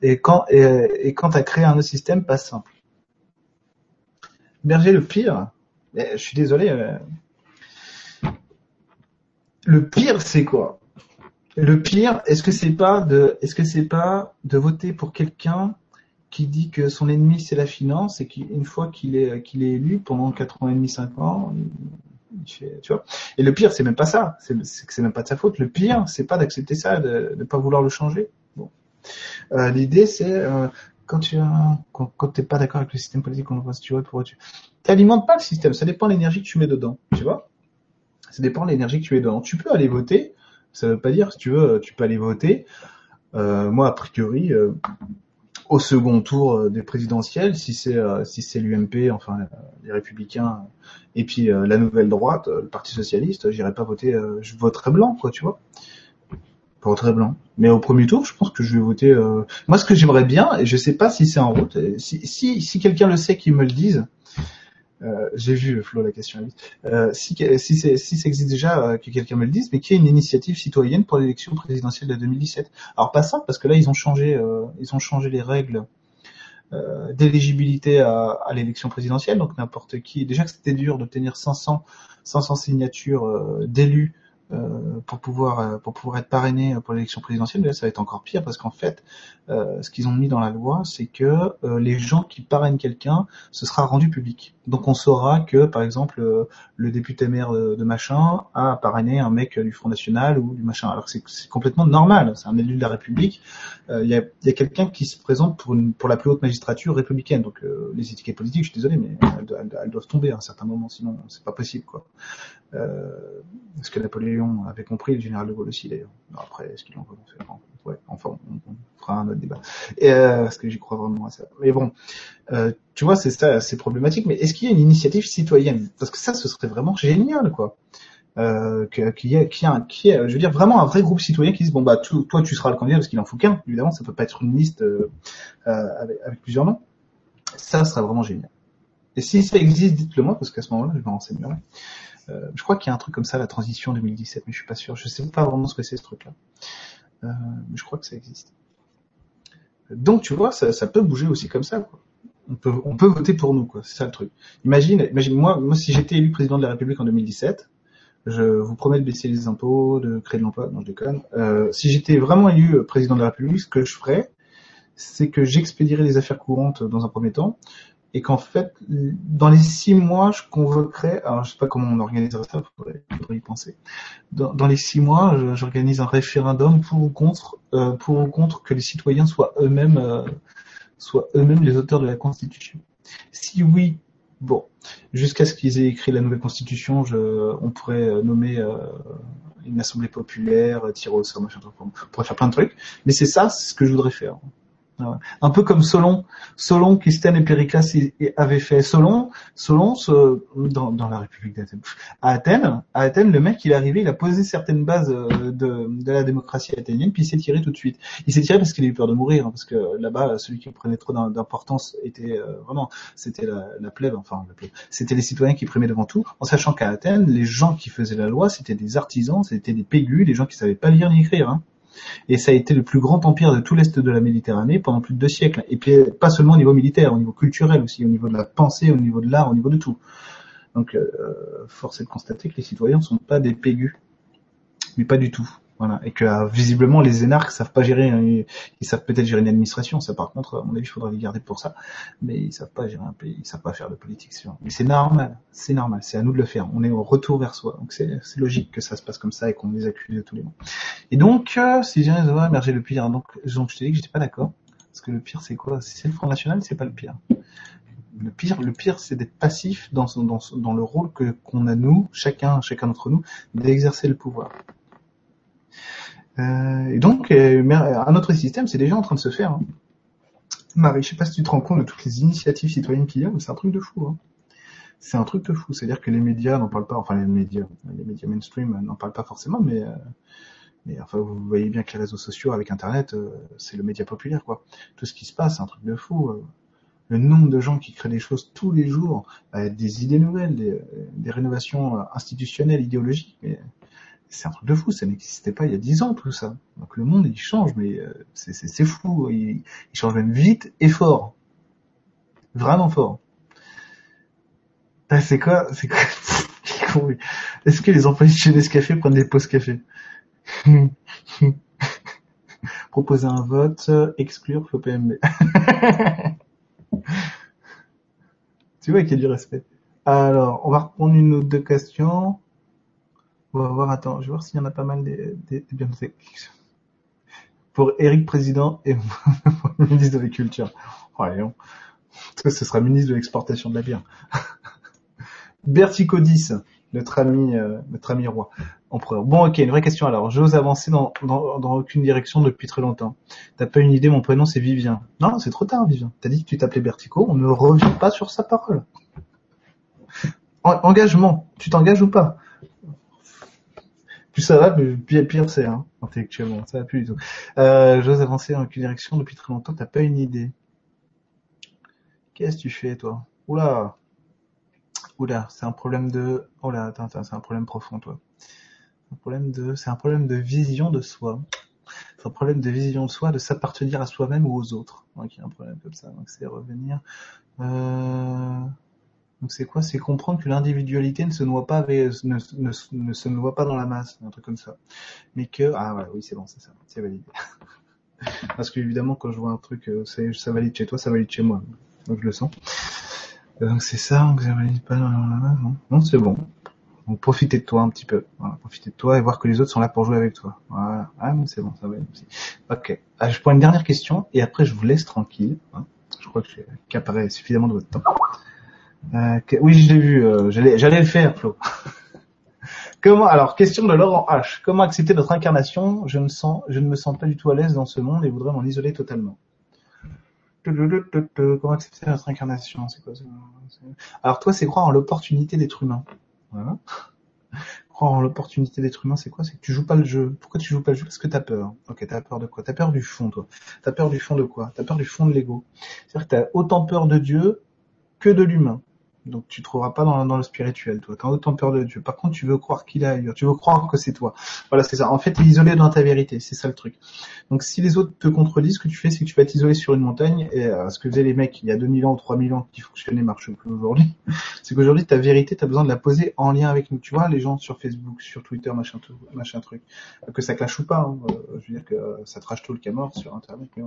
Et quand, et, et quand t'as créé un autre système, pas simple. Berger, le pire, je suis désolé, euh, le pire, c'est quoi? Le pire, est-ce que c'est pas de, est-ce que c'est pas de voter pour quelqu'un qui dit que son ennemi c'est la finance et qu'une fois qu'il est qu'il est élu pendant quatre ans et demi, cinq ans, tu vois? Et le pire, c'est même pas ça. C'est que c'est même pas de sa faute. Le pire, c'est pas d'accepter ça, de ne pas vouloir le changer. Bon. Euh, L'idée, c'est euh, quand tu quand, pas d'accord avec le système politique, on si tu votes pour tu t'alimentes pas le système. Ça dépend de l'énergie que tu mets dedans. Tu vois. Ça dépend de l'énergie que tu mets dedans. Tu peux aller voter. Ça veut pas dire si tu veux, tu peux aller voter. Euh, moi, a priori, euh, au second tour euh, des présidentielles, si c'est euh, si c'est l'UMP, enfin euh, les Républicains, et puis euh, la Nouvelle Droite, le Parti Socialiste, j'irai pas voter, je voterai blanc, quoi, tu vois. Voterai blanc. Mais au premier tour, je pense que je vais voter. euh, Moi, ce que j'aimerais bien, et je sais pas si c'est en route, si si, si quelqu'un le sait, qu'il me le dise. Euh, J'ai vu Flo la question. Euh, si si, ça existe déjà, que quelqu'un me le dise, mais qu'il y ait une initiative citoyenne pour l'élection présidentielle de 2017. Alors pas simple parce que là ils ont changé, ils ont changé les règles d'éligibilité à, à l'élection présidentielle. Donc n'importe qui, déjà que c'était dur d'obtenir 500 500 signatures d'élus euh, pour pouvoir euh, pour pouvoir être parrainé pour l'élection présidentielle, mais là ça va être encore pire parce qu'en fait, euh, ce qu'ils ont mis dans la loi, c'est que euh, les gens qui parrainent quelqu'un, ce sera rendu public. Donc on saura que par exemple euh, le député maire de, machin a parrainé un mec du Front National ou du machin. Alors c'est complètement normal, c'est un élu de la République. Il y a, y a quelqu'un qui se présente pour une pour la plus haute magistrature républicaine. Donc les étiquettes politiques, je suis désolé, mais elles- elles doivent tomber à un certain moment, sinon c'est pas possible quoi. Euh, ce que Napoléon avait compris, le général de Gaulle aussi d'ailleurs. Après, est-ce qu'ils l'ont vraiment. Ouais, enfin, on, fera un autre débat. Et, euh, parce que j'y crois vraiment à ça. Mais bon, euh, tu vois, c'est ça, c'est problématique. Mais est-ce qu'il y a une initiative citoyenne? Parce que ça, ce serait vraiment génial, quoi. Euh, qu'il y ait, qu'il y ait, je veux dire, vraiment un vrai groupe citoyen qui dise bon bah toi tu seras le candidat parce qu'il en faut qu'un. Évidemment, ça peut pas être une liste euh, euh, avec, avec plusieurs noms. Ça serait vraiment génial. Et si ça existe, dites-le moi parce qu'à ce moment-là, je me renseignerai. Euh, je crois qu'il y a un truc comme ça, la transition 2017, mais je suis pas sûr. Je sais pas vraiment ce que c'est ce truc-là. Euh, je crois que ça existe. Donc tu vois, ça, peut bouger aussi comme ça. On peut, voter pour nous. C'est ça le truc. Imagine, imagine moi, moi si j'étais élu président de la République en 2017, je vous promets de baisser les impôts, de créer de l'emploi. Non, je déconne. Euh, si j'étais vraiment élu président de la République, ce que je ferais, c'est que j'expédierai les affaires courantes dans un premier temps, et qu'en fait, dans les six mois, je convoquerai, alors je sais pas comment on organiserait ça, faudrait, faudrait y penser. Dans, les six mois, j'organise un référendum pour ou contre, euh, pour ou contre que les citoyens soient eux-mêmes, euh, soient eux-mêmes les auteurs de la Constitution. Si oui, bon, jusqu'à ce qu'ils aient écrit la nouvelle Constitution, on pourrait euh, nommer une assemblée populaire, tirer au sort, machin, on pourrait faire plein de trucs. Mais c'est ça, c'est ce que je voudrais faire. Un peu comme Solon, Solon, Christiane et y avaient fait. Solon, Solon, ce- dans, dans la République d'Athènes, à Athènes, à Athènes, le mec, il est arrivé, il a posé certaines bases euh, de, la démocratie athénienne, puis il s'est tiré tout de suite. Il s'est tiré parce qu'il a eu peur de mourir, hein, parce que là-bas, celui qui prenait trop d'im- d'importance était euh, vraiment, c'était la, la plèbe, enfin. C'était les citoyens qui primaient devant tout, en sachant qu'à Athènes, les gens qui faisaient la loi, c'était des artisans, c'était des pégus, des gens qui savaient pas lire ni écrire. Hein. Et ça a été le plus grand empire de tout l'est de la Méditerranée pendant plus de deux siècles. Et puis pas seulement au niveau militaire, au niveau culturel aussi, au niveau de la pensée, au niveau de l'art, au niveau de tout. Donc euh, force est de constater que les citoyens ne sont pas des pégus, mais pas du tout. Voilà. Et que euh, visiblement les énarques savent pas gérer, hein, ils, savent peut-être gérer une administration, ça par contre, à mon avis, il faudra les garder pour ça, mais ils savent pas gérer un pays, ils savent pas faire de politique. Mais c'est normal, c'est normal, c'est à nous de le faire. On est au retour vers soi, donc c'est logique que ça se passe comme ça et qu'on les accuse de tous les mots. Et donc, euh, si va émerger le pire, donc, donc je t'ai dit que j'étais pas d'accord, parce que le pire c'est quoi? Si c'est le Front National, c'est pas le pire. Le pire, le pire, c'est d'être passif dans, dans le rôle que qu'on a nous, chacun, chacun d'entre nous, d'exercer le pouvoir. Euh, et donc, euh, mais un autre système, c'est déjà en train de se faire. hein. Marie, je sais pas si tu te rends compte de toutes les initiatives citoyennes qu'il y a, mais c'est un truc de fou. Hein. C'est un truc de fou. C'est-à-dire que les médias n'en parlent pas, enfin les médias, les médias mainstream n'en parlent pas forcément, mais euh, mais enfin, vous voyez bien que les réseaux sociaux avec Internet, euh, c'est le média populaire, quoi. Tout ce qui se passe, c'est un truc de fou. euh. Le nombre de gens qui créent des choses tous les jours, euh, des idées nouvelles, des, rénovations euh, institutionnelles, idéologiques, c'est un truc de fou. Ça n'existait pas il y a dix ans, tout ça. Donc le monde, il change, mais euh, c'est fou. Il, change même vite et fort. Vraiment fort. Ah, c'est quoi C'est quoi. Est-ce que les employés de chez Nescafé prennent des pauses café Proposer un vote, euh, exclure faux PMB. tu vois qu'il y a du respect. Alors, on va reprendre une ou deux questions. On va voir, attends, je vais voir s'il y en a pas mal des, des, des. Pour Eric Président et ministre de l'Agriculture. Oh, allez, ce sera ministre de l'exportation de la bière. Bertico 10, notre ami, euh, notre ami roi, empereur. Bon, ok, une vraie question alors. J'ose avancer dans, dans, aucune direction depuis très longtemps. T'as pas une idée, mon prénom c'est Vivien. Non, c'est trop tard, Vivien. T'as dit que tu t'appelais Bertico, on ne revient pas sur sa parole. En- engagement, tu t'engages ou pas? Plus ça va, plus pire, c'est, hein, intellectuellement. Ça va plus du tout. Euh, J'ose avancer dans aucune direction depuis très longtemps, t'as pas une idée? Qu'est-ce que tu fais, toi? Oula Oula, c'est un problème de... Oh là, attends, attends, c'est un problème profond, toi. Un problème de... C'est un problème de vision de soi. C'est un problème de vision de soi, de s'appartenir à soi-même ou aux autres. Donc, il y a un problème comme ça. Donc, c'est revenir... Euh... Donc, c'est quoi? C'est comprendre que l'individualité ne se noie pas dans la masse, un truc comme ça. Mais que... Ah ouais, oui, c'est bon, c'est ça. C'est validé. Parce que, évidemment, quand je vois un truc, euh, ça valide chez toi, ça valide chez moi. Donc, je le sens. Euh, Donc c'est ça, donc ça valide pas dans la main, non, c'est bon. Donc profitez de toi un petit peu, voilà, profitez de toi et voir que les autres sont là pour jouer avec toi. Voilà, ah c'est bon, ça va aussi. Ok, ah, je prends une dernière question et après je vous laisse tranquille. hein. Je crois que j'ai accaparé suffisamment de votre temps. Euh, oui, je l'ai vu, euh, j'allais le faire, Flo. Comment alors question de Laurent H. Comment accepter notre incarnation? Je ne me sens pas du tout à l'aise dans ce monde et voudrais m'en isoler totalement. Comment accepter notre incarnation? Quoi Alors toi, c'est croire en l'opportunité d'être humain. Croire en l'opportunité d'être humain, c'est quoi? C'est que tu joues pas le jeu. Pourquoi tu joues pas le jeu? Parce que t'as peur. Ok, t'as peur de quoi? T'as peur du fond, toi. T'as peur du fond de quoi? T'as peur du fond de l'ego. C'est-à-dire que t'as autant peur de Dieu que de l'humain. Donc tu trouveras pas dans, dans le spirituel, toi. T'as autant peur de Dieu. Par contre, tu veux croire qu'il est ailleurs. Tu veux croire que c'est toi. Voilà, c'est ça. En fait, t'es isolé dans ta vérité. C'est ça le truc. Donc si les autres te contredisent, ce que tu fais, c'est que tu vas t'isoler sur une montagne. Et euh, ce que faisaient les mecs il y a 2000 ans ou 3000 ans qui fonctionnaient marche plus aujourd'hui. C'est qu'aujourd'hui, ta vérité, t'as besoin de la poser en lien avec nous. Tu vois, les gens sur Facebook, sur Twitter, machin, tout, machin truc. Que ça clash ou pas. hein. Euh, je veux dire que euh, ça trash tout le cas mort sur Internet. mais.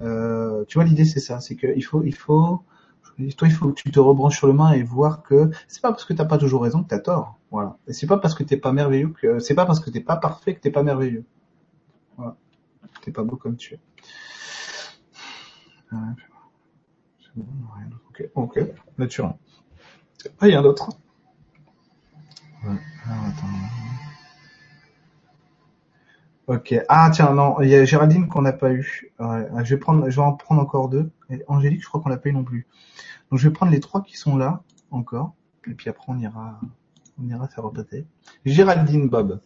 Euh, tu vois, l'idée c'est ça, c'est qu'il faut, il faut, toi, il faut que tu te rebranches sur le main et voir que c'est pas parce que t'as pas toujours raison que t'as tort. Voilà. Et c'est pas parce que t'es pas merveilleux que, c'est pas parce que t'es pas parfait que t'es pas merveilleux. Voilà. T'es pas beau comme tu es. Bon, rien. Ok, ok, naturel. Rien d'autre. Ouais. Alors, attends. Ok. Ah tiens, non, il y a Géraldine qu'on n'a pas eu. Ouais, je vais prendre, je vais en prendre encore deux. Angélique, je crois qu'on l'a pas eu non plus. Donc je vais prendre les trois qui sont là encore, et puis après on ira, on ira faire repeter. Géraldine Bob.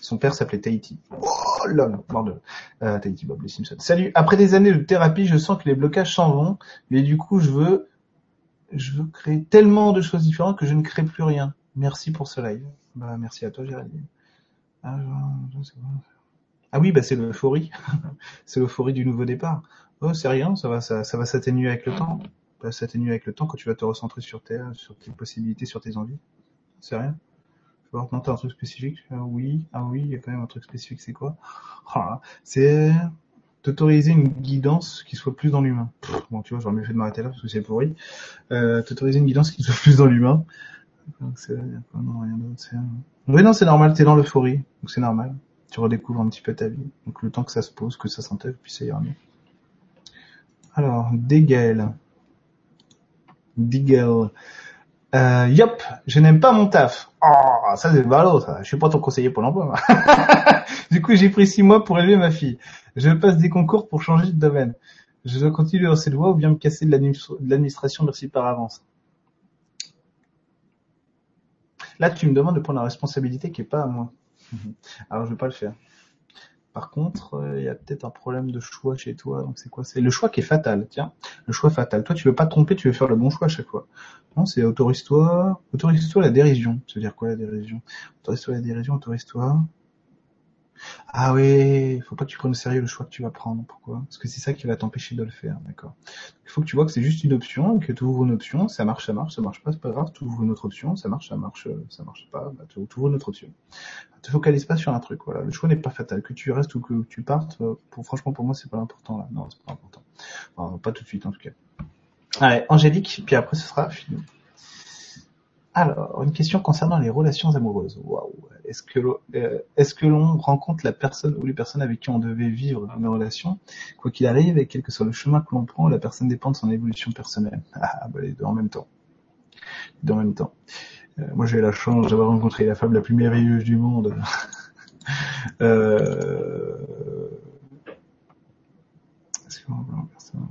Son père s'appelait Tahiti. Oh l'homme, bordel. Euh, Tahiti Bob, les Simpsons. Salut. Après des années de thérapie, je sens que les blocages s'en vont, mais du coup je veux, je veux créer tellement de choses différentes que je ne crée plus rien. Merci pour ce live. Bah merci à toi Géraldine. Ah. Ah oui, bah c'est l'euphorie. c'est l'euphorie du nouveau départ. Oh, c'est rien, ça va, ça, ça va s'atténuer avec le temps. Ça va s'atténuer avec le temps quand tu vas te recentrer sur tes, sur tes possibilités, sur tes envies. C'est rien. Je vois, non, t'as un truc spécifique. Ah oui, ah oui, il y a quand même un truc spécifique. C'est quoi? Ah, C'est t'autoriser une guidance qui soit plus dans l'humain. Bon, tu vois, j'aurais mieux fait de m'arrêter là parce que c'est pourri. Euh, t'autoriser une guidance qui soit plus dans l'humain. Donc c'est, non, rien d'autre. c'est- Oui, non, c'est normal. T'es dans l'euphorie, donc c'est normal. Tu redécouvres un petit peu ta vie. Donc le temps que ça se pose, que ça s'intègre, puis ça ira mieux. Alors, Degel. Digel. Euh, yop, je n'aime pas mon taf. Oh, ça c'est ballot, ça. Je suis pas ton conseiller pour l'emploi. du coup, j'ai pris six mois pour élever ma fille. Je passe des concours pour changer de domaine. Je dois continuer dans cette voie ou bien me casser de l'administration, merci par avance. Là, tu me demandes de prendre la responsabilité qui est pas à moi. Alors, je vais pas le faire. Par contre, euh, il y a peut-être un problème de choix chez toi. Donc, c'est quoi? C'est le choix qui est fatal. Tiens, le choix fatal. Toi, tu veux pas te tromper, tu veux faire le bon choix à chaque fois. Non, c'est autorise-toi, autorise-toi la dérision. Ça veut dire quoi la dérision? Autorise-toi la dérision, autorise-toi. Ah oui, faut pas que tu prennes au sérieux le choix que tu vas prendre. Pourquoi? Parce que c'est ça qui va t'empêcher de le faire, d'accord? Il faut que tu vois que c'est juste une option, que tu ouvres une option, ça marche, ça marche, ça marche pas, c'est pas grave, tu ouvres une autre option, ça marche, ça marche, ça marche pas, bah, tu ouvres une autre option. Te focalise pas sur un truc, voilà. Le choix n'est pas fatal. Que tu restes ou que tu partes, euh, pour, franchement, pour moi, c'est pas important là. Non, c'est pas important. Enfin, pas tout de suite, en tout cas. Allez, Angélique, puis après, ce sera fini. Alors, une question concernant les relations amoureuses. Waouh. Est-ce que euh, est-ce que l'on rencontre la personne ou les personnes avec qui on devait vivre une relation, quoi qu'il arrive, et quel que soit le chemin que l'on prend, la personne dépend de son évolution personnelle. Ah, bah les deux en même temps. Les deux en même temps. Euh, moi, j'ai eu la chance d'avoir rencontré la femme la plus merveilleuse du monde. euh... est-ce personne?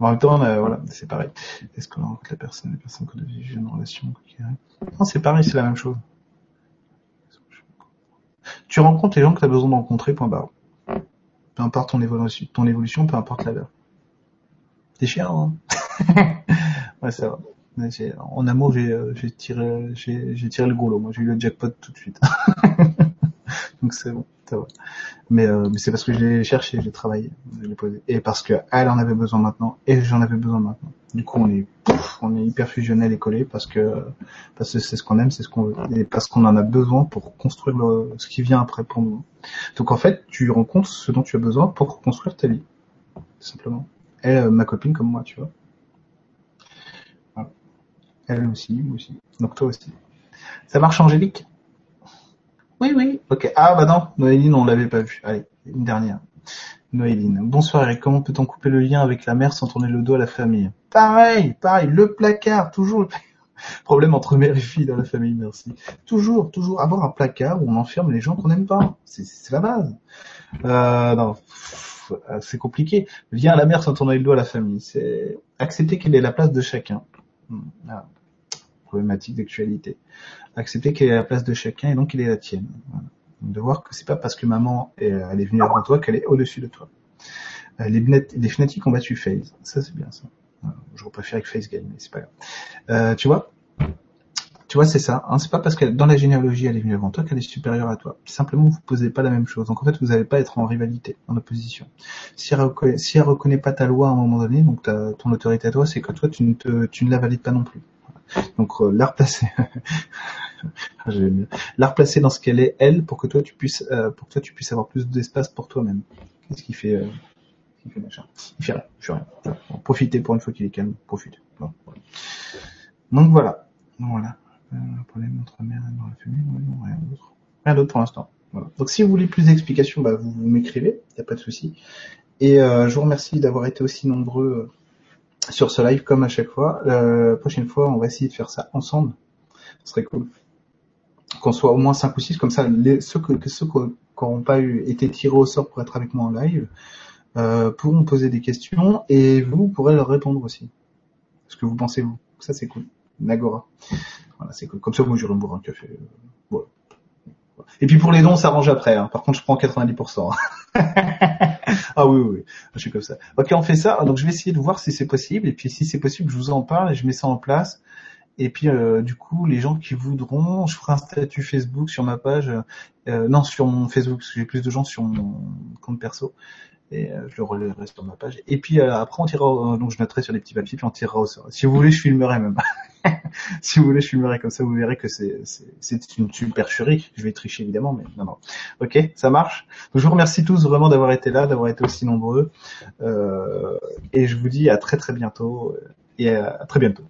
En même temps, euh, voilà, c'est pareil. Est-ce qu'on rencontre la personne, les personnes qu'on vivre une relation Non, c'est pareil, c'est la même chose. Tu rencontres les gens que tu as besoin de rencontrer, point barre. Peu importe ton évolution, peu importe la leur. C'est chiant, hein? Ouais. Mais j'ai- En amour, euh, j'ai tiré, tiré le gros. Moi, j'ai eu le jackpot tout de suite. Donc c'est bon, va. Mais, euh, mais c'est parce que je l'ai cherché, j'ai travaillé, je posé. Et parce que elle en avait besoin maintenant, et j'en avais besoin maintenant. Du coup, on est, pouf, on est hyper fusionnel et collé parce que parce que c'est ce qu'on aime, c'est ce qu'on veut, et parce qu'on en a besoin pour construire ce qui vient après pour nous. Donc en fait, tu rencontres ce dont tu as besoin pour construire ta vie, simplement. Elle, euh, ma copine comme moi, tu vois. Voilà. Elle aussi, moi aussi. Donc toi aussi. Ça marche, Angélique Oui, oui. Ok. Ah bah non, Noéline, on l'avait pas vu. Allez, une dernière. Noéline. Bonsoir Eric, comment peut-on couper le lien avec la mère sans tourner le dos à la famille? Pareil, pareil, le placard, toujours le. Problème entre mère et fille dans la famille, merci. Toujours, toujours avoir un placard où on enferme les gens qu'on n'aime pas. C'est la base. Euh, c'est compliqué. Lien à la mère sans tourner le dos à la famille, c'est accepter quelle est la place de chacun. Hmm, ah, Problématique d'actualité. Accepter quelle est la place de chacun et donc quelle est la tienne. De voir que c'est pas parce que maman est, elle est venue avant toi qu'elle est au-dessus de toi. Euh, Les, les fnatiques ont battu FaZe. Ça, c'est bien ça. Je préfère avec FaceGame, mais c'est pas grave. Euh, tu vois tu vois, c'est ça. Hein, c'est pas parce que dans la généalogie elle est venue avant toi qu'elle est supérieure à toi. Simplement, vous posez pas la même chose. Donc en fait, vous n'allez pas être en rivalité, en opposition. Si elle, reconnaît, reconnaît pas ta loi à un moment donné, donc ta, ton autorité à toi, c'est que toi, tu ne, tu ne la valides pas non plus. Donc euh, la replacer, la replacer dans ce qu'elle est elle, pour que toi tu puisses, euh, pour toi tu puisses avoir plus d'espace pour toi-même. Qu'est-ce qui fait, euh, il fait machin? Il fait rien, fait rien. Profitez pour une fois qu'il est calme, profitez. Donc voilà, voilà. Euh, problème entre mère dans la famille, rien d'autre. Rien d'autre pour l'instant. Donc si vous voulez plus d'explications, bah, vous, m'écrivez, il n'y a pas de souci. Et euh, je vous remercie d'avoir été aussi nombreux sur ce live comme à chaque fois. Euh, prochaine fois, on va essayer de faire ça ensemble. Ce serait cool. Qu'on soit au moins 5 ou 6, comme ça, les, ceux que, ceux qui n'auront pas eu, été tirés au sort pour être avec moi en live euh, pourront poser des questions et vous pourrez leur répondre aussi. Ce que vous pensez vous. Ça c'est cool. Nagora. Voilà, c'est cool. Comme ça, moi, j'irai me boire un café. Euh, voilà. Et puis pour les dons, ça arrange après. Hein. Par contre, je prends 90%. ah oui, oui, oui, je suis comme ça. Ok, on fait ça. Donc je vais essayer de voir si c'est possible. Et puis si c'est possible, je vous en parle et je mets ça en place. Et puis euh, du coup, les gens qui voudront, je ferai un statut Facebook sur ma page. Euh, non, sur mon Facebook, parce que j'ai plus de gens sur mon compte perso et euh, je le relèverai sur ma page. Et puis euh, après on tirera, euh, donc je noterai sur les petits papiers puis on tirera au sort. Si vous voulez, je filmerai même. si vous voulez, je filmerai comme ça, vous verrez que c'est c'est une supercherie. Je vais tricher évidemment, mais non non. Ok, ça marche. Donc, je vous remercie tous vraiment d'avoir été là, d'avoir été aussi nombreux, et je vous dis à très très bientôt et à très bientôt.